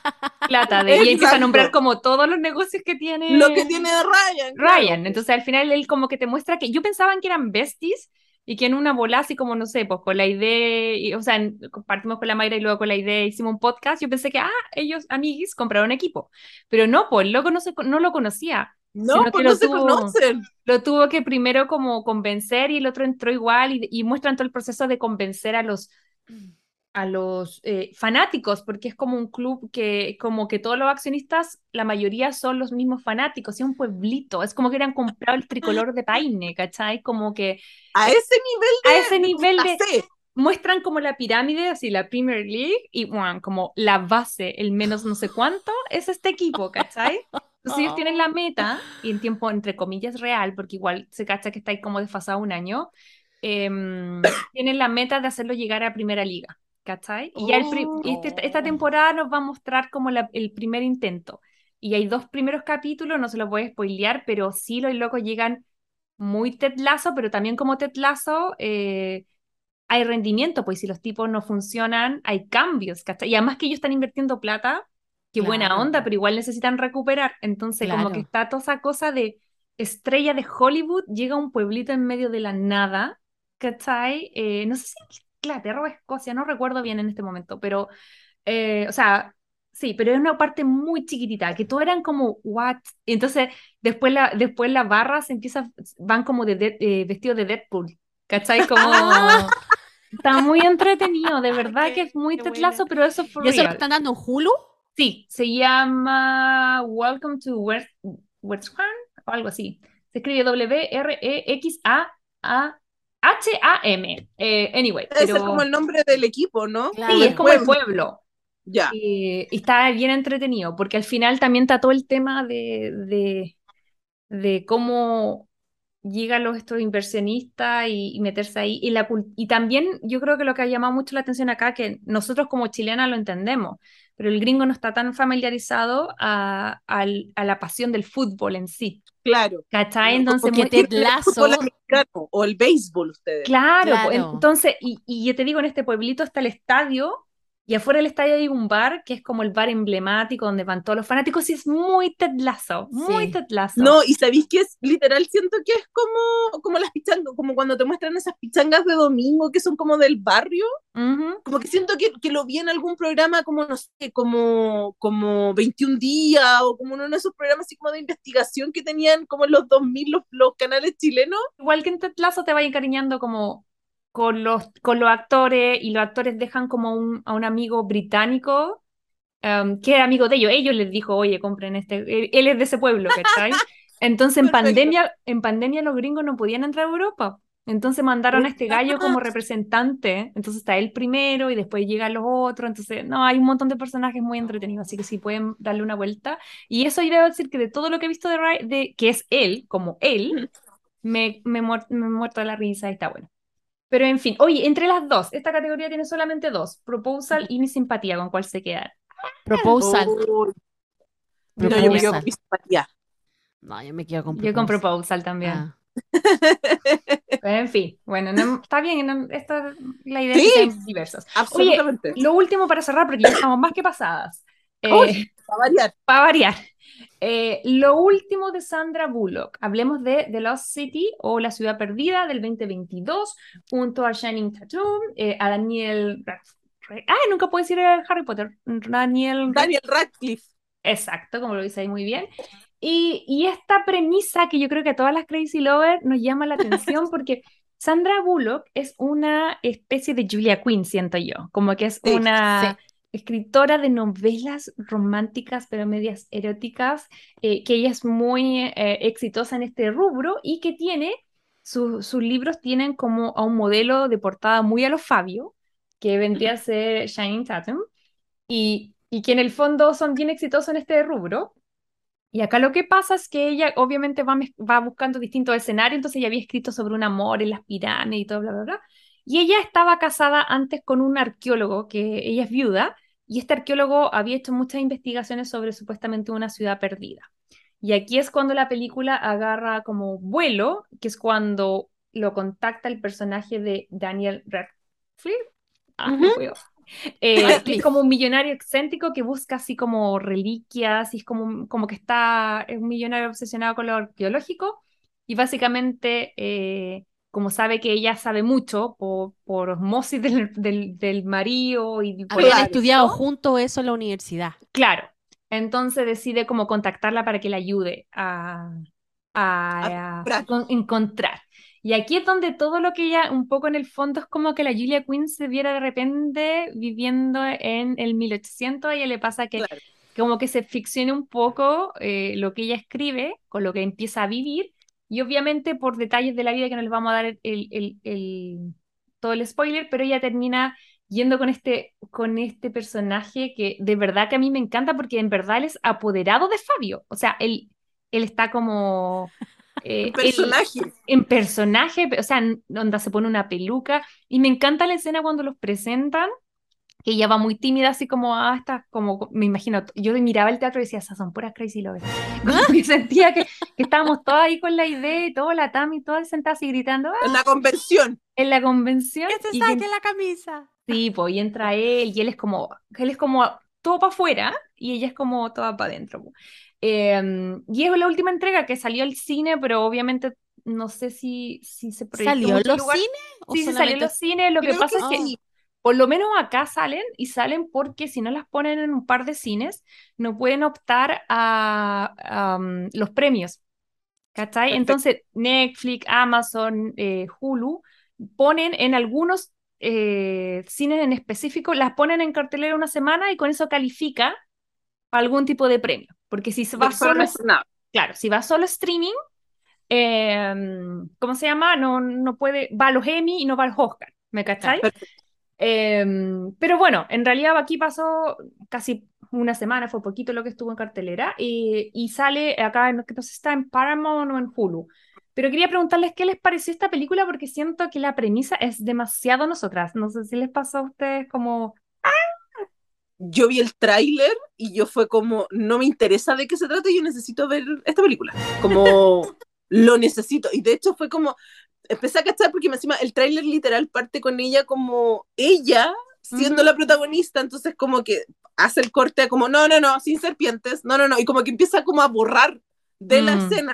plata de... Y empieza a nombrar como todos los negocios que tiene... Lo que tiene Ryan. Ryan. Entonces al final él como que te muestra que yo pensaba que eran besties y que en una bola así como, no sé, pues con la idea, y, o sea, compartimos con la Mayra y luego con la idea hicimos un podcast, yo pensé que, ah, ellos, amiguis, compraron equipo. Pero no, pues el loco no, se, no lo conocía. No, pues no se conocen. Lo tuvo que primero como convencer y el otro entró igual y, muestran todo el proceso de convencer a los a los eh, fanáticos, porque es como un club que, como que todos los accionistas, la mayoría son los mismos fanáticos, es un pueblito, es como que eran comprado el tricolor de Paine, ¿cachai? Como que... A ese nivel de... A ese nivel de... Muestran como la pirámide, así la Premier League, y bueno, como la base, el menos no sé cuánto, es este equipo, ¿cachai? Entonces ellos tienen la meta, y en tiempo entre comillas real, porque igual se cacha que está ahí como desfasado un año, em, tienen la meta de hacerlo llegar a Primera Liga, ¿cachai? Y ya este, esta oh. temporada nos va a mostrar como el primer intento. Y hay dos primeros capítulos, no se los voy a spoilear, pero sí los locos llegan muy tetlazo, pero también como tetlazo eh, hay rendimiento, pues si los tipos no funcionan, hay cambios, ¿cachai? Y además que ellos están invirtiendo plata qué buena onda, pero igual necesitan recuperar. Entonces, como que está toda esa cosa de estrella de Hollywood, llega a un pueblito en medio de la nada, ¿cachai? Eh, no sé si Inglaterra o Escocia, no recuerdo bien en este momento, pero, eh, o sea, Sí, pero es una parte muy chiquitita, que todos eran como, what? Y entonces, después, la, después las barras empiezan, van como de, de- eh, vestidos de Deadpool, ¿cachai? Como... Está muy entretenido, de verdad que es muy tetlazo, pero eso fue ¿Y eso lo real. están dando en Hulu? Sí, se llama Welcome to West, Western o algo así. Se escribe E W-R-E-X-A-A-H-A-M. Eh, anyway, Debe ser pero como el nombre del equipo, ¿no? Claro. sí, es como el pueblo. pueblo. Ya. Eh, y está bien entretenido, porque al final también está todo el tema de, de, de cómo llegan los estos inversionistas y, y meterse ahí. Y, la, y también yo creo que lo que ha llamado mucho la atención acá, que nosotros como chilenas lo entendemos, pero el gringo no está tan familiarizado a, al- a la pasión del fútbol en sí. Claro. ¿Cachai? Entonces, muy- te- El Lazo. fútbol americano o el béisbol, ustedes. Claro, pues, Claro. entonces, y, y yo te digo, en este pueblito está el estadio, y afuera del estadio hay un bar que es como el bar emblemático donde van todos los fanáticos, y es muy tetlazo, muy Sí. tetlazo. No, y sabéis que es literal, siento que es como, como las pichangas, como cuando te muestran esas pichangas de domingo que son como del barrio, como que siento que, que lo vi en algún programa como, no sé, como, como 21 días o como uno de esos programas así como de investigación que tenían como en los 2000 los, los canales chilenos. Igual que en Tetlazo te vas encariñando como con los, con los actores, y los actores dejan como un, a un amigo británico em, que era amigo de ellos. Ellos les dijo, oye, compren este, él, es de ese pueblo, ¿cachai? Entonces en Perfecto. pandemia, en pandemia los gringos no podían entrar a Europa. Entonces mandaron a este gallo como representante. Entonces está él primero y después llegan los otros. Entonces, no, hay un montón de personajes muy entretenidos. Así que sí pueden darle una vuelta. Y eso yo debo decir que de todo lo que he visto de, Ry- de que es él, como él, me, me, me he muerto de la risa y está bueno. Pero en fin, oye, entre las dos, esta categoría tiene solamente dos: Proposal y Mi Simpatía, ¿con cuál se quedan? Proposal. Oh, no, yo me quedo con Proposal. mi simpatía. No, yo me quedo con Yo con Proposal. Proposal también. Ah. En fin, bueno, no- está bien, no- esta, la idea Sí. es que diversas. Absolutamente. Lo último para cerrar, porque ya estamos más que pasadas. Eh, Uy. Para variar. para variar. Eh, lo último de Sandra Bullock. Hablemos de The Lost City o La Ciudad Perdida del 2022, junto a Shining Tattoo, eh, a Daniel. Radcliffe. Ah, nunca puedo decir Harry Potter. Daniel. Daniel Radcliffe. Exacto, como lo dice ahí muy bien. Y, y esta premisa que yo creo que a todas las Crazy Lovers nos llama la atención porque Sandra Bullock es una especie de Julia Quinn, siento yo, como que es Sí, una escritora de novelas románticas pero medias eróticas, eh, que ella es muy eh, exitosa en este rubro y que tiene, su- sus libros tienen como a un modelo de portada muy a lo Fabio, que vendría a ser Shining Tatum, y, y que en el fondo son bien exitosos en este rubro. Y acá lo que pasa es que ella obviamente va, va buscando distintos escenarios, entonces ella había escrito sobre un amor en las pirámides y todo, bla, bla, bla. Y ella estaba casada antes con un arqueólogo, que ella es viuda, y este arqueólogo había hecho muchas investigaciones sobre supuestamente una ciudad perdida. Y aquí es cuando la película agarra como vuelo, que es cuando lo contacta el personaje de Daniel Radcliffe. Ah, puedo. Eh, que es como un millonario excéntrico que busca así como reliquias y es como, como que está, es un millonario obsesionado con lo arqueológico y básicamente eh, como sabe que ella sabe mucho por, por osmosis del, del, del marido y Habían Claro. estudiado juntos eso en la universidad. Claro, entonces decide como contactarla para que le ayude a, a- a encontrar. con- encontrar. Y aquí es donde todo lo que ella, un poco en el fondo, es como que la Julia Quinn se viera de repente viviendo en el 1800, a ella le pasa que Claro. como que se ficciona un poco eh, lo que ella escribe con lo que empieza a vivir y obviamente por detalles de la vida que no les vamos a dar el, el- el- todo el spoiler, pero ella termina yendo con este, con este personaje que de verdad que a mí me encanta porque en verdad él es apoderado de Fabio, o sea, él, él está como... eh, él- personaje. en personaje, o sea, en- onda se pone una peluca y me encanta la escena cuando los presentan, que ella va muy tímida, así como, ah, está como, me imagino, yo miraba el teatro y decía, esas son puras crazy lovers. Como que sentía que, que estábamos todas ahí con la idea y todo, la Tami, todas sentadas y gritando, "Ah", En la convención. en la convención. y que- la camisa. Sí, pues, y entra él y él es como, él es como todo para afuera y ella es como toda para adentro. Eh, y es la última entrega que salió al cine, pero obviamente no sé si, si se proyectó ¿Salió en los cines? ¿O Sí, sí, salió en los cines. Lo que pasa que es que sí. Por lo menos acá salen y salen porque si no las ponen en un par de cines, no pueden optar a, um, los premios. ¿Cachai? Perfecto. Entonces, Netflix, Amazon, eh, Hulu, ponen en algunos eh, cines en específico, las ponen en cartelera una semana y con eso califica algún tipo de premio. Porque si se va solo, no claro, si va solo streaming, em, ¿cómo se llama? No, no puede, va a los Emmy y no va a los Oscar, ¿me cachai? Perfecto. Em, pero bueno, en realidad aquí pasó casi una semana, fue poquito lo que estuvo en cartelera, y, y sale acá, que no sé si está en Paramount o en Hulu. Pero quería preguntarles qué les pareció esta película porque siento que la premisa es demasiado nosotras. No sé si les pasó a ustedes como... Yo vi el tráiler y yo fue como, no me interesa de qué se trata, yo necesito ver esta película. Como, lo necesito. Y de hecho fue como, empecé a cachar porque encima el tráiler literal parte con ella como ella siendo Ujú. la protagonista, entonces como que hace el corte como, no, no, no, sin serpientes, no, no, no, y como que empieza como a borrar de la Mm. escena,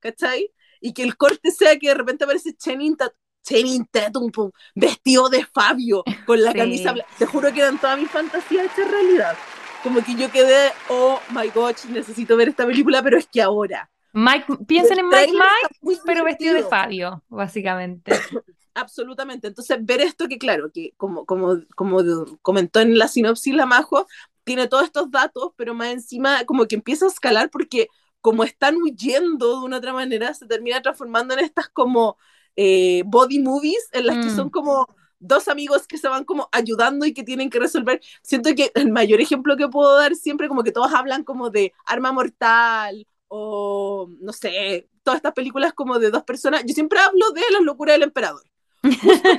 ¿cachai? Y que el corte sea que de repente aparece Tatum, Channing Tatum, vestido de Fabio, con la Sí. camisa blanca. Te juro que eran todas mis fantasías hechas realidad. Como que yo quedé, oh my gosh, necesito ver esta película, pero es que ahora. Mike, piensen en Mike Mike, pero vestido de. Fabio, básicamente. Absolutamente. Entonces, ver esto que, claro, que como, como, como comentó en la sinopsis la Majo, tiene todos estos datos, pero más encima como que empieza a escalar porque como están huyendo de una otra manera, se termina transformando en estas como eh, body movies, en las que Mm. son como dos amigos que se van como ayudando y que tienen que resolver. Siento que el mayor ejemplo que puedo dar siempre como que todos hablan como de arma mortal o no sé, todas estas películas como de dos personas. Yo siempre hablo de las locuras del emperador.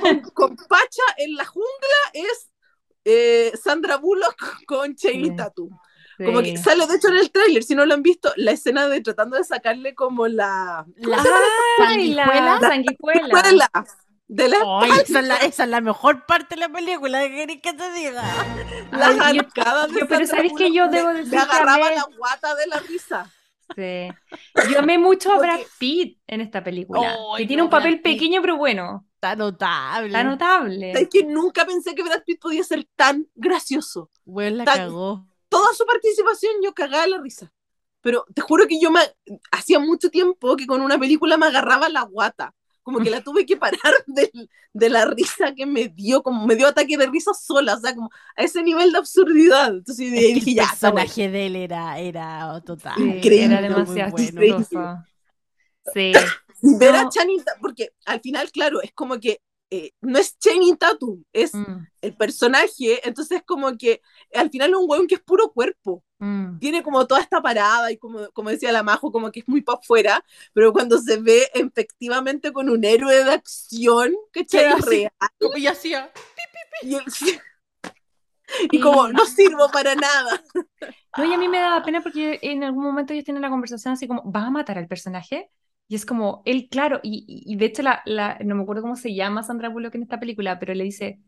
Con, con Pacha en la jungla es eh, Sandra Bullock con Channing Sí. Tatum. Como Sí. que sale de hecho en el tráiler, si no lo han visto, la escena de tratando de sacarle como la La sanguijuela. sanguijuela. de la, Ay, esa, es la, esa es la mejor parte de la película, ¿qué querés que te diga? las arcadas de yo- pero ¿sabes? Bullock Yo debo decir que agarraba la guata de la risa. Sí. Yo amé mucho a Porque- Brad Pitt en esta película. Ay, que tiene no, un papel Brad Pitt. pequeño pero bueno. Está notable. Está notable. Es que nunca pensé que Brad Pitt podía ser tan gracioso. Bueno, la Tan- cagó. Toda su participación yo cagaba la risa. Pero te juro que yo me hacía mucho tiempo que con una película me agarraba la guata. Como que la tuve que parar de, de la risa que me dio, como me dio ataque de risa sola, o sea, como a ese nivel de absurdidad. Entonces Es de que ahí dije, el ya, está bueno. personaje de él era, era total. Increíble, era demasiado bueno. Sí. ver a. Channing porque al final, claro, es como que eh, no es Channing Tatum, es Mm, el personaje, entonces como que al final es un weón que es puro cuerpo. mm. tiene como toda esta parada y como, como decía la Majo, como que es muy para afuera, pero cuando se ve efectivamente con un héroe de acción, que es real, Y hacía. y, él- y como no sirvo para nada. No, y a mí me daba pena porque en algún momento ellos tienen la conversación así como, ¿vas a matar al personaje? Y es como, él, claro, y, y- de hecho, la, la- no me acuerdo cómo se llama Sandra Bullock en esta película, pero le dice,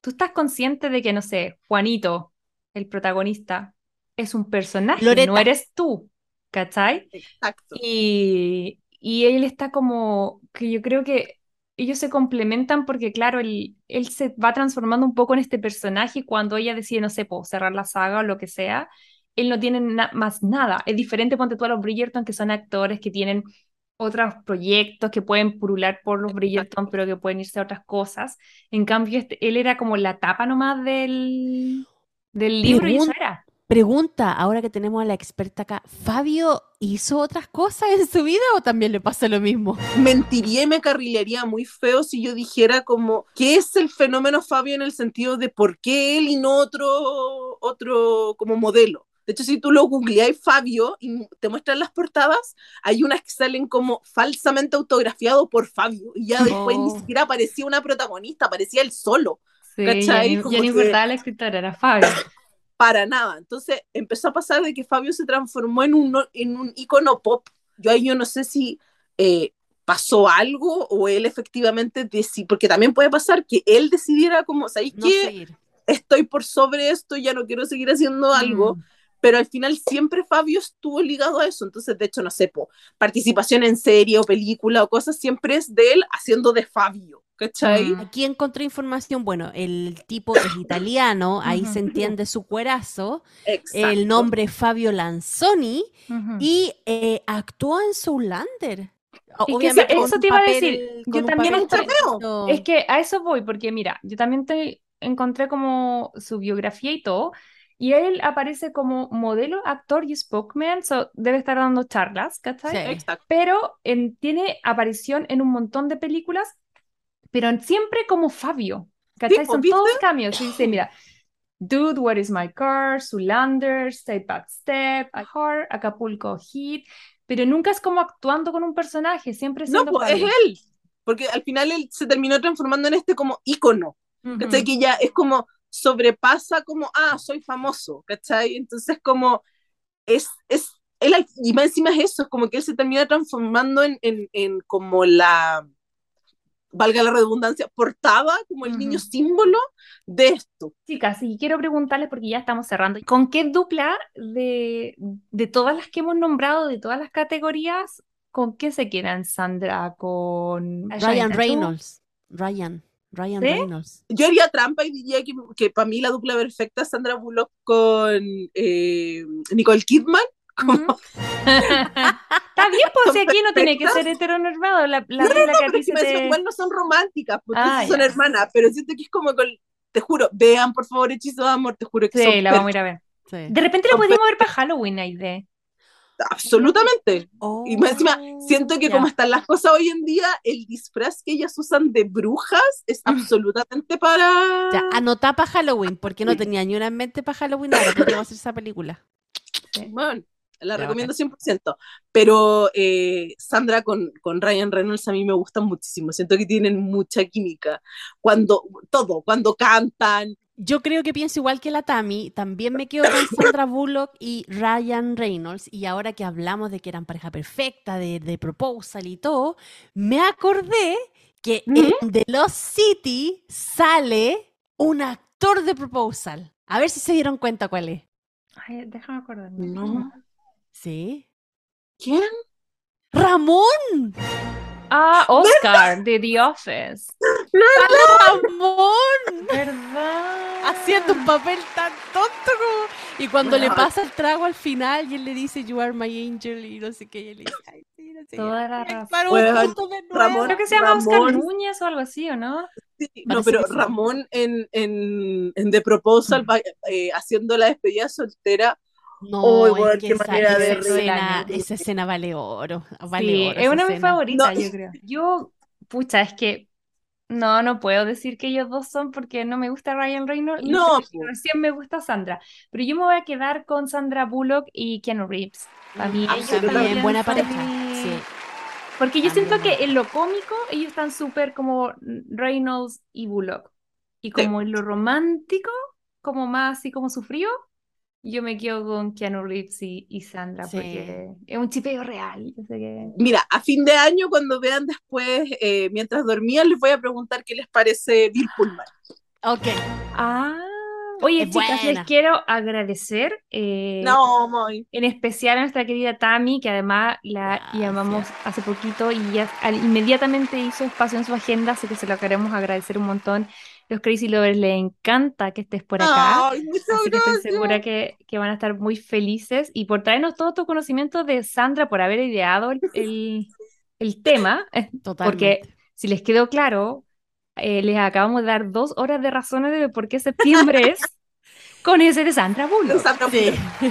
¿tú estás consciente de que, no sé, Juanito, el protagonista, es un personaje, Loreta. no eres tú, ¿cachai? Exacto. Y, y él está como, que yo creo que ellos se complementan porque, claro, él, él se va transformando un poco en este personaje y cuando ella decide, no sé, po, cerrar la saga o lo que sea, él no tiene na- más nada. Es diferente, ponte tú a los Bridgerton, que son actores que tienen otros proyectos que pueden purular por los Bridgerton, pero que pueden irse a otras cosas. En cambio, este- él era como la tapa nomás del, del libro y eso era. Pregunta, ahora que tenemos a la experta acá, ¿Fabio hizo otras cosas en su vida o también le pasa lo mismo? Mentiría y me carrilearía muy feo si yo dijera como, ¿qué es el fenómeno Fabio en el sentido de por qué él y no otro, otro como modelo? De hecho, si tú lo googleáis Fabio y te muestran las portadas, hay unas que salen como falsamente autografiado por Fabio. Y ya después ni Oh. siquiera aparecía una protagonista, aparecía él solo. Sí, ya ¿Cachai? ni- ya no importaba la escritora, era Fabio. para nada. Entonces empezó a pasar de que Fabio se transformó en un, en un icono pop. Yo ahí yo no sé si eh, pasó algo o él efectivamente decidió, porque también puede pasar que él decidiera como, ¿sabéis No qué? seguir. Estoy por sobre esto, ya no quiero seguir haciendo algo. Mm. Pero al final siempre Fabio estuvo ligado a eso. Entonces, de hecho, no sé, po, participación en serie o película o cosas siempre es de él haciendo de Fabio. ¿cachai? Mm. Aquí encontré información, bueno, el tipo es italiano, ahí se Ujú. entiende su cuerazo, Exacto. el nombre es Fabio Lanzoni Ujú. y eh, actuó en Zoolander. O- que Obviamente eso- eso te iba a papel- decir, con yo también estoy-. Es que a eso voy, porque mira, yo también te encontré como su biografía y todo, y él aparece como modelo, actor y spokesman, so debe estar dando charlas, ¿cachai? Sí. Exacto. Pero en- tiene aparición en un montón de películas, pero en- siempre como Fabio, ¿cachai? pues, Son ¿viste? todos cambios. Y dice, mira, Dude, What is My Car, Zoolander, Step by Step, A Heart, Acapulco Heat, pero nunca es como actuando con un personaje, siempre No, siendo pues es Fabio. él. Porque al final él se terminó transformando en este como ícono. Ujú. ¿Cachai? Que ya es como sobrepasa como, ah, soy famoso, ¿cachai? Entonces como es, es, él, y más encima es eso, es como que él se termina transformando en, en, en como la, valga la redundancia, portada, como el niño Ujú. símbolo de esto. Chicas, y quiero preguntarles, porque ya estamos cerrando, ¿con qué dupla de, de todas las que hemos nombrado, de todas las categorías, con qué se quedan, Sandra? ¿Con Ryan? Reynolds. Ryan. Ryan ¿Sí? Reynolds. Yo haría trampa y diría que, que para mí la dupla perfecta es Sandra Bullock con eh, Nicole Kidman. Está bien, pues Son si aquí no tiene que ser heteronormado, la, la No, Pero es que te- igual no son románticas, porque Ah, son hermanas, pero siento que es como con, te juro, vean por favor Hechizo de Amor, te juro que son Sí, la vamos a ir a ver. Sí. De repente lo Son podríamos ver para Halloween, Aide. Absolutamente. Y más encima, Oh, siento que como están las cosas hoy en día, el disfraz que ellas usan de brujas es Mm. absolutamente para... Ya, anotá para Halloween, porque no tenía ni una en mente para Halloween, ahora podríamos hacer esa película. La Ya, recomiendo 100%. Pero eh, Sandra con, con Ryan Reynolds a mí me gustan muchísimo. Siento que tienen mucha química. Cuando, todo, cuando cantan. Yo creo que pienso igual que la Tami, también me quedo con Sandra Bullock y Ryan Reynolds, y ahora que hablamos de que eran pareja perfecta, de, de Proposal y todo, me acordé que en The Lost City sale un actor de Proposal. A ver si se dieron cuenta cuál es. Ay, déjame acordarme. No. ¿Sí? ¿Quién? ¡Ramón! Ah, Oscar, de The Office. ¡Ramón! ¿Verdad? Haciendo un papel tan tonto como... Y cuando le pasa el trago al final y él le dice, You are my angel, y no sé qué, y él le dice, Ay, sí, no sé qué. Toda la razón. Bueno. Ramón- Creo que se llama Oscar Ramón. Núñez o algo así, ¿o no? Sí, no, pero. Ramón en, en, en The Proposal, va- eh, haciendo la despedida soltera, No, Oh, es igual, que qué esa, manera esa de escena, esa escena vale oro. Vale Sí, oro es una de mis favoritas, No, yo creo. Yo, pucha, es que no, no puedo decir que ellos dos son porque no me gusta Ryan Reynolds y No, recién me gusta Sandra. Pero yo me voy a quedar con Sandra Bullock y Keanu Reeves. Para mí ellos buena pareja. Sí. Porque yo siento que en lo cómico ellos están súper como Reynolds y Bullock. Y como en lo romántico, como más así como sufrido, yo me quedo con Keanu Reeves y, y Sandra Sí. porque es un chipeo real. Yo sé que... Mira, a fin de año, cuando vean después, eh, mientras dormían, les voy a preguntar qué les parece Bill Pullman. Ok. Ah, oye, Es chicas, les quiero agradecer. eh, No, muy. En especial a nuestra querida Tami, que además la Gracias. llamamos hace poquito y ya al- inmediatamente hizo espacio en su agenda, así que se lo queremos agradecer un montón. Los Crazy Lovers les encanta que estés por acá. Ay, muchas Así que estoy segura que, que van a estar muy felices y por traernos todo tu conocimiento de Sandra, por haber ideado el, el- el tema, eh, Totalmente. porque si les quedó claro, eh, les acabamos de dar dos horas de razones de por qué septiembre es con ese de Sandra Bullock. Sandra Sí.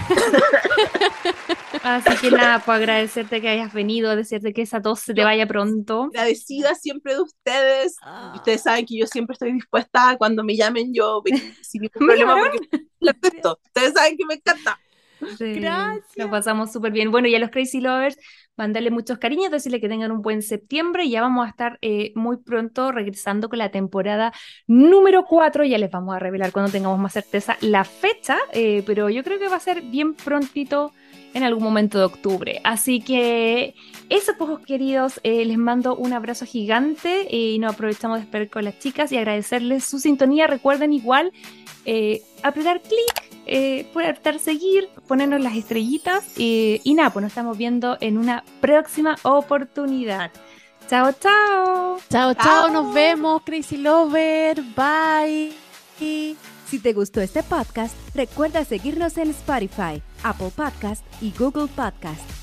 Así que nada, pues agradecerte que hayas venido, decirte que esa tos se te vaya pronto. agradecida siempre de ustedes. Ah. Ustedes saben que yo siempre estoy dispuesta cuando me llamen yo sin ningún problema porque les presto. Ustedes saben que me encanta. Sí, Gracias. Lo pasamos súper bien. Bueno, y a los Crazy Lovers, mandarle muchos cariños, decirle que tengan un buen septiembre y ya vamos a estar eh, muy pronto regresando con la temporada número 4. Ya les vamos a revelar cuando tengamos más certeza la fecha, eh, pero yo creo que va a ser bien prontito en algún momento de octubre. Así que eso, pues, queridos, eh, les mando un abrazo gigante y nos aprovechamos de esperar con las chicas y agradecerles su sintonía. Recuerden igual apretar clic, eh, apretar seguir, ponernos las estrellitas eh, y nada, pues nos estamos viendo en una próxima oportunidad. Chao, chao. Chao, chao, nos vemos, Crazy Lover. Bye. Si te gustó este podcast, recuerda seguirnos en Spotify, Apple Podcast y Google Podcast.